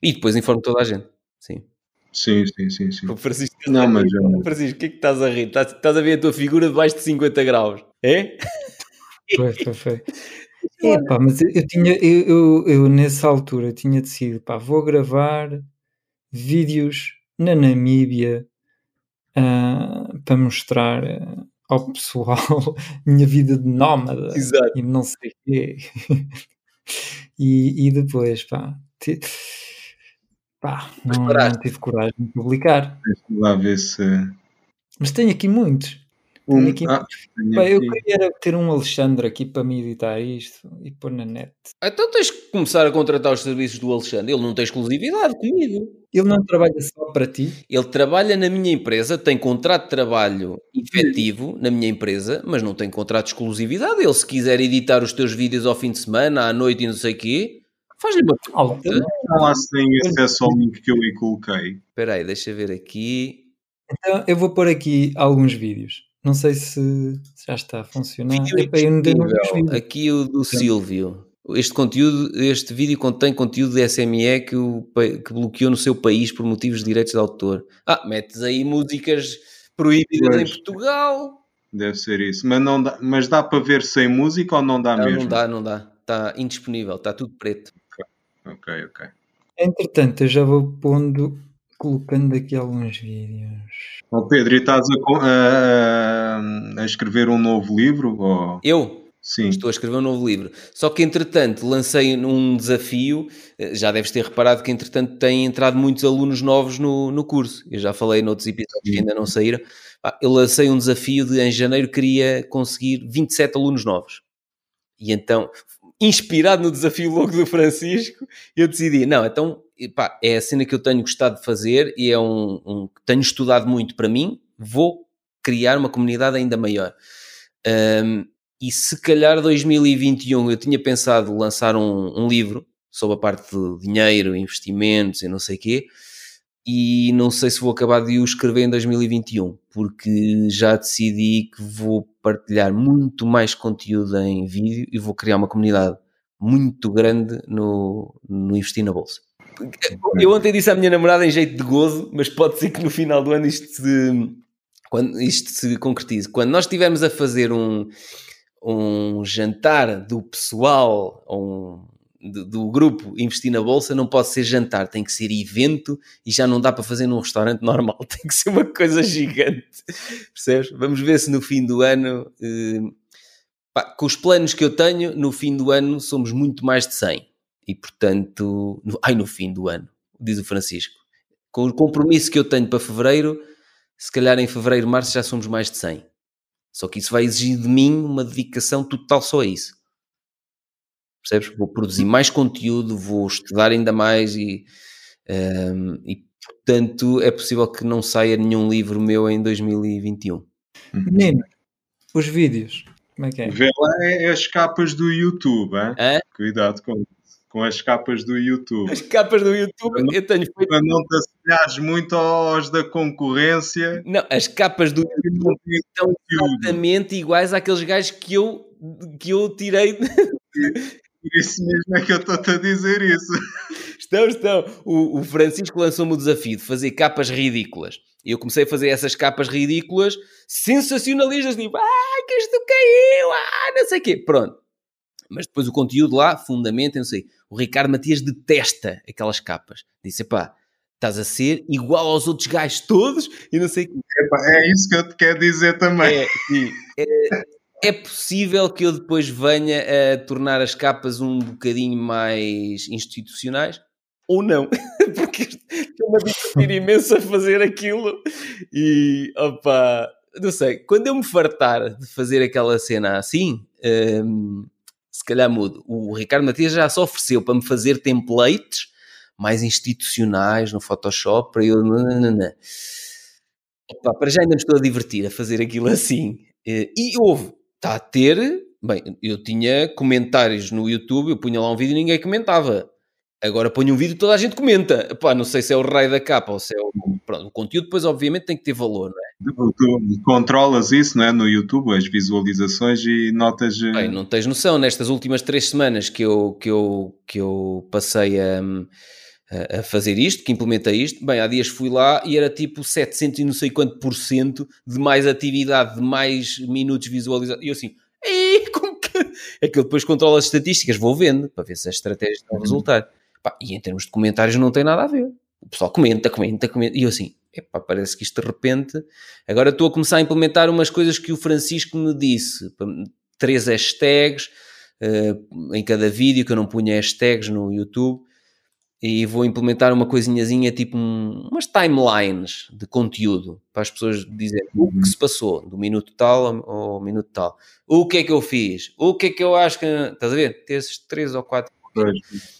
S1: E depois informo toda a gente. Sim.
S3: Sim, sim, sim. sim.
S1: Francisco, não, mas eu... Francisco, o que é que estás a rir? Estás, estás a ver a tua figura debaixo de 50 graus? É?
S2: Foi, foi, foi. É, pá, mas eu, eu tinha, eu, eu, eu, nessa altura tinha decidido, pá, vou gravar vídeos na Namíbia uh, para mostrar uh, ao pessoal minha vida de nómada
S1: Exato.
S2: e não sei o quê. e, e depois, pá, te, pá não, não, tive coragem de publicar.
S3: Deixa lá ver se.
S2: Mas tenho aqui muitos. Um, aqui, ah, pá, eu queria ter um Alexandre aqui para me editar isto e pôr na net.
S1: Então tens que começar a contratar os serviços do Alexandre. Ele não tem exclusividade comigo.
S2: Ele não trabalha só para ti?
S1: Ele trabalha na minha empresa, tem contrato de trabalho efetivo na minha empresa, mas não tem contrato de exclusividade. Ele, se quiser editar os teus vídeos ao fim de semana, à noite e não sei o quê, faz-lhe uma
S3: pergunta. Não lá se tem acesso ao link que eu lhe coloquei.
S1: Espera aí, deixa ver aqui.
S2: Então, eu vou pôr aqui alguns vídeos. Não sei se já está a funcionar.
S1: Epa, aqui o do Silvio. Este conteúdo, este vídeo contém conteúdo de SME que, o, que bloqueou no seu país por motivos de direitos de autor. Ah, metes aí músicas proibidas pois. em Portugal.
S3: Deve ser isso. Mas, não dá, mas dá para ver sem música ou não dá
S1: não,
S3: mesmo?
S1: Não dá, não dá. Está indisponível, está tudo preto.
S3: Ok, ok.
S2: Entretanto, eu já vou pondo, colocando aqui alguns vídeos.
S3: Oh Pedro, e estás a, a, a escrever um novo livro? Ou...
S1: Eu?
S3: Sim.
S1: Estou a escrever um novo livro. Só que, entretanto, lancei um desafio. Eh, já deves ter reparado que, entretanto, têm entrado muitos alunos novos no, no curso. Eu já falei noutros episódios Sim. que ainda não saíram. Eu lancei um desafio de, em janeiro, queria conseguir 27 alunos novos. E então, inspirado no desafio logo do Francisco, eu decidi, não, então, é a cena que eu tenho gostado de fazer e é um, um tenho estudado muito para mim, vou criar uma comunidade ainda maior. Um, e se calhar 2021 eu tinha pensado lançar um, um, livro sobre a parte de dinheiro, investimentos e não sei o quê, e não sei se vou acabar de o escrever em 2021, porque já decidi que vou partilhar muito mais conteúdo em vídeo e vou criar uma comunidade muito grande no, no Investir na Bolsa. Eu ontem disse à minha namorada em jeito de gozo, mas pode ser que no final do ano isto se, quando isto se concretize. Quando nós estivermos a fazer um, um jantar do pessoal, um, do, do, grupo Investir na Bolsa, não pode ser jantar, tem que ser evento e já não dá para fazer num restaurante normal, tem que ser uma coisa gigante. Percebes? Vamos ver se no fim do ano, eh, pá, com os planos que eu tenho, no fim do ano somos muito mais de 100. E portanto, no, ai, no fim do ano, diz o Francisco, com o compromisso que eu tenho para fevereiro, se calhar em fevereiro, março já somos mais de 100. Só que isso vai exigir de mim uma dedicação total só a isso. Percebes? Vou produzir mais conteúdo, vou estudar ainda mais e, um, ehm, e portanto é possível que não saia nenhum livro meu em 2021.
S2: Menino, os vídeos, como é que é?
S3: Vê lá é as capas do YouTube, hein?
S1: Hã?
S3: Cuidado com com as capas do YouTube.
S1: As capas do YouTube,
S3: não,
S1: eu tenho feito.
S3: Para não te assemelhares muito aos da concorrência.
S1: Não, as capas do YouTube estão exatamente iguais àqueles gajos que eu, que eu tirei.
S3: Por isso mesmo é que eu estou-te a dizer isso.
S1: Estão, estão. O, o Francisco lançou-me o desafio de fazer capas ridículas. E eu comecei a fazer essas capas ridículas, sensacionalistas, tipo, ah, que isto caiu, ah, não sei o quê. Pronto. Mas depois o conteúdo lá, fundamento, não sei. O Ricardo Matias detesta aquelas capas. Disse, pá, estás a ser igual aos outros gajos todos e não sei o
S3: É isso que eu te quero dizer também.
S1: É, é, é, possível que eu depois venha a tornar as capas um bocadinho mais institucionais? Ou não, porque estou-me a divertir imenso a fazer aquilo e opa, não sei, quando eu me fartar de fazer aquela cena assim, hum, calhar mudo. O Ricardo Matias já se ofereceu para me fazer templates mais institucionais no Photoshop para eu. Opa, para já ainda me estou a divertir a fazer aquilo assim. E houve, está a ter. Bem, eu tinha comentários no YouTube, eu punha lá um vídeo e ninguém comentava. Agora ponho um vídeo e toda a gente comenta. Pá, não sei se é o rei da capa ou se é o. Pronto, o conteúdo depois, obviamente, tem que ter valor, não é?
S3: Tu, controlas isso, não é? No YouTube, as visualizações e notas.
S1: Eh, Bem, não tens noção. Nestas últimas três semanas que eu, que eu, que eu passei a, a fazer isto, que implementei isto, bem, há dias fui lá e era tipo 700 e não sei quanto por cento de mais atividade, de mais minutos visualizados. E eu assim, como que. É que eu depois controlo as estatísticas, vou vendo, para ver se as estratégias estão a uhum. resultar. Pá, e em termos de comentários não tem nada a ver. O pessoal comenta, comenta, comenta. E eu assim, epá, parece que isto de repente. Agora estou a começar a implementar umas coisas que o Francisco me disse. Três hashtags uh, em cada vídeo, que eu não punha hashtags no YouTube. E vou implementar uma coisinhazinha, tipo um, umas timelines de conteúdo, para as pessoas dizerem o que se passou, do minuto tal ao, ao minuto tal. O que é que eu fiz? O que é que eu acho que... Estás a ver? Ter esses três ou quatro...
S3: Pois.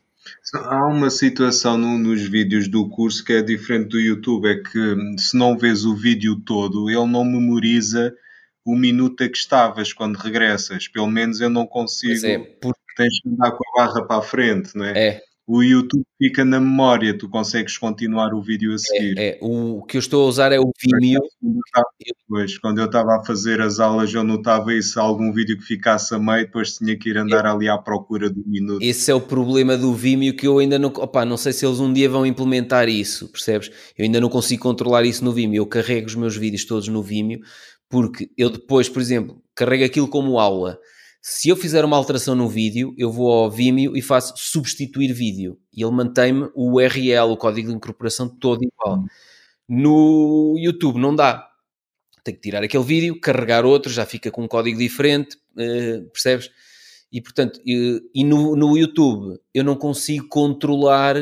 S3: Há uma situação no, nos vídeos do curso que é diferente do YouTube, é que se não vês o vídeo todo, ele não memoriza o minuto a que estavas quando regressas. Pelo menos eu não consigo. Pois é, porque... Tens que andar com a barra para a frente, não é?
S1: É,
S3: o YouTube fica na memória, tu consegues continuar o vídeo a seguir.
S1: É, é. O que eu estou a usar é o Vimeo.
S3: Pois, quando eu estava a fazer as aulas, eu notava isso, algum vídeo que ficasse a meio, depois tinha que ir andar é. ali à procura do minuto.
S1: Esse é o problema do Vimeo que eu ainda não. Opa, não sei se eles um dia vão implementar isso, percebes? Eu ainda não consigo controlar isso no Vimeo. Eu carrego os meus vídeos todos no Vimeo, porque eu depois, por exemplo, carrego aquilo como aula se eu fizer uma alteração no vídeo, eu vou ao Vimeo e faço substituir vídeo e ele mantém-me o URL, o código de incorporação todo igual. Hum. No YouTube não dá. Tenho que tirar aquele vídeo, carregar outro, já fica com um código diferente, uh, percebes? E portanto, e, e no, no YouTube eu não consigo controlar,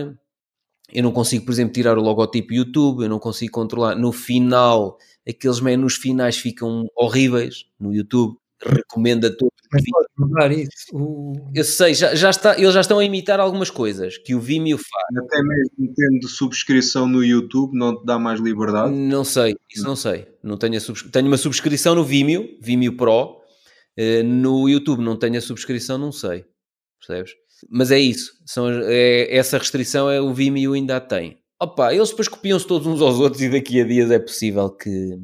S1: eu não consigo, por exemplo, tirar o logotipo YouTube, eu não consigo controlar. No final, aqueles menus finais ficam horríveis no YouTube recomenda todos
S2: Mas pode mudar isso. O...
S1: Eu sei, já, já está, eles já estão a imitar algumas coisas que o Vimeo faz.
S3: Até mesmo tendo subscrição no YouTube, não te dá mais liberdade?
S1: Não sei, isso não sei. Não tenho, subs... tenho uma subscrição no Vimeo, Vimeo Pro. Uh, no YouTube não tenho a subscrição, não sei. Percebes? Mas é isso. São, é, essa restrição é o Vimeo ainda a tem. Opa, eles depois copiam-se todos uns aos outros e daqui a dias é possível que,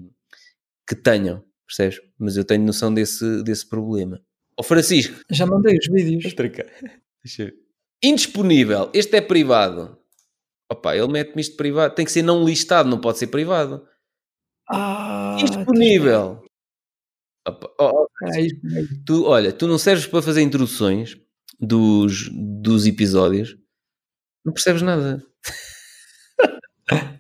S1: que tenham percebes? Mas eu tenho noção desse, desse problema. Oh, Francisco.
S2: Já mandei os vídeos.
S1: Indisponível. Este é privado. Opa, ele mete-me isto privado. Tem que ser não listado, não pode ser privado.
S2: Ah,
S1: Indisponível. Opa, oh, tu, olha, tu não serves para fazer introduções dos, dos episódios. Não percebes nada.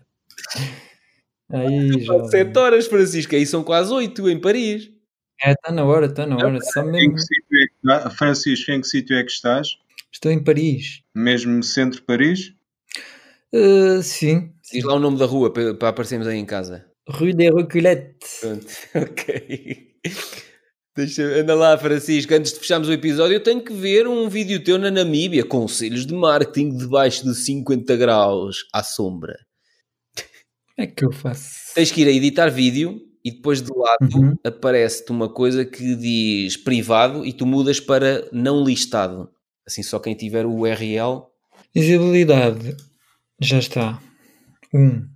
S2: Aí já.
S1: 7 horas, Francisco, aí são quase 8 em Paris.
S2: É, está na hora, está na hora. Só mesmo...
S3: em que sítio é que, Francisco, em que sítio é que estás?
S2: Estou em Paris.
S3: Mesmo centro de Paris?
S2: Uh, sim.
S1: Diz lá o nome da rua para, para aparecermos aí em casa.
S2: Rue des Reculettes.
S1: Pronto, ok. Deixa, anda lá, Francisco. Antes de fecharmos o episódio, eu tenho que ver um vídeo teu na Namíbia. Conselhos de marketing debaixo de 50 graus à sombra
S2: é que eu faço?
S1: Tens que ir a editar vídeo e depois de lado uhum. aparece-te uma coisa que diz privado e tu mudas para não listado. Assim, só quem tiver o URL.
S2: Visibilidade. Já está. Um.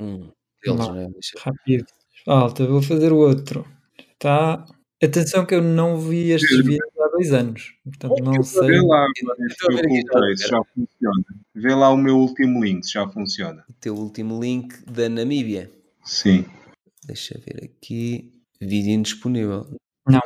S1: Um. Deles, né?
S2: Rápido. Falta, vou fazer o outro. Está. Atenção que eu não vi estes vídeos há dois anos. Portanto, não sei.
S3: Vê lá, se já funciona. Vê lá o meu último link, se já funciona.
S1: O teu último link da Namíbia.
S3: Sim.
S1: Deixa eu ver aqui. Vídeo indisponível.
S2: Não.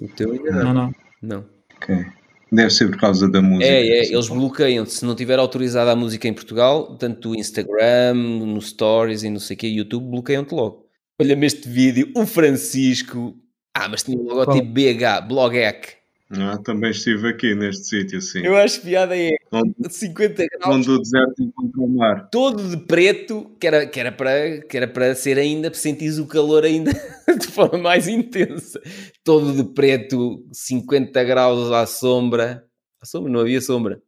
S1: O teu ainda
S2: não? Não, não.
S1: Não.
S3: Ok. Deve ser por causa da música.
S1: É, é, eles bloqueiam se não tiver autorizada a música em Portugal, tanto no Instagram, no Stories e não sei o que, YouTube, bloqueiam-te logo. Olha-me este vídeo, o Francisco ah, mas tinha o logotipo BH, Blogec.
S3: Ah, também estive aqui neste sítio, sim.
S1: Eu acho piada é onde, 50 graus.
S3: Onde o deserto encontra o mar.
S1: Todo de preto, que era, que era, para, que era para ser ainda, para sentir o calor ainda de forma mais intensa. Todo de preto, 50 graus à sombra. À sombra? Não havia sombra.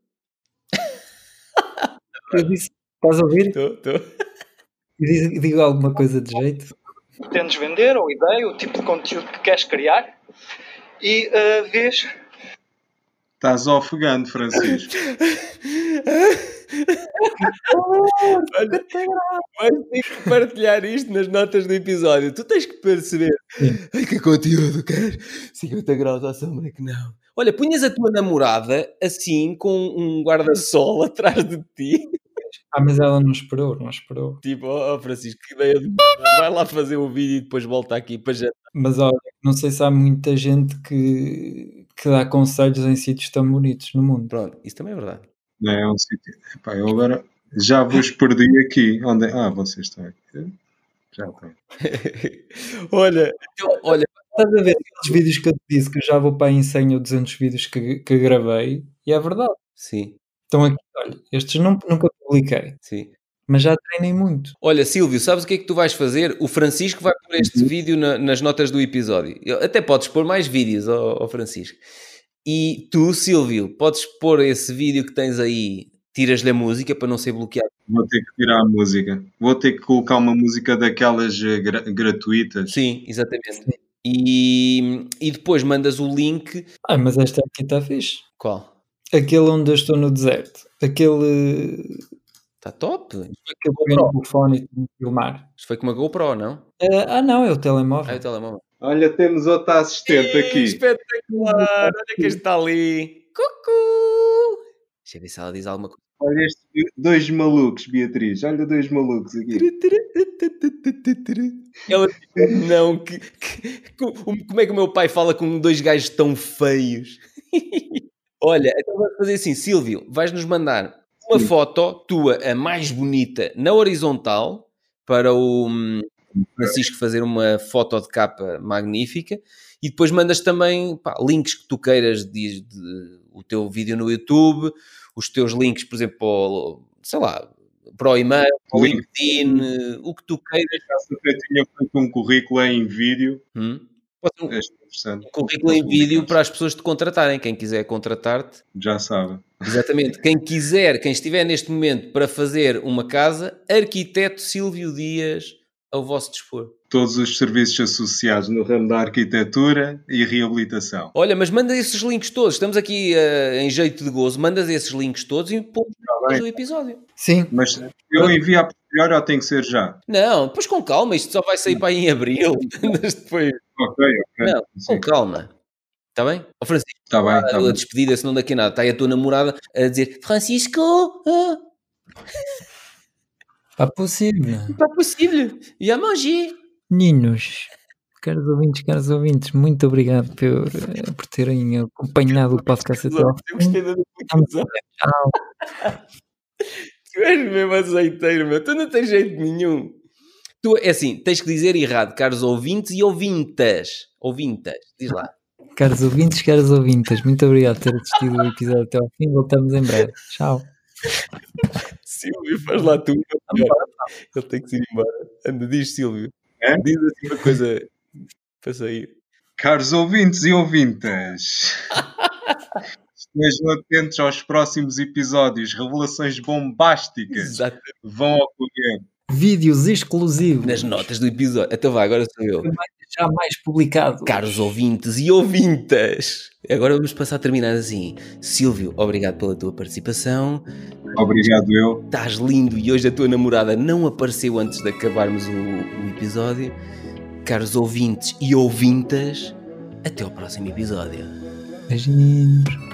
S2: Eu disse, estás a ouvir?
S1: Estou, estou.
S2: Digo, digo alguma coisa de jeito?
S4: pretendes vender, ou ideia, o tipo de conteúdo que queres criar e uh, vês.
S3: Estás ofegando, Francisco.
S1: Olha, vais ter que partilhar isto nas notas do episódio. Tu tens que perceber. Ai, que conteúdo, quer 50 graus à sombra que não. Olha, punhas a tua namorada assim com um guarda-sol atrás de ti
S2: ah, mas ela não esperou, não esperou.
S1: Tipo, ó oh, Francisco, que ideia de vai lá fazer o vídeo e depois volta aqui para jantar.
S2: Mas olha, não sei se há muita gente que, que dá conselhos em sítios tão bonitos no mundo.
S1: Pronto, isso também é verdade.
S3: Não é um sítio. Epá, eu agora já vos perdi aqui. Onde... É? Ah, vocês estão aqui. Já estão.
S1: olha, então, olha,
S2: estás a ver aqueles vídeos que eu te disse que eu já vou para 100 ou 200 vídeos que, que gravei e é verdade.
S1: Sim.
S2: Estão aqui, olha, estes não, nunca publiquei.
S1: Sim.
S2: Mas já treinei muito.
S1: Olha, Silvio, sabes o que é que tu vais fazer? O Francisco vai pôr este uhum. vídeo na, nas notas do episódio. Até podes pôr mais vídeos ao, ao Francisco. E tu, Silvio, podes pôr esse vídeo que tens aí, tiras-lhe a música para não ser bloqueado.
S3: Vou ter que tirar a música. Vou ter que colocar uma música daquelas eh, gra gratuitas.
S1: Sim, exatamente. E, e depois mandas o link.
S2: Ah, mas esta aqui está fixe.
S1: Qual?
S2: Aquele onde eu estou no deserto. Aquele.
S1: Está top.
S2: No telefone e filmar.
S1: Isto foi com uma GoPro, não?
S2: Ah, ah, não, é o
S1: Ah, é
S2: telemóvel.
S1: o telemóvel.
S3: Olha, temos outra assistente
S1: Ih,
S3: aqui.
S1: Espetacular! Olha quem está ali. Cucu! Deixa eu ver se ela diz alguma coisa.
S3: Olha estes dois malucos, Beatriz. Olha dois malucos aqui.
S1: Ela não, que, que- como é que o meu pai fala com dois gajos tão feios? Olha, então vamos fazer assim, Silvio, vais-nos mandar uma
S3: Sim.
S1: foto tua, a mais bonita, na horizontal, para o hum, Francisco fazer uma foto de capa magnífica, e depois mandas também pá, links que tu queiras de, de- o teu vídeo no YouTube, os teus links, por exemplo, para o, sei lá, para o e-mail, para o
S3: Link.
S1: LinkedIn, eh, o que tu queiras.
S3: Até tinha feito um currículo em vídeo.
S1: Hum? Um
S3: Este é interessante.
S1: currículo em vídeo para as pessoas te contratarem. Quem quiser contratar-te,
S3: Já sabe.
S1: exatamente. Quem quiser, quem estiver neste momento para fazer uma casa, arquiteto Silvio Dias ao vosso dispor.
S3: Todos os serviços associados no ramo da arquitetura e reabilitação.
S1: Olha, mas manda esses links todos. Estamos aqui eh, em jeito de gozo. Mandas esses links todos e pomos
S3: bem.
S1: no episódio.
S2: Sim,
S3: Mas eu envio a posterior ou tem que ser já?
S1: Não, depois com calma. Isto só vai sair para aí em abril. Depois.
S3: Ok, ok.
S1: Não,
S3: Sim.
S1: com calma. Está bem? Ó Francisco,
S3: Está bem, está
S1: a
S3: bem.
S1: despedida, se não daqui a nada. Está aí a tua namorada a dizer Francisco, ah,
S2: está possível.
S1: Pas possible. Il y a manger.
S2: Meninos, caros ouvintes, caros ouvintes, muito obrigado por, por terem acompanhado o podcast até ao
S1: Eu
S2: fim.
S1: Tu és mesmo azeiteiro, meu. Tu não tens jeito nenhum. Tu, é assim, tens que dizer errado, caros ouvintes e ouvintas. Ouvintas, diz lá.
S2: Caros ouvintes, caros ouvintes, muito obrigado por ter assistido o episódio até ao fim. Voltamos em breve. Tchau.
S1: Silvio, faz lá tu. Ele tem que se ir embora. Anda, diz Silvio.
S3: É?
S1: Diz assim uma coisa para sair.
S3: Caros ouvintes e ouvintas, estejam atentos aos próximos episódios. Revelações bombásticas
S1: Exato.
S3: vão ocorrer.
S2: Vídeos exclusivos.
S1: Nas notas do episódio. Então vá, agora sou eu.
S2: Jamais publicados.
S1: Caros ouvintes e ouvintas, agora vamos passar a terminar assim. Silvio, obrigado pela tua participação.
S3: Obrigado, eu.
S1: Estás lindo e hoje a tua namorada não apareceu antes de acabarmos o, o episódio. Caros ouvintes e ouvintas, até ao próximo episódio.
S2: Beijinhos.